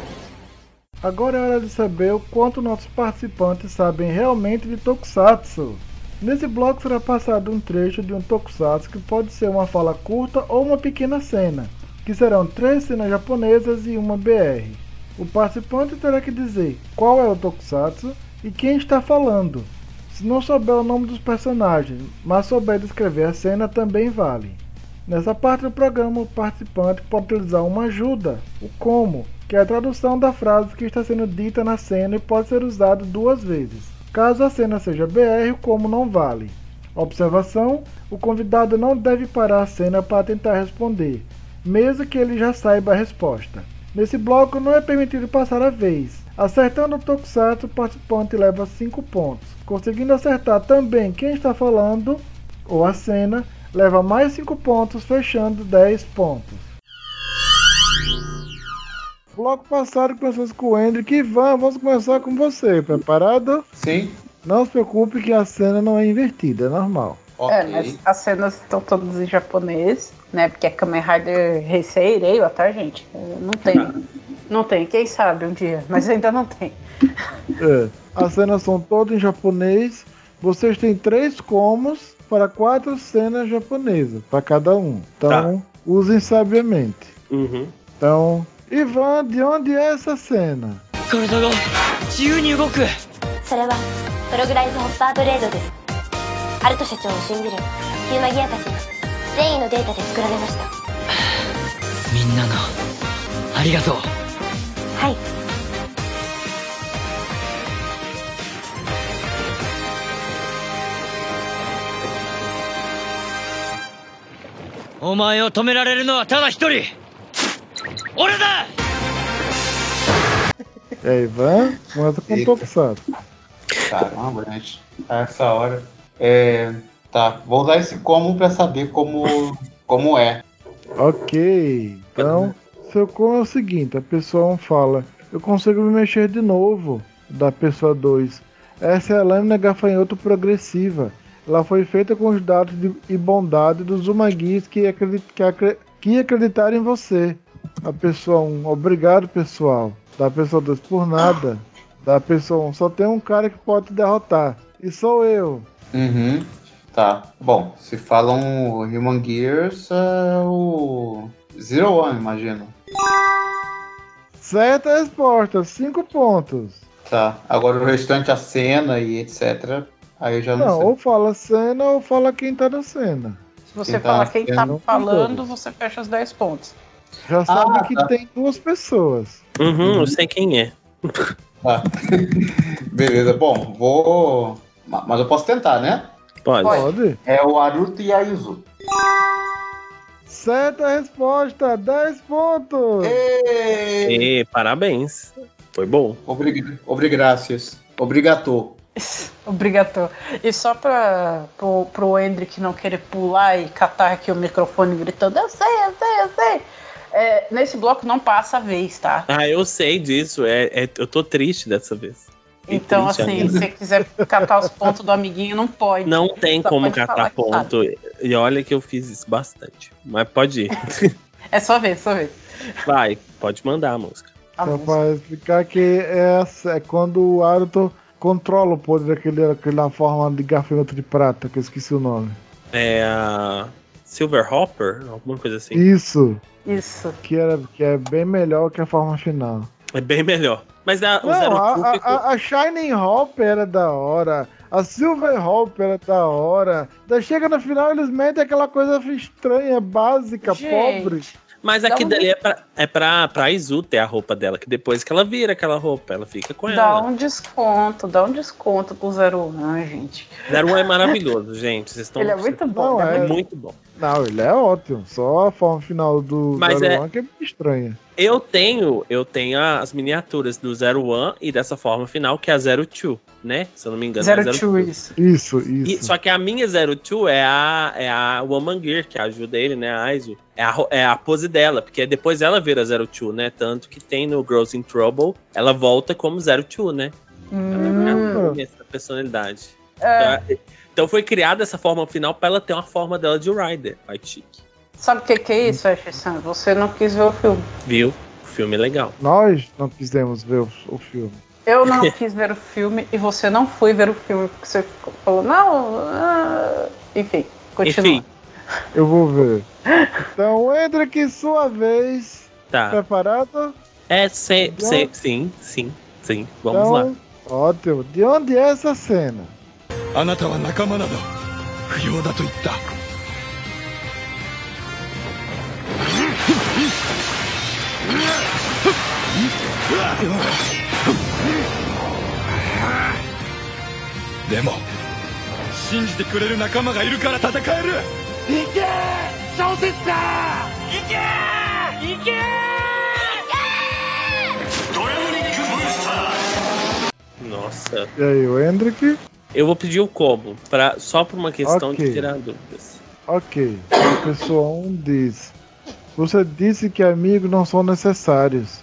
S2: Agora é hora de saber o quanto nossos participantes sabem realmente de Tokusatsu. Nesse bloco será passado um trecho de um Tokusatsu que pode ser uma fala curta ou uma pequena cena, que serão três cenas japonesas e uma BR. O participante terá que dizer qual é o Tokusatsu e quem está falando. Se não souber o nome dos personagens, mas souber descrever a cena, também vale. Nessa parte do programa, o participante pode utilizar uma ajuda, o como, que é a tradução da frase que está sendo dita na cena e pode ser usado duas vezes. Caso a cena seja BR, como não vale. Observação: o convidado não deve parar a cena para tentar responder, mesmo que ele já saiba a resposta. Nesse bloco não é permitido passar a vez. Acertando o Tokusatsu, o participante leva 5 pontos. Conseguindo acertar também quem está falando ou a cena, leva mais 5 pontos, fechando 10 pontos. Bloco passado começamos com o Hendrick. Ivan, vamos começar com você. Preparado?
S4: Sim.
S2: Não se preocupe que a cena não é invertida, é normal.
S4: Ok.
S1: É, mas as cenas estão todas em japonês, né? Porque é Kamen Rider Heisei Reiwa, tá, gente? É, Não tem. Não tem, quem sabe um dia, mas ainda não tem.
S2: É. As cenas são todas em japonês. Vocês têm três comos para quatro cenas japonesas para cada um. Então, usem sabiamente.
S3: Uhum.
S2: Então, Ivan, de onde é essa cena?
S9: 自由に動く。
S8: それはプログライズホッパーブレードです。アルト社長を信じるヒューマギアたち善意のデータで作られました。
S9: みんなのありがとう。
S8: はい。
S9: お前を止められるのはただ一人。俺だ
S2: E aí, Ivan, começa com o
S4: Eita.
S2: Tokusatsu.
S4: Caramba, gente. A essa hora. É, tá, vou usar esse como pra saber como, como é.
S2: Ok, então, seu como é o seguinte, a pessoa 1 fala, eu consigo me mexer de novo, da pessoa 2. Essa é a lâmina gafanhoto progressiva. Ela foi feita com os dados de- e bondade dos Umaguis que, acredi- que, acre- que acreditaram em você. A pessoa 1, obrigado pessoal. Da pessoa 2, por nada. Da pessoa 1, só tem um cara que pode te derrotar. E sou eu.
S4: Uhum. Tá. Bom, se falam Human Gears, é o Zero One, imagino.
S2: Certa resposta, 5 pontos.
S4: Tá. Agora o restante, a cena e etc. Aí eu já não,
S2: Não,
S4: sei.
S2: ou fala cena ou fala quem tá na cena.
S1: Se você
S4: Quem tá
S1: fala quem tá falando, você fecha os 10 pontos.
S2: Já sabe que
S4: tá.
S2: tem duas pessoas.
S3: Uhum, eu sei quem é.
S4: Tá. Beleza. Bom, vou. Ma- Mas eu posso tentar, né?
S3: Pode.
S2: Pode.
S4: É o Aruto e a Yuzu.
S2: Certa resposta, 10 pontos.
S3: E parabéns. Foi bom.
S4: Obrigado. Obrigracias. Obrigato.
S1: Obrigatório. E só pra, pro, pro Hendrick não querer pular e catar aqui o microfone gritando, eu sei, eu sei, eu sei. É, nesse bloco não passa a vez, tá?
S3: Ah, eu sei disso. É, é- eu tô triste dessa vez. Fiquei
S1: Então,
S3: triste
S1: assim, se você quiser catar os pontos do amiguinho, não pode.
S3: Não tem
S1: Só
S3: como catar ponto. E olha que eu fiz isso bastante. Mas pode ir.
S1: É sua vez, sua vez.
S3: Vai, pode mandar a música.
S1: A
S2: Só
S1: música.
S2: pra explicar que é, é quando o Aruto controla o poder daquele, daquela forma de gafanhoto de prata, que eu esqueci o nome.
S3: É a Silver Hopper, alguma coisa assim.
S2: Isso,
S1: Isso.
S2: que, era, que é bem melhor que a forma final.
S3: É bem melhor. Mas a, o Zero
S2: Não, a,
S3: ficou-
S2: a- a Shining Hopper era da hora. A Silver Hopper era da hora. Daí chega no final eles metem aquela coisa estranha, básica,
S1: Gente,
S2: pobre.
S3: Mas aqui dali é pra, é pra, pra Izu ter a roupa dela, que depois que ela vira aquela roupa, ela fica com
S1: Dá
S3: ela.
S1: um desconto, dá um desconto pro Zero One, gente.
S3: Zero One é maravilhoso, gente. Vocês estão.
S1: Ele é muito bom.
S2: Não,
S1: ele é
S2: é-
S3: É muito bom.
S2: Não, ele é ótimo. Só a forma final do
S3: Mas
S2: Zero
S3: é-
S2: One que é estranha.
S3: Eu tenho, eu tenho as miniaturas do Zero One e dessa forma final, que é a Zero Two, né? Se eu não me engano, é a
S1: Zero Two, isso.
S2: Isso,
S3: E-
S2: isso.
S3: só que a minha Zero Two é a, é a Woman Gear, que ajuda ele, né? A Aizu. É a, é a pose dela, porque depois ela vira Zero Two, né? Tanto que tem no Girls in Trouble, ela volta como Zero Two, né? Ela
S2: Hum.
S3: tem essa personalidade.
S1: É,
S3: Então, então foi criada essa forma final pra ela ter uma forma dela de Rider. Vai chique.
S1: sabe o que, que é isso, Ashissan? Você não quis ver o filme.
S3: Viu? O filme é legal.
S2: Nós não quisemos ver o, filme.
S1: Eu não quis ver o filme e você não foi ver o filme porque você falou, não. ah", Enfim, continua.
S3: Enfim,
S2: Eu vou ver. Então, Hendrick, sua vez.
S3: tá.
S2: Preparado?
S3: É, se, se, sim, sim, sim. Vamos lá.
S2: então, ótimo. De onde é essa cena?
S11: あなたは仲間など不要だと言ったでも信じてくれる仲間がいるから戦える行け小説家行け
S3: nossa.
S2: E aí, o Hendrick?
S3: Eu vou pedir o combo, pra, só por uma questão
S2: okay.
S3: de tirar dúvidas.
S2: Ok. O pessoal diz: Você disse que amigos não são necessários.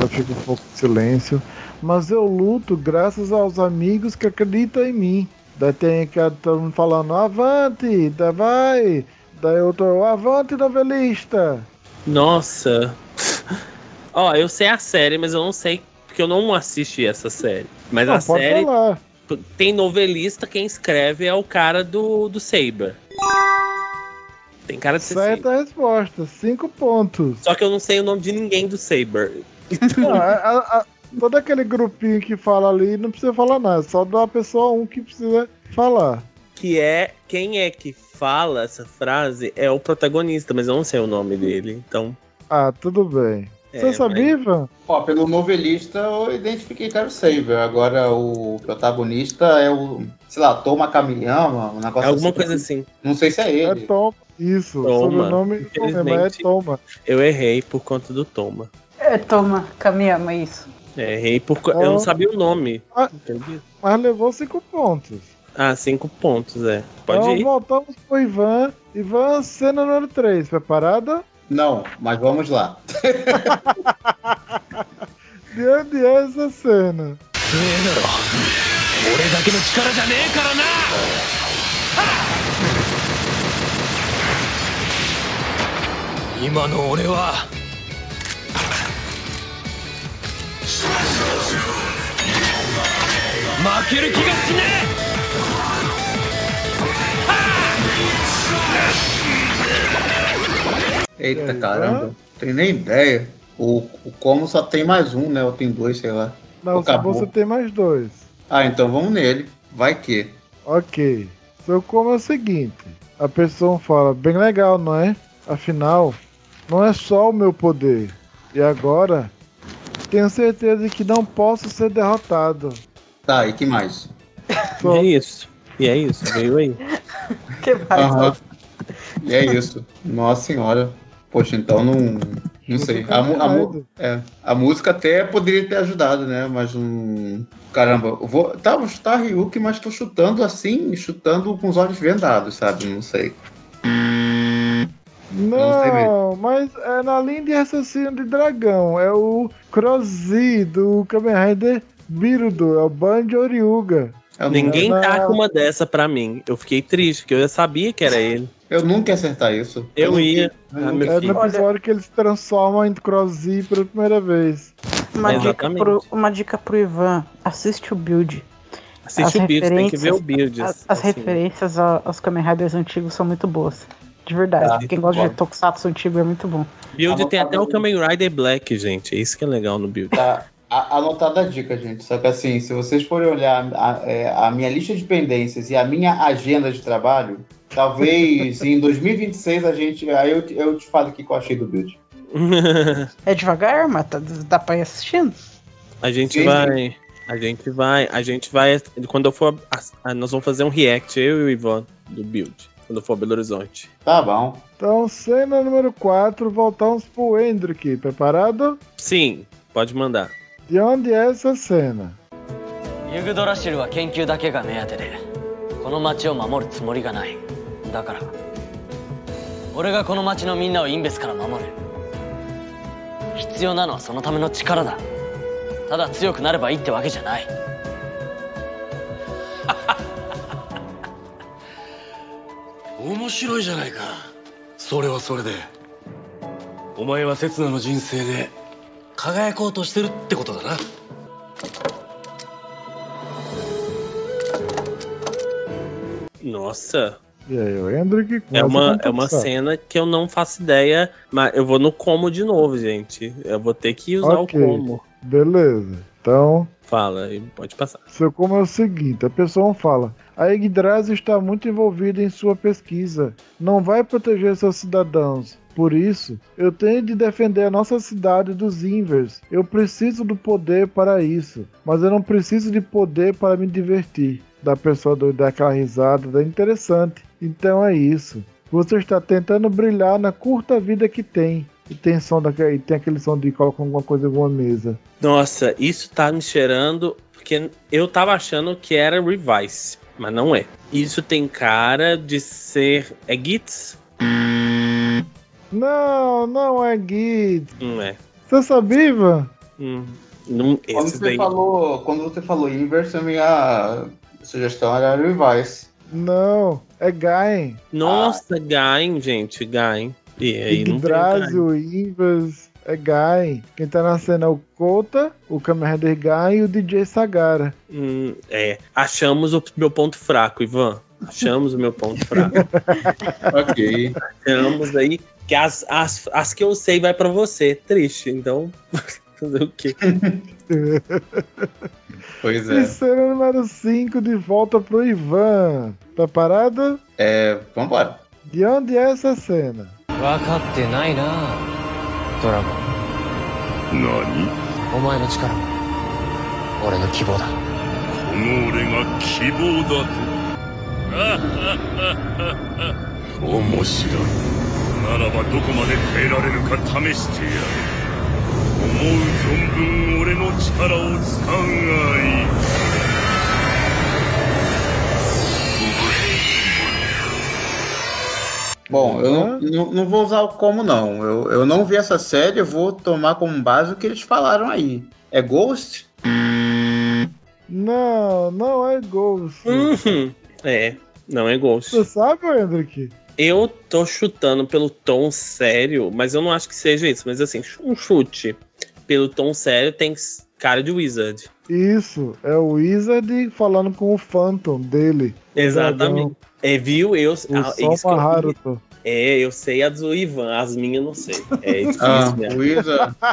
S2: Eu fico um pouco de silêncio. Mas eu luto graças aos amigos que acreditam em mim. Daí tem que estar falando avante, da vai. Daí outro avante, novelista.
S3: Nossa. Ó, eu sei a série, mas eu não sei, porque eu não assisti essa série. Mas
S2: Não,
S3: a série
S2: falar.
S3: tem novelista, quem escreve é o cara do, do Saber. Tem cara de ser Saber.
S2: Certa resposta, 5 pontos.
S3: Só que eu não sei o nome de ninguém do Saber.
S2: A- a- a- todo aquele grupinho que fala ali não precisa falar nada, só da pessoa um que precisa falar.
S3: Que é. Quem é que fala essa frase é o protagonista, mas eu não sei o nome dele. Então.
S2: Ah, tudo bem.
S3: É,
S2: Você sabia, Ivan?
S4: Ó, pelo novelista eu identifiquei o Saber. Agora o protagonista é o, sei lá, Toma Kamiyama, um
S3: É
S4: negócio
S3: alguma
S4: assim.
S3: coisa assim.
S4: Não sei se é
S2: É
S4: ele.
S2: Toma. Isso,
S3: Toma.
S2: sobrenome mas é
S3: Infelizmente.
S2: Toma.
S3: Eu errei por conta do Toma.
S1: É, toma, Kamiyama, isso.
S3: É, errei por co- Eu não sabia o nome.
S2: Ah.
S3: Entendi.
S2: Mas levou cinco pontos.
S3: Ah, cinco pontos, é. Pode
S2: então
S3: ir.
S2: voltamos pro Ivan. Ivan, cena número 3. Preparada?
S4: Não, mas vamos lá.
S2: De onde é essa cena?
S11: 俺だけの力じゃねえからな今の俺は負ける気がしね
S4: Eita
S2: aí,
S4: caramba, tem nem ideia. O, o como só tem mais um, né? Ou tem dois, sei lá.
S2: Não,
S4: Acabou.
S2: você tem mais dois.
S4: Ah, então vamos nele. Vai que.
S2: Ok. Seu como é o seguinte: a pessoa fala, bem legal, não é? Afinal, não é só o meu poder. E agora, tenho certeza de que não posso ser derrotado.
S4: Tá, e que mais?
S2: Só-
S3: E é isso. E é isso, veio aí.
S1: que mais?
S4: Aham. E é isso. Nossa senhora. Poxa, então não. Não sei. A, a, é, a música até poderia ter ajudado, né? Mas não. Caramba, eu vou. Tá, vou chutar Ryuki, mas tô chutando assim, chutando com os olhos vendados, sabe? Não sei. Não sei
S2: Não, mas é na linha de raciocínio de dragão. É o Crozi do Kamen Rider Birudo. É o Banjo Ryuga.
S4: Eu,
S3: Ninguém
S2: Não.
S3: tá com uma dessa pra mim. Eu fiquei triste, porque eu já sabia que era ele.
S4: Eu nunca ia acertar isso.
S3: Eu ia.
S4: eu
S3: Ah, meu
S2: É
S3: filho.
S2: no episódio que ele se transforma em Crozi pela primeira vez.
S1: Uma, dica pro, uma dica pro Ivan: assiste o build.
S3: Assiste
S1: As
S3: o build, tem que ver o build.
S1: As, as
S3: assim.
S1: referências aos Kamen Riders antigos são muito boas. De verdade.
S4: Ah,
S1: Quem gosta de
S4: bom.
S1: Tokusatsu antigo é muito bom.
S3: Build tem até o. Kamen Rider Black, gente. É isso que é legal no build.
S4: Tá anotada a dica, gente. Só que assim, se vocês forem olhar a, é, a minha lista de pendências e a minha agenda de trabalho, talvez em 2026 a gente. Aí eu, te- eu te falo o que eu achei do build.
S1: É devagar, mas tá- dá pra ir assistindo.
S3: A gente
S4: Sim.
S3: vai. A gente vai. A gente vai. Quando eu for. a- Nós vamos fazer um react, eu e o Ivan, do build. Quando eu for a Belo Horizonte.
S4: Tá bom.
S2: Então, cena número 4, voltamos pro Hendrick. Preparado?
S3: Sim, pode mandar.
S2: De onde é essa cena?
S12: ユグドラシルは研究だけが目当てでこの町を守るつもりがない だから。俺がこの町のみんなをインベスから守る。必要なのはそのための力だ。ただ強くなればいいってわけじゃない。
S11: 面白いじゃないか。それはそれで。お前は刹那の人生で輝こうとしてるってことだな。
S3: Nossa,
S2: E aí, o Hendrick
S3: é
S2: começa
S3: uma,
S2: com
S3: é uma cena que eu não faço ideia, mas eu vou no como de novo, gente. Eu vou ter que usar
S2: Ok.
S3: o como.
S2: Beleza. Então,
S3: Fala, pode passar.
S2: seu como é o seguinte: a pessoa fala, a Yggdrasil está muito envolvida em sua pesquisa, não vai proteger seus cidadãos. Por isso, eu tenho de defender a nossa cidade dos Invers. Eu preciso do poder para isso, mas eu não preciso de poder para me divertir. Da pessoa do- daquela risada, da interessante. Então é isso. Você está tentando brilhar na curta vida que tem. E tem som daquele, e tem aquele som de colocar alguma coisa em alguma mesa.
S3: Nossa, isso tá me cheirando. Porque eu tava achando que era Revise, mas não é. Isso tem cara de ser. É Gits?
S2: Não, não é Git.
S3: Não é.
S2: Você sabia, Ivan?
S3: Hum, não,
S4: Quando você,
S3: daí.
S4: falou, quando você falou Inverse, a minha sugestão era Revise.
S2: Não, é Gain.
S3: Nossa, Gain, gente, Gain. E aí.
S2: Yggdrasil, Invers, é Gain. Quem tá na cena é o Kota, o Kamen Rider Gain e o DJ Sagara.
S3: Hum, é. Achamos o meu ponto fraco, Ivan. Achamos o meu ponto fraco.
S4: ok.
S3: Achamos aí que as, as, as que eu sei vai pra você. Triste, então. Fazer o quê?
S4: Pois
S2: E
S4: é.
S2: cena número 5 de volta pro Ivan. Tá parado?
S4: É, vambora.
S2: De onde é essa cena?
S12: 分かってないなドラゴン
S13: 何
S12: お前の力も俺の希望だ
S13: この俺が希望だと面白いならばどこまで耐えられるか試してやる思う 存分俺の力を使うがいい
S4: Bom, eu não, não, não vou usar o como não. Eu, eu não vi essa série, eu vou tomar como base o que eles falaram aí. É Ghost?
S2: Não, não é Ghost.
S3: Uhum. É, não é Ghost.
S2: Você sabe, Hendrick?
S3: Eu tô chutando pelo tom sério, mas eu não acho que seja isso. Mas assim, um chute pelo tom sério tem cara de Wizard.
S2: Isso, é o Wizard falando com o Phantom dele. o
S3: Exatamente. É, viu? Eu,
S2: dragão,
S3: ah,
S2: O Sol
S3: isso. É, eu sei a do Ivan, as minhas não sei. É difícil
S4: Ah,
S3: mesmo.
S4: o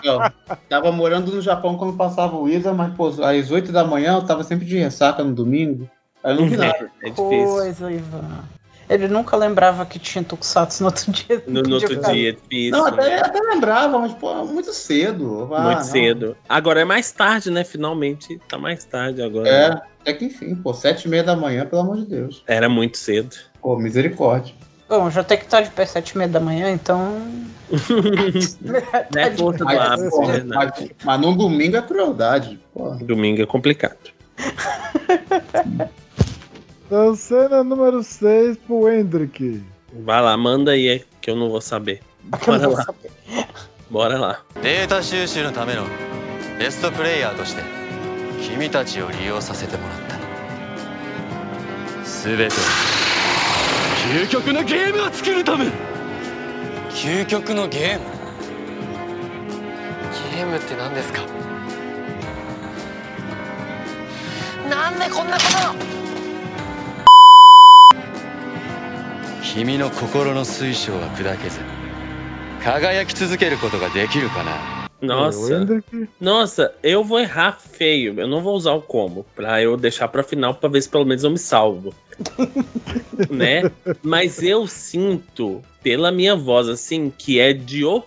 S4: ó, tava morando no Japão quando passava o Isa, mas pô, às 8 da manhã eu tava sempre de ressaca no domingo. Aí eu não vi nada.
S3: É difícil.
S1: Coisa, Ivan. Ele nunca lembrava que tinha Tokusatsu no outro dia.
S3: No, no outro
S1: ficar-
S3: dia, é difícil.
S4: Não, até,
S3: né?
S4: até lembrava, mas pô, muito cedo. Ah,
S3: Muito
S4: não.
S3: cedo. Agora é mais tarde, né? Finalmente. Tá mais tarde agora.
S4: É, até que enfim, pô, 7 e meia da manhã, pelo amor de Deus.
S3: Era muito cedo.
S4: Pô, misericórdia.
S1: Bom, já tem que estar de pé sete e meia da manhã, então.
S3: Não é força do
S4: pô,
S3: é verdade.
S4: mas, mas num domingo é crueldade. Pô.
S3: Domingo é complicado.
S2: Então, cena número 6 pro Hendrick.
S3: Vai lá, manda aí, que eu não vou saber. Bora lá. Bora lá.
S12: データ収集のためのベストプレイヤーとして君たちを利用させてもらった全て究極のゲームを作るため究極のゲームゲームって何ですか？なんでこんなこと君の心の水晶は砕けず輝き続けることができるかな
S2: O
S3: Nossa.
S2: Hendrick.
S3: Nossa, eu vou errar feio. Eu não vou usar o como. Pra eu deixar pra final pra ver se pelo menos eu me salvo. né? Mas eu sinto, pela minha voz, assim, que é de o.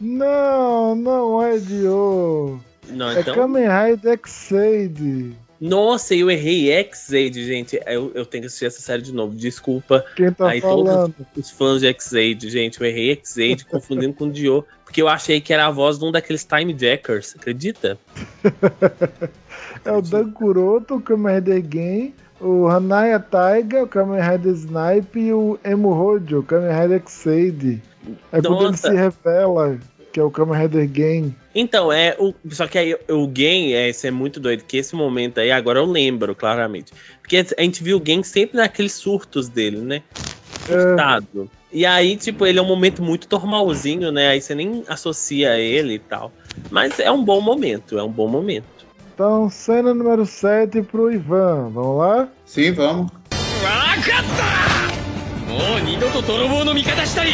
S2: Não, não é Dio.
S3: Não,
S2: É
S3: então.
S2: Kamen Rider Xade.
S3: Nossa, eu errei X-Aid, gente. Eu, eu tenho que assistir essa série de novo. Desculpa.
S2: Quem tá
S3: Aí
S2: falando?
S3: todos os fãs de X-Aid, gente. Eu errei X-Aid confundindo com o Dio. Porque eu achei que era a voz de um daqueles Time Jackers. Acredita?
S2: É o Dan Kuroto, o Kamen Rider Gen, o Hanaya Taiga, o Kamen Rider Snipe e o Emu Hojo, o Kamen Rider Xade. É quando ele
S3: Nossa.
S2: se revela, que é o Kamen Rider Gen.
S3: Então, é. O, só que aí o Gen, é, isso é muito doido, que esse momento aí, agora eu lembro, claramente. Porque a gente viu o Gen sempre naqueles surtos dele, né? Surtado. E aí, tipo, ele é um momento muito normalzinho, né? Aí você nem associa a ele e tal. Mas é um bom momento, é um bom momento.
S2: Então, cena número 7 pro Ivan. Vamos lá?
S4: Sim, vamos.
S9: 分かったもう二度と泥棒の味方したり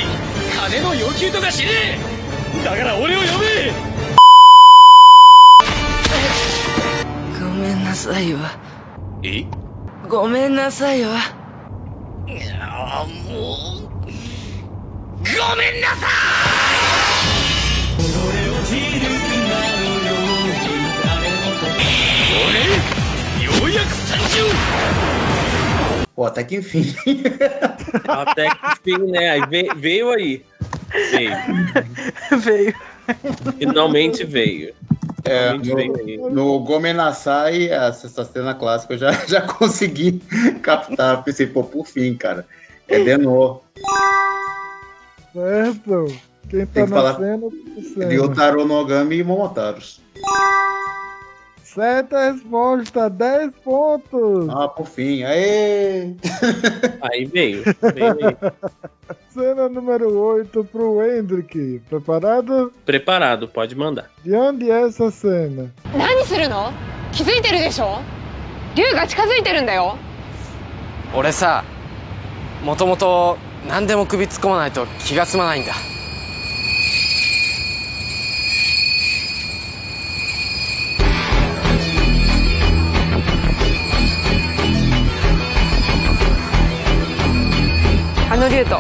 S9: 金の要求とかしねえ だから俺を呼べ！
S14: ごめんなさいわ。
S9: え？
S14: ごめんなさいわ。
S9: いやもうごめんなさい！俺ようやく参上
S4: Pô, até que enfim.
S3: Até que enfim, né? Aí veio, veio aí. Veio.
S1: veio.
S3: Finalmente veio.
S4: É,
S3: Finalmente veio
S4: no, no Gomenasai, essa cena clássica, eu já, já consegui captar. Pensei, pô, por fim, cara. É Denô.
S2: Certo? Quem tá
S4: Tem que
S2: na
S4: falar-
S2: cena, tá na cena.
S4: Ryotaro Nogami e Momotaros.
S2: Certa resposta, 10 pontos.
S4: Ah, por fim. Aê!
S3: Aí veio. veio aí.
S2: Cena número 8 pro Hendrick. Preparado?
S3: Preparado, pode mandar.
S2: De onde é essa cena?
S15: 何するの気づいてるでしょ竜が近づいてるんだよ
S12: 俺さもともと何でも首突っ込まないと気が済まないんだ
S15: Manolito,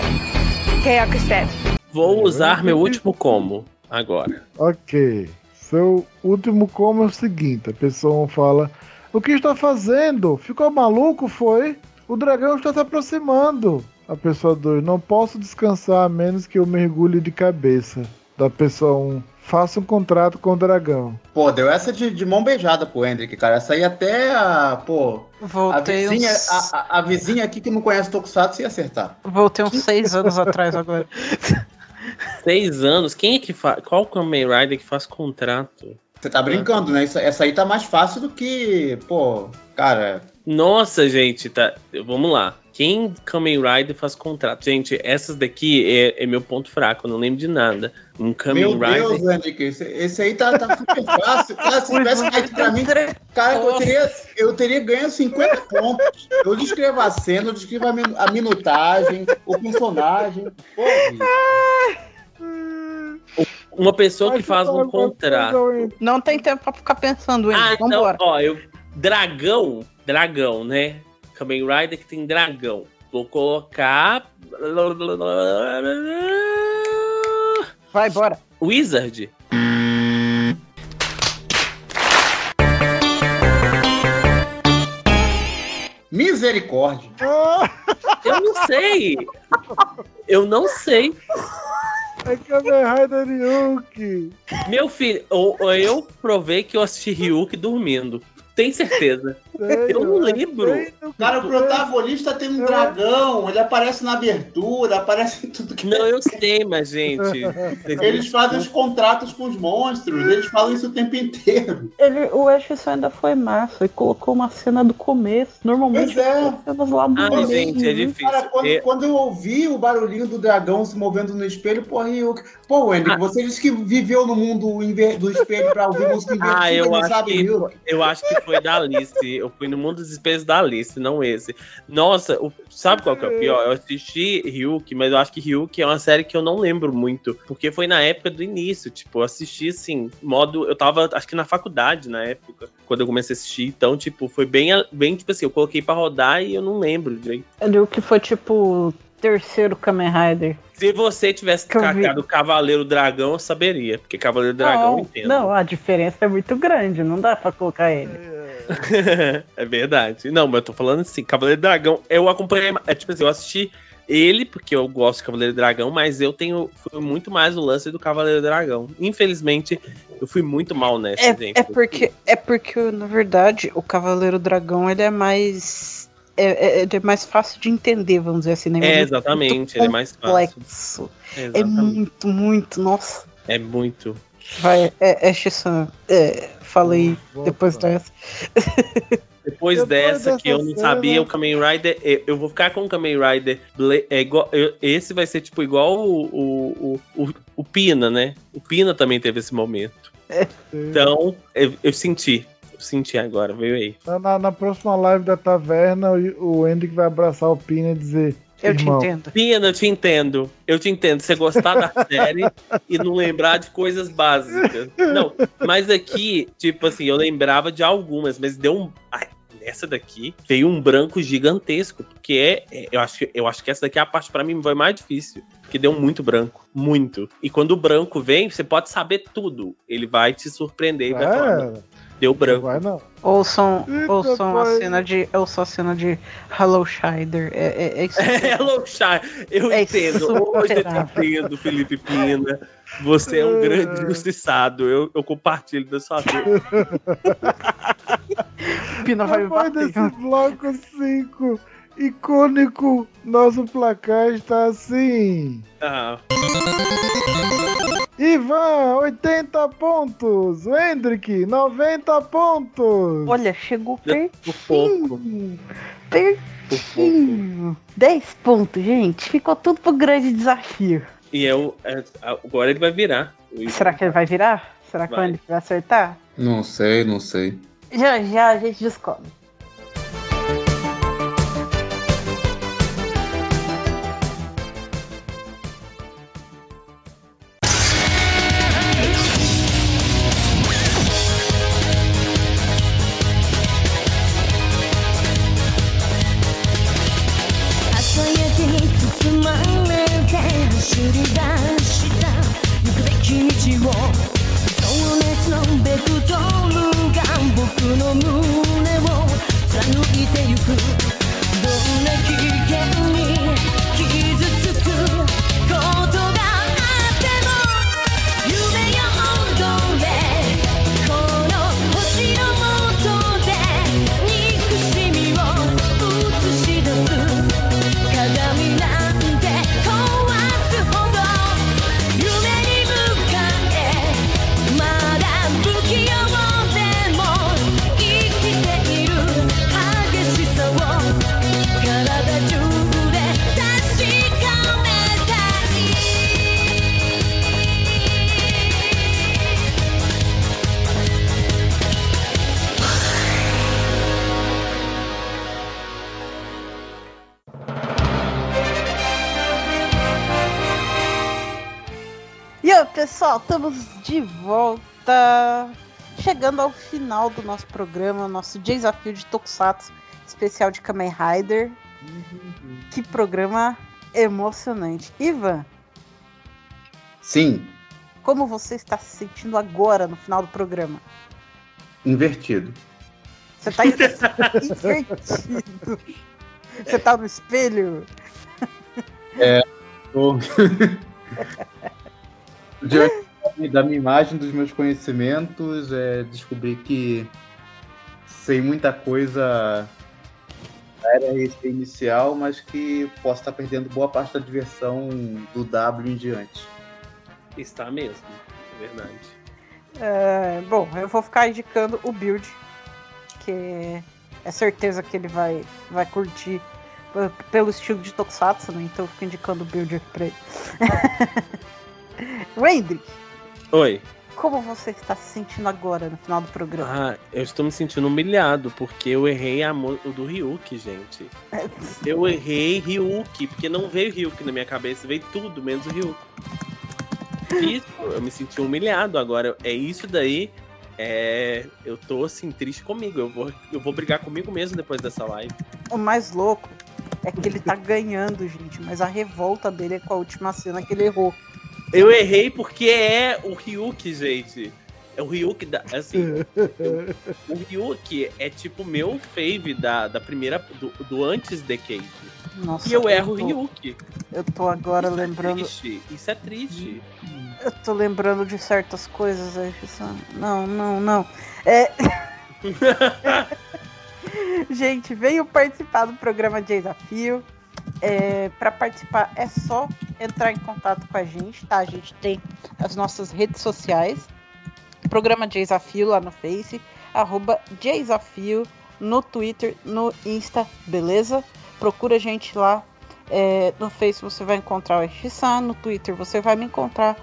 S15: é que você?
S3: Vou usar meu último combo agora.
S2: Ok. Seu último combo é o seguinte: a pessoa fala. O que está fazendo? Ficou maluco, foi? O dragão está se aproximando. A pessoa 2, não posso descansar a menos que eu mergulhe de cabeça. Da pessoa 1: um, Faça um contrato com o dragão.
S4: Pô, deu essa de, de mão beijada pro Hendrick, cara. Essa aí até a. Pô. A
S1: Voltei
S4: vizinha,
S1: uns-
S4: a, a- a vizinha aqui que não conhece Tokusatsu ia acertar.
S1: Voltei uns seis anos atrás agora.
S3: Seis anos? Quem é que faz. Qual Kamen Rider que faz contrato?
S4: Você tá brincando, né? Isso- essa aí tá mais fácil do que. Pô, cara.
S3: Nossa, gente, tá. Vamos lá. Quem Kamen Rider faz contrato? Gente, essas daqui é, é meu ponto fraco, eu não lembro de nada. Um Kamen
S4: Meu
S3: Rider.
S4: Deus, Hendrick, esse, esse aí tá, tá super fácil. Cara, se tivesse caído pra mim, cara, eu teria, eu teria ganho 50 pontos. Eu descrevo a cena, eu descrevo a, min- a minutagem, o personagem. Pô,
S3: Uma pessoa que faz um contrato.
S1: Não tem tempo pra ficar pensando, hein?
S3: Ah, então,
S1: Vambora.
S3: ó, eu. Dragão, dragão, né? Kamen Rider que tem dragão. Vou colocar.
S1: Vai, bora.
S3: Wizard.
S4: Misericórdia.
S3: Eu não sei. Eu não sei.
S2: É Kamen Rider Ryuki.
S3: Meu filho, ou, ou eu provei que eu assisti Ryuk dormindo. Tem certeza. Eu não lembro.
S4: Cara, o protagonista tem um dragão, ele aparece na abertura, aparece em tudo que.
S3: Não, eu sei, mas, gente.
S4: Eles fazem os contratos com os monstros, eles falam isso o tempo inteiro.
S1: Ele, o Edson ainda foi massa e colocou uma cena do começo. Normalmente
S4: é.
S1: as cenas lá do meio.
S3: gente, é difícil.
S4: Cara, quando,
S3: É-
S4: quando eu ouvi o barulhinho do dragão se movendo no espelho, porra, eu... Pô, Wendy,
S3: Ah.
S4: você disse que viveu no mundo do espelho pra ouvir música invertida,
S3: Ah, eu
S4: não
S3: acho,
S4: sabe
S3: que, eu acho que foi da Alice. Eu fui no mundo dos espelhos da Alice, não esse. Nossa, o- sabe qual que é o pior? Eu assisti Ryuk, mas eu acho que Ryuk é uma série que eu não lembro muito. Porque foi na época do início. Tipo, eu assisti assim, modo. Eu tava, acho que na faculdade na época, quando eu comecei a assistir. Então, tipo, foi bem, bem tipo assim, eu coloquei pra rodar e eu não lembro direito.
S1: Que foi tipo terceiro Kamen Rider.
S3: Se você tivesse cacado Cavaleiro Dragão, eu saberia. Porque Cavaleiro Dragão eu
S1: não,
S3: entendo.
S1: não, a diferença é muito grande, não dá pra colocar ele.
S3: é verdade. Não, mas eu tô falando assim, Cavaleiro Dragão, eu acompanhei, é tipo assim, eu assisti ele, porque eu gosto de Cavaleiro Dragão, mas eu tenho fui muito mais o lance do Cavaleiro Dragão. Infelizmente, eu fui muito mal nessa,
S1: É,
S3: gente.
S1: é porque, é porque, na verdade, o Cavaleiro Dragão ele é mais. É, é- ele é mais fácil de entender, vamos dizer assim, né?
S3: É,
S1: Muito
S3: exatamente, ele é mais fácil.
S1: complexo. É
S3: Exatamente.
S1: muito, muito, nossa.
S3: É muito.
S1: Vai, é, é é, falei depois dessa.
S3: Depois, dessa, que eu não
S1: cena-
S3: sabia, o Kamen Rider, eu, eu vou ficar com o Kamen Rider. É igual, eu- esse vai ser tipo igual o, o, o, o, Pina, né? O Pina também teve esse momento. Então, eu, eu senti. Senti agora, veio aí.
S2: Na, na- próxima live da taverna, o, o Hendrick vai abraçar o Pina e dizer:
S1: Eu te
S2: Irmão,
S1: entendo.
S3: Pina, eu te entendo. Eu te entendo. Você gostar da série e não lembrar de coisas básicas. Não, mas aqui, tipo assim, eu lembrava de algumas, mas deu um. Ai, nessa daqui veio um branco gigantesco. Porque é. é- eu, acho, que- eu acho que essa daqui é a parte pra mim foi mais difícil. Porque deu muito branco. Muito. E quando o branco vem, você pode saber tudo. Ele vai te surpreender e vai falar. "Não, Deu branco.
S2: Vai não.
S1: Ouçam,
S2: Eita,
S1: ouçam a cena de. Ouçam a cena de Hello Shider. É, é, é isso.
S3: Hello, Chai. Eu
S1: É
S3: entendo. Hoje eu entendo, Felipe Pina. Você é um grande injustiçado. Eu, eu compartilho da sua dor.
S1: Pina vai me bater.
S2: desse bloco 5 icônico, nosso placar está assim.
S3: Ah,
S2: Ivan, 80 pontos. O Hendrick, 90 pontos.
S1: Olha, chegou
S3: pouco.
S1: pertinho. 10 pontos, gente. Ficou tudo pro grande desafio.
S3: E eu, é, agora ele vai virar.
S1: Será que ele vai virar? Será que
S3: Vai.
S1: ele vai acertar?
S4: Não sei, não sei.
S1: Já já a gente descobre.「pessoal, estamos de volta. Chegando ao final do nosso programa, nosso desafio de Tokusatsu especial de Kamen Rider. Que programa emocionante. Ivan,
S4: Sim,
S1: como você está se sentindo agora no final do programa?
S4: invertido.
S1: Você tá invertido. Você tá no espelho?
S4: É, tô... Diante da minha imagem, dos meus conhecimentos, é, descobri que sei muita coisa era RC inicial, mas que posso estar perdendo boa parte da diversão do W em diante.
S3: Está mesmo, é verdade.
S1: É, bom, eu vou ficar indicando o build, que é certeza que ele vai, vai curtir pelo estilo de Tokusatsu, né? Então eu fico indicando o build aqui pra ele. Wendrick,
S3: Oi.
S1: como você está se sentindo agora no final do programa?
S3: Ah, eu estou me sentindo humilhado porque eu errei a mo- o do Ryuki, gente. Eu errei Ryuki, porque não veio Ryuki na minha cabeça, veio tudo menos o Ryuki. Isso, eu me senti humilhado agora. É isso daí. É, eu tô assim, triste comigo. Eu vou, eu vou brigar comigo mesmo depois dessa live.
S1: O mais louco é que ele tá ganhando, gente, mas a revolta dele é com a última cena que ele errou.
S3: Eu errei porque é o Ryuki, gente. É o Ryuki da. Assim. eu- o Ryuki é tipo meu fave da, da primeira. Do, do antes Decade.
S1: Nossa,
S3: e eu erro o Ryuki.
S1: Eu tô agora lembrando.
S3: Triste. Isso é triste.
S1: Eu tô lembrando de certas coisas aí. Não, não, não. É. Gente, venham participar do programa de desafio. É, para participar é só entrar em contato com a gente, tá? A gente tem as nossas redes sociais. Programa de Desafio lá no Face, arroba Desafio no Twitter, no Insta, beleza? Procura a gente lá. É, no Face você vai encontrar o X-San, no Twitter você vai me encontrar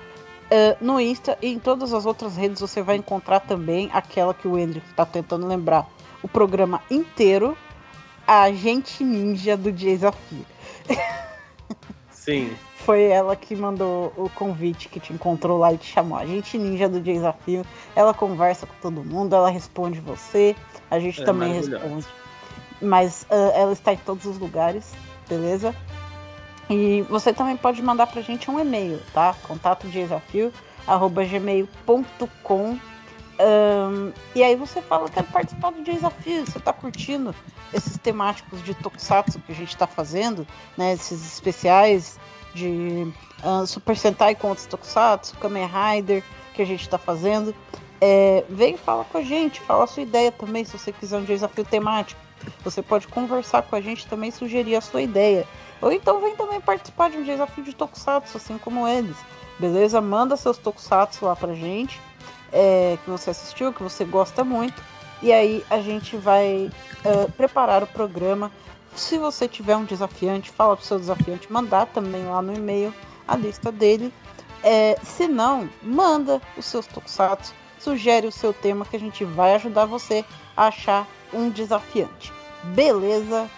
S1: é, no Insta e em todas as outras redes você vai encontrar também aquela que o Hendrick está tentando lembrar. O programa inteiro, a gente ninja do desafio.
S3: Sim.
S1: Foi ela que mandou o convite que te encontrou lá e te chamou. A gente ninja do desafio. Ela conversa com todo mundo, ela responde você, a gente
S3: É
S1: também responde. Mas ah, ela está em todos os lugares, beleza? E você também pode mandar pra gente um e-mail, tá? Contato desafio arroba gmail.com Ahn, e aí você fala, quero participar do desafio, você tá curtindo esses temáticos de Tokusatsu que a gente tá fazendo, né? Esses especiais de ah, Super Sentai contra Tokusatsu, Kamen Rider que a gente tá fazendo. É, vem falar com a gente, fala a sua ideia também, se você quiser um desafio temático. Você pode conversar com a gente também, sugerir a sua ideia. Ou então vem também participar de um desafio de Tokusatsu, assim como eles. Beleza? Manda seus Tokusatsu lá pra gente. É, que você assistiu, que você gosta muito. E aí a gente vai ah, preparar o programa. Se você tiver um desafiante, fala pro seu desafiante mandar também lá no e-mail a lista dele. É, se não, manda os seus tokusatsu, sugere o seu tema que a gente vai ajudar você a achar um desafiante. Beleza?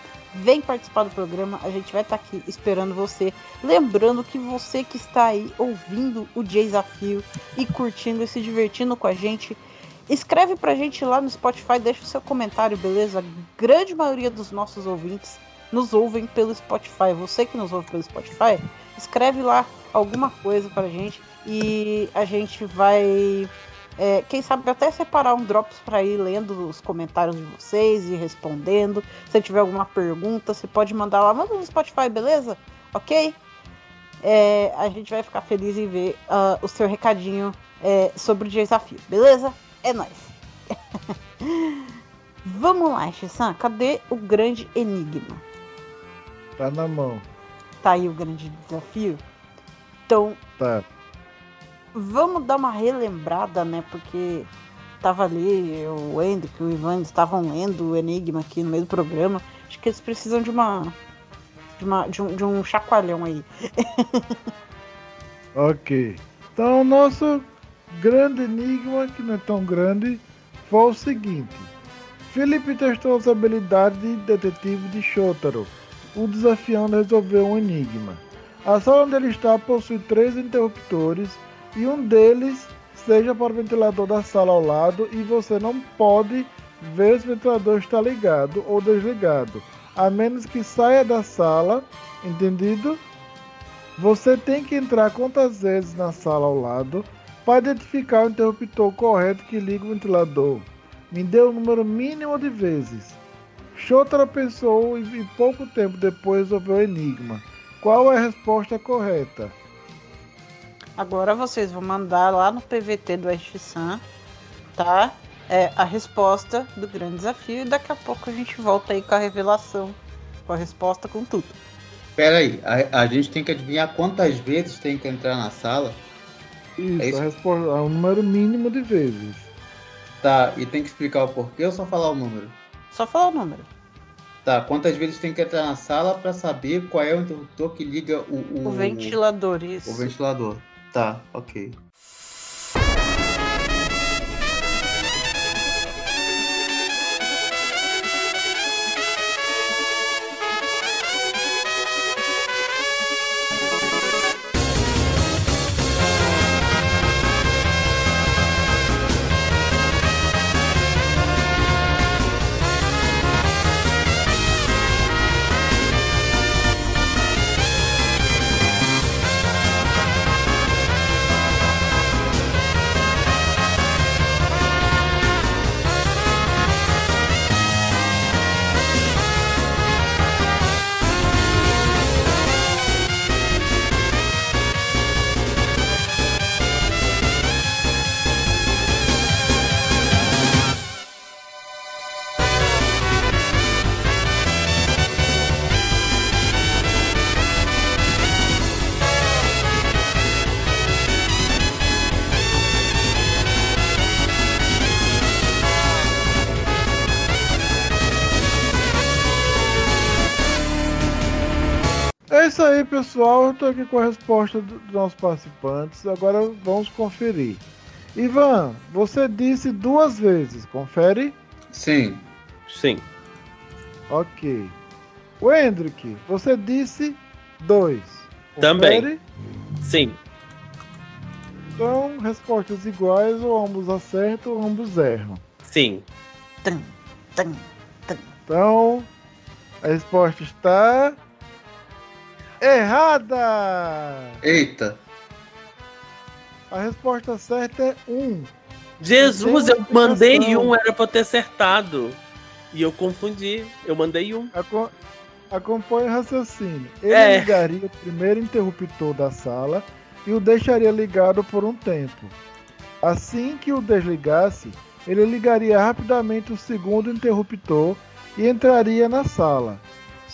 S1: Vem participar do programa, a gente vai estar aqui esperando você. Lembrando que você que está aí ouvindo o desafio e curtindo e se divertindo com a gente, escreve pra gente lá no Spotify, deixa o seu comentário, beleza? A grande maioria dos nossos ouvintes nos ouvem pelo Spotify. Você que nos ouve pelo Spotify, escreve lá alguma coisa pra gente e a gente vai É, quem sabe até separar um drops para ir lendo os comentários de vocês e respondendo. Se tiver alguma pergunta, você pode mandar lá, manda no Spotify, beleza? Ok? É, a gente vai ficar feliz em ver ah, o seu recadinho é, sobre o desafio, beleza? É nóis. Vamos lá, Xissan, cadê o grande enigma?
S2: Tá na mão.
S1: Tá aí o grande desafio? Então,
S2: Tá.
S1: Vamos dar uma relembrada, né? Porque tava ali, o Ender e o Ivan estavam lendo o Enigma aqui no meio do programa. Acho que eles precisam de uma. De, uma, de, um, de um chacoalhão aí.
S2: Ok. Então, o nosso grande enigma, que não é tão grande, foi o seguinte: Felipe testou as habilidades de detetive de Shotaro, o desafiando a resolver um enigma. A sala onde ele está possui três interruptores e um deles seja para o ventilador da sala ao lado e você não pode ver se o ventilador está ligado ou desligado, a menos que saia da sala, entendido? Você tem que entrar quantas vezes na sala ao lado para identificar o interruptor correto que liga o ventilador. Me dê o número mínimo de vezes. Shotaro pensou e pouco tempo depois resolveu o enigma. Qual é a resposta correta?
S1: Agora vocês vão mandar lá no PVT do Ash-san, tá? É, a resposta do grande desafio e daqui a pouco a gente volta aí com a revelação, com a resposta, com tudo.
S4: Pera aí, a, a gente tem que adivinhar quantas vezes tem que entrar na sala.
S2: Isso,
S4: É isso?
S2: a resposta é o número mínimo de vezes.
S4: Tá, e tem que explicar o porquê ou só falar o número?
S1: Só falar o número.
S4: Tá, quantas vezes tem que entrar na sala pra saber qual é o interruptor que liga o, o,
S1: O ventilador, isso.
S4: o ventilador. Tá, ok.
S2: Pessoal. Eu tô aqui com a resposta do- dos nossos participantes. Agora vamos conferir. Ivan, você disse duas vezes. Confere?
S4: Sim.
S3: Sim.
S2: Ok. O Hendrick, você disse dois.
S3: Também.
S2: Confere?
S3: Sim.
S2: Então, respostas iguais, ou ambos acertam ou ambos erram.
S3: Sim.
S2: Então, a resposta está. Errada!
S4: Eita!
S2: A resposta certa é um.
S3: Jesus, eu mandei um, era pra eu ter acertado. E eu confundi. Eu mandei um.
S2: Aco- Acompanhe o raciocínio. Ele
S3: É.
S2: ligaria o primeiro interruptor da sala e o deixaria ligado por um tempo. Assim que o desligasse, ele ligaria rapidamente o segundo interruptor e entraria na sala.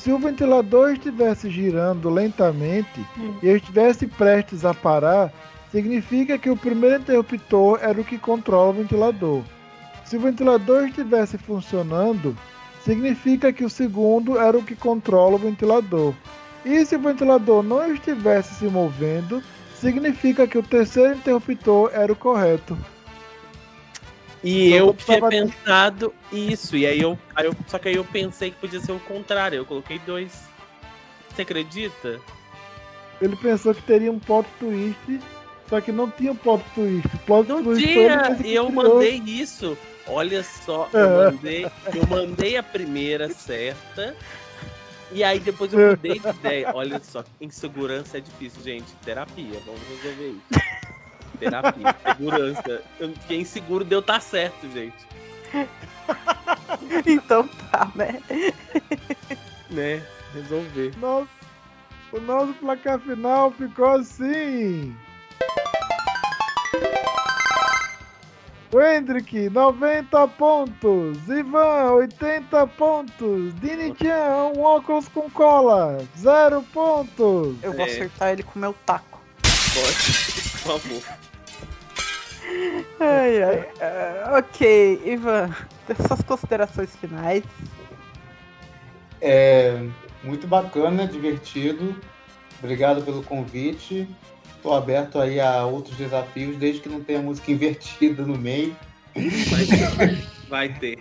S2: Se o ventilador estivesse girando lentamente e eu estivesse prestes a parar, significa que o primeiro interruptor era o que controla o ventilador. Se o ventilador estivesse funcionando, significa que o segundo era o que controla o ventilador. E se o ventilador não estivesse se movendo, significa que o terceiro interruptor era o correto.
S3: E
S2: Só
S3: eu
S2: que
S3: tinha pensado isso. E aí eu, aí eu. Só que aí eu pensei que podia ser o contrário. Eu coloquei dois. Você acredita?
S2: Ele pensou que teria um plot twist, só que não tinha plot twist. Plot
S3: Não
S2: twist
S3: tinha! E eu mandei isso. Olha só, eu
S2: É.
S3: mandei, eu mandei a primeira certa. E aí depois eu mudei de ideia. Olha só, insegurança é difícil, gente. Terapia, vamos resolver isso. Terapia, segurança. Eu fiquei inseguro de eu estar certo, gente.
S1: então tá, né?
S3: Né? Resolver.
S2: Nosso, o nosso placar final ficou assim. Wendrick, 90 pontos. Ivan, 80 pontos. Dini-chan, um óculos com cola, 0 pontos.
S1: Eu vou
S3: É.
S1: acertar ele com o meu taco.
S3: Pode, por favor.
S1: Ai, ai. Ok, Ivan, suas considerações finais.
S4: É muito bacana, divertido. Obrigado pelo convite. Estou aberto aí a outros desafios, desde que não tenha música invertida no meio.
S3: Vai ter.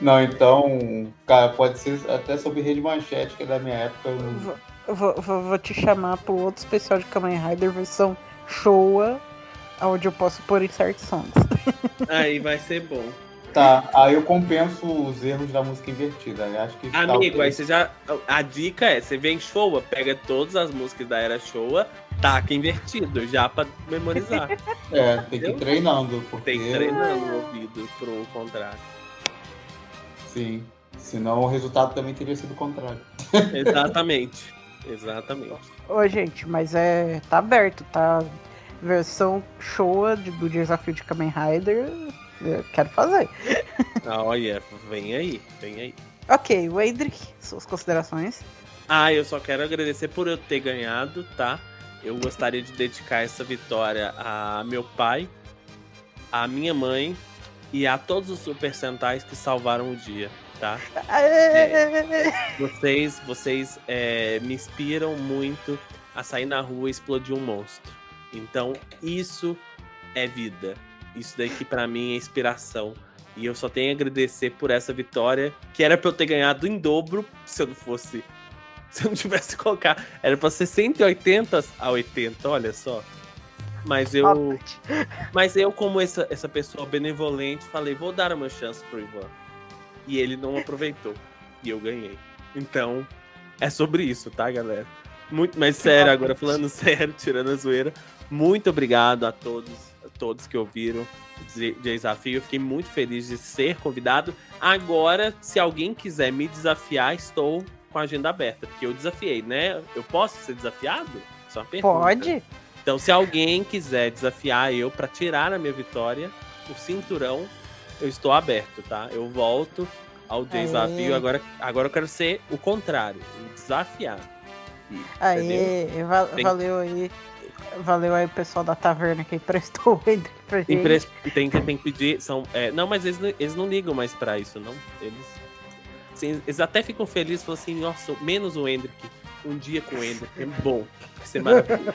S4: Não, então, cara, pode ser até sobre Rede Manchete, que é da minha época. eu
S1: vou, vou- vou te chamar pro outro especial de Kamen Rider versão Showa, onde eu posso pôr insert songs.
S3: Aí vai ser bom.
S4: Tá, aí eu compenso os erros da música invertida. eu Acho que
S3: Amigo,
S4: talvez-
S3: aí você já. A dica é: você vem Showa, pega todas as músicas da era Showa, taca invertido, já pra memorizar.
S4: É, tem que ir treinando, porque.
S3: Tem que treinar no ouvido pro contrário.
S4: Sim. Senão o resultado também teria sido o contrário.
S3: Exatamente. Exatamente.
S1: Ô, gente, mas é. tá aberto, tá? Versão Showa de- do desafio de Kamen Rider. Eu quero fazer.
S3: Ah, olha, vem aí, vem aí.
S1: Ok, Wendrick, suas considerações.
S3: Ah, eu só quero agradecer por eu ter ganhado, tá? Eu gostaria de dedicar essa vitória a meu pai, a minha mãe e a todos os Super Sentais que salvaram o dia, tá? Vocês, vocês é, me inspiram muito a sair na rua e explodir um monstro. Então, isso é vida. Isso daqui pra mim é inspiração. E eu só tenho a agradecer por essa vitória, que era pra eu ter ganhado em dobro se eu não fosse. Se eu não tivesse colocado. Era pra ser 180 a 80, olha só. Mas eu. Mas eu, como essa, essa pessoa benevolente, falei, vou dar uma chance pro Ivan. E ele não aproveitou. E eu ganhei. Então, é sobre isso, tá, galera? Muito, mas sério, agora falando sério, tirando a zoeira, muito obrigado a todos, a todos que ouviram o de- desafio. Eu fiquei muito feliz de ser convidado. Agora, se alguém quiser me desafiar, estou com a agenda aberta, porque eu desafiei, né? Eu posso ser desafiado? Só uma pergunta.
S1: Pode?
S3: Então, se alguém quiser desafiar eu pra tirar a minha vitória, o cinturão, eu estou aberto, tá? Eu volto ao desafio.
S1: Aê.
S3: Agora, agora eu quero ser o contrário, desafiar. Tem-
S1: valeu aí. Valeu aí o pessoal da taverna que emprestou o Wendrick pra gente.
S3: Tem, que- tem que pedir. São, é, não, mas eles, não- eles não ligam mais pra isso, não. Eles, assim, eles até ficam felizes, falam assim, nossa, menos o Hendrick. Um dia com o Hendrick é bom. Vai ser maravilhoso.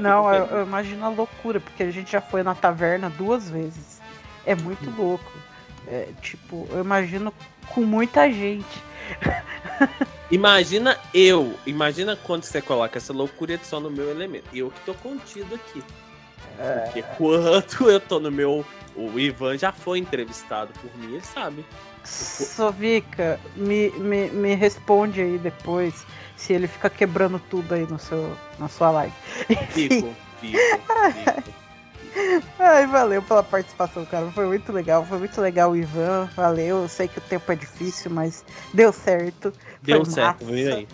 S1: Não, eu, eu imagino a loucura, porque a gente já foi na taverna duas vezes. É muito
S3: Hum.
S1: louco. É, tipo, eu imagino com muita gente.
S3: Imagina eu, imagina quando você coloca essa loucura só no meu elemento. E eu que tô contido aqui. Porque quando eu tô no meu. O Ivan já foi entrevistado por mim, ele sabe.
S1: Sovica, me, me, me responde aí depois se ele fica quebrando tudo aí no seu, na sua live.
S3: Fico, fico, fico.
S1: Ai, valeu pela participação, cara. Foi muito legal. Foi muito legal, Ivan. Valeu. Eu sei que o tempo é difícil, mas deu certo.
S3: Deu
S1: Foi
S3: certo,
S1: massa.
S3: veio aí.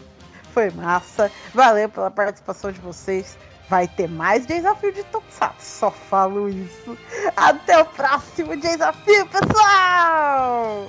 S1: Foi massa. Valeu pela participação de vocês. Vai ter mais desafio de Tokusatsu. Só falo isso. Até o próximo desafio, pessoal!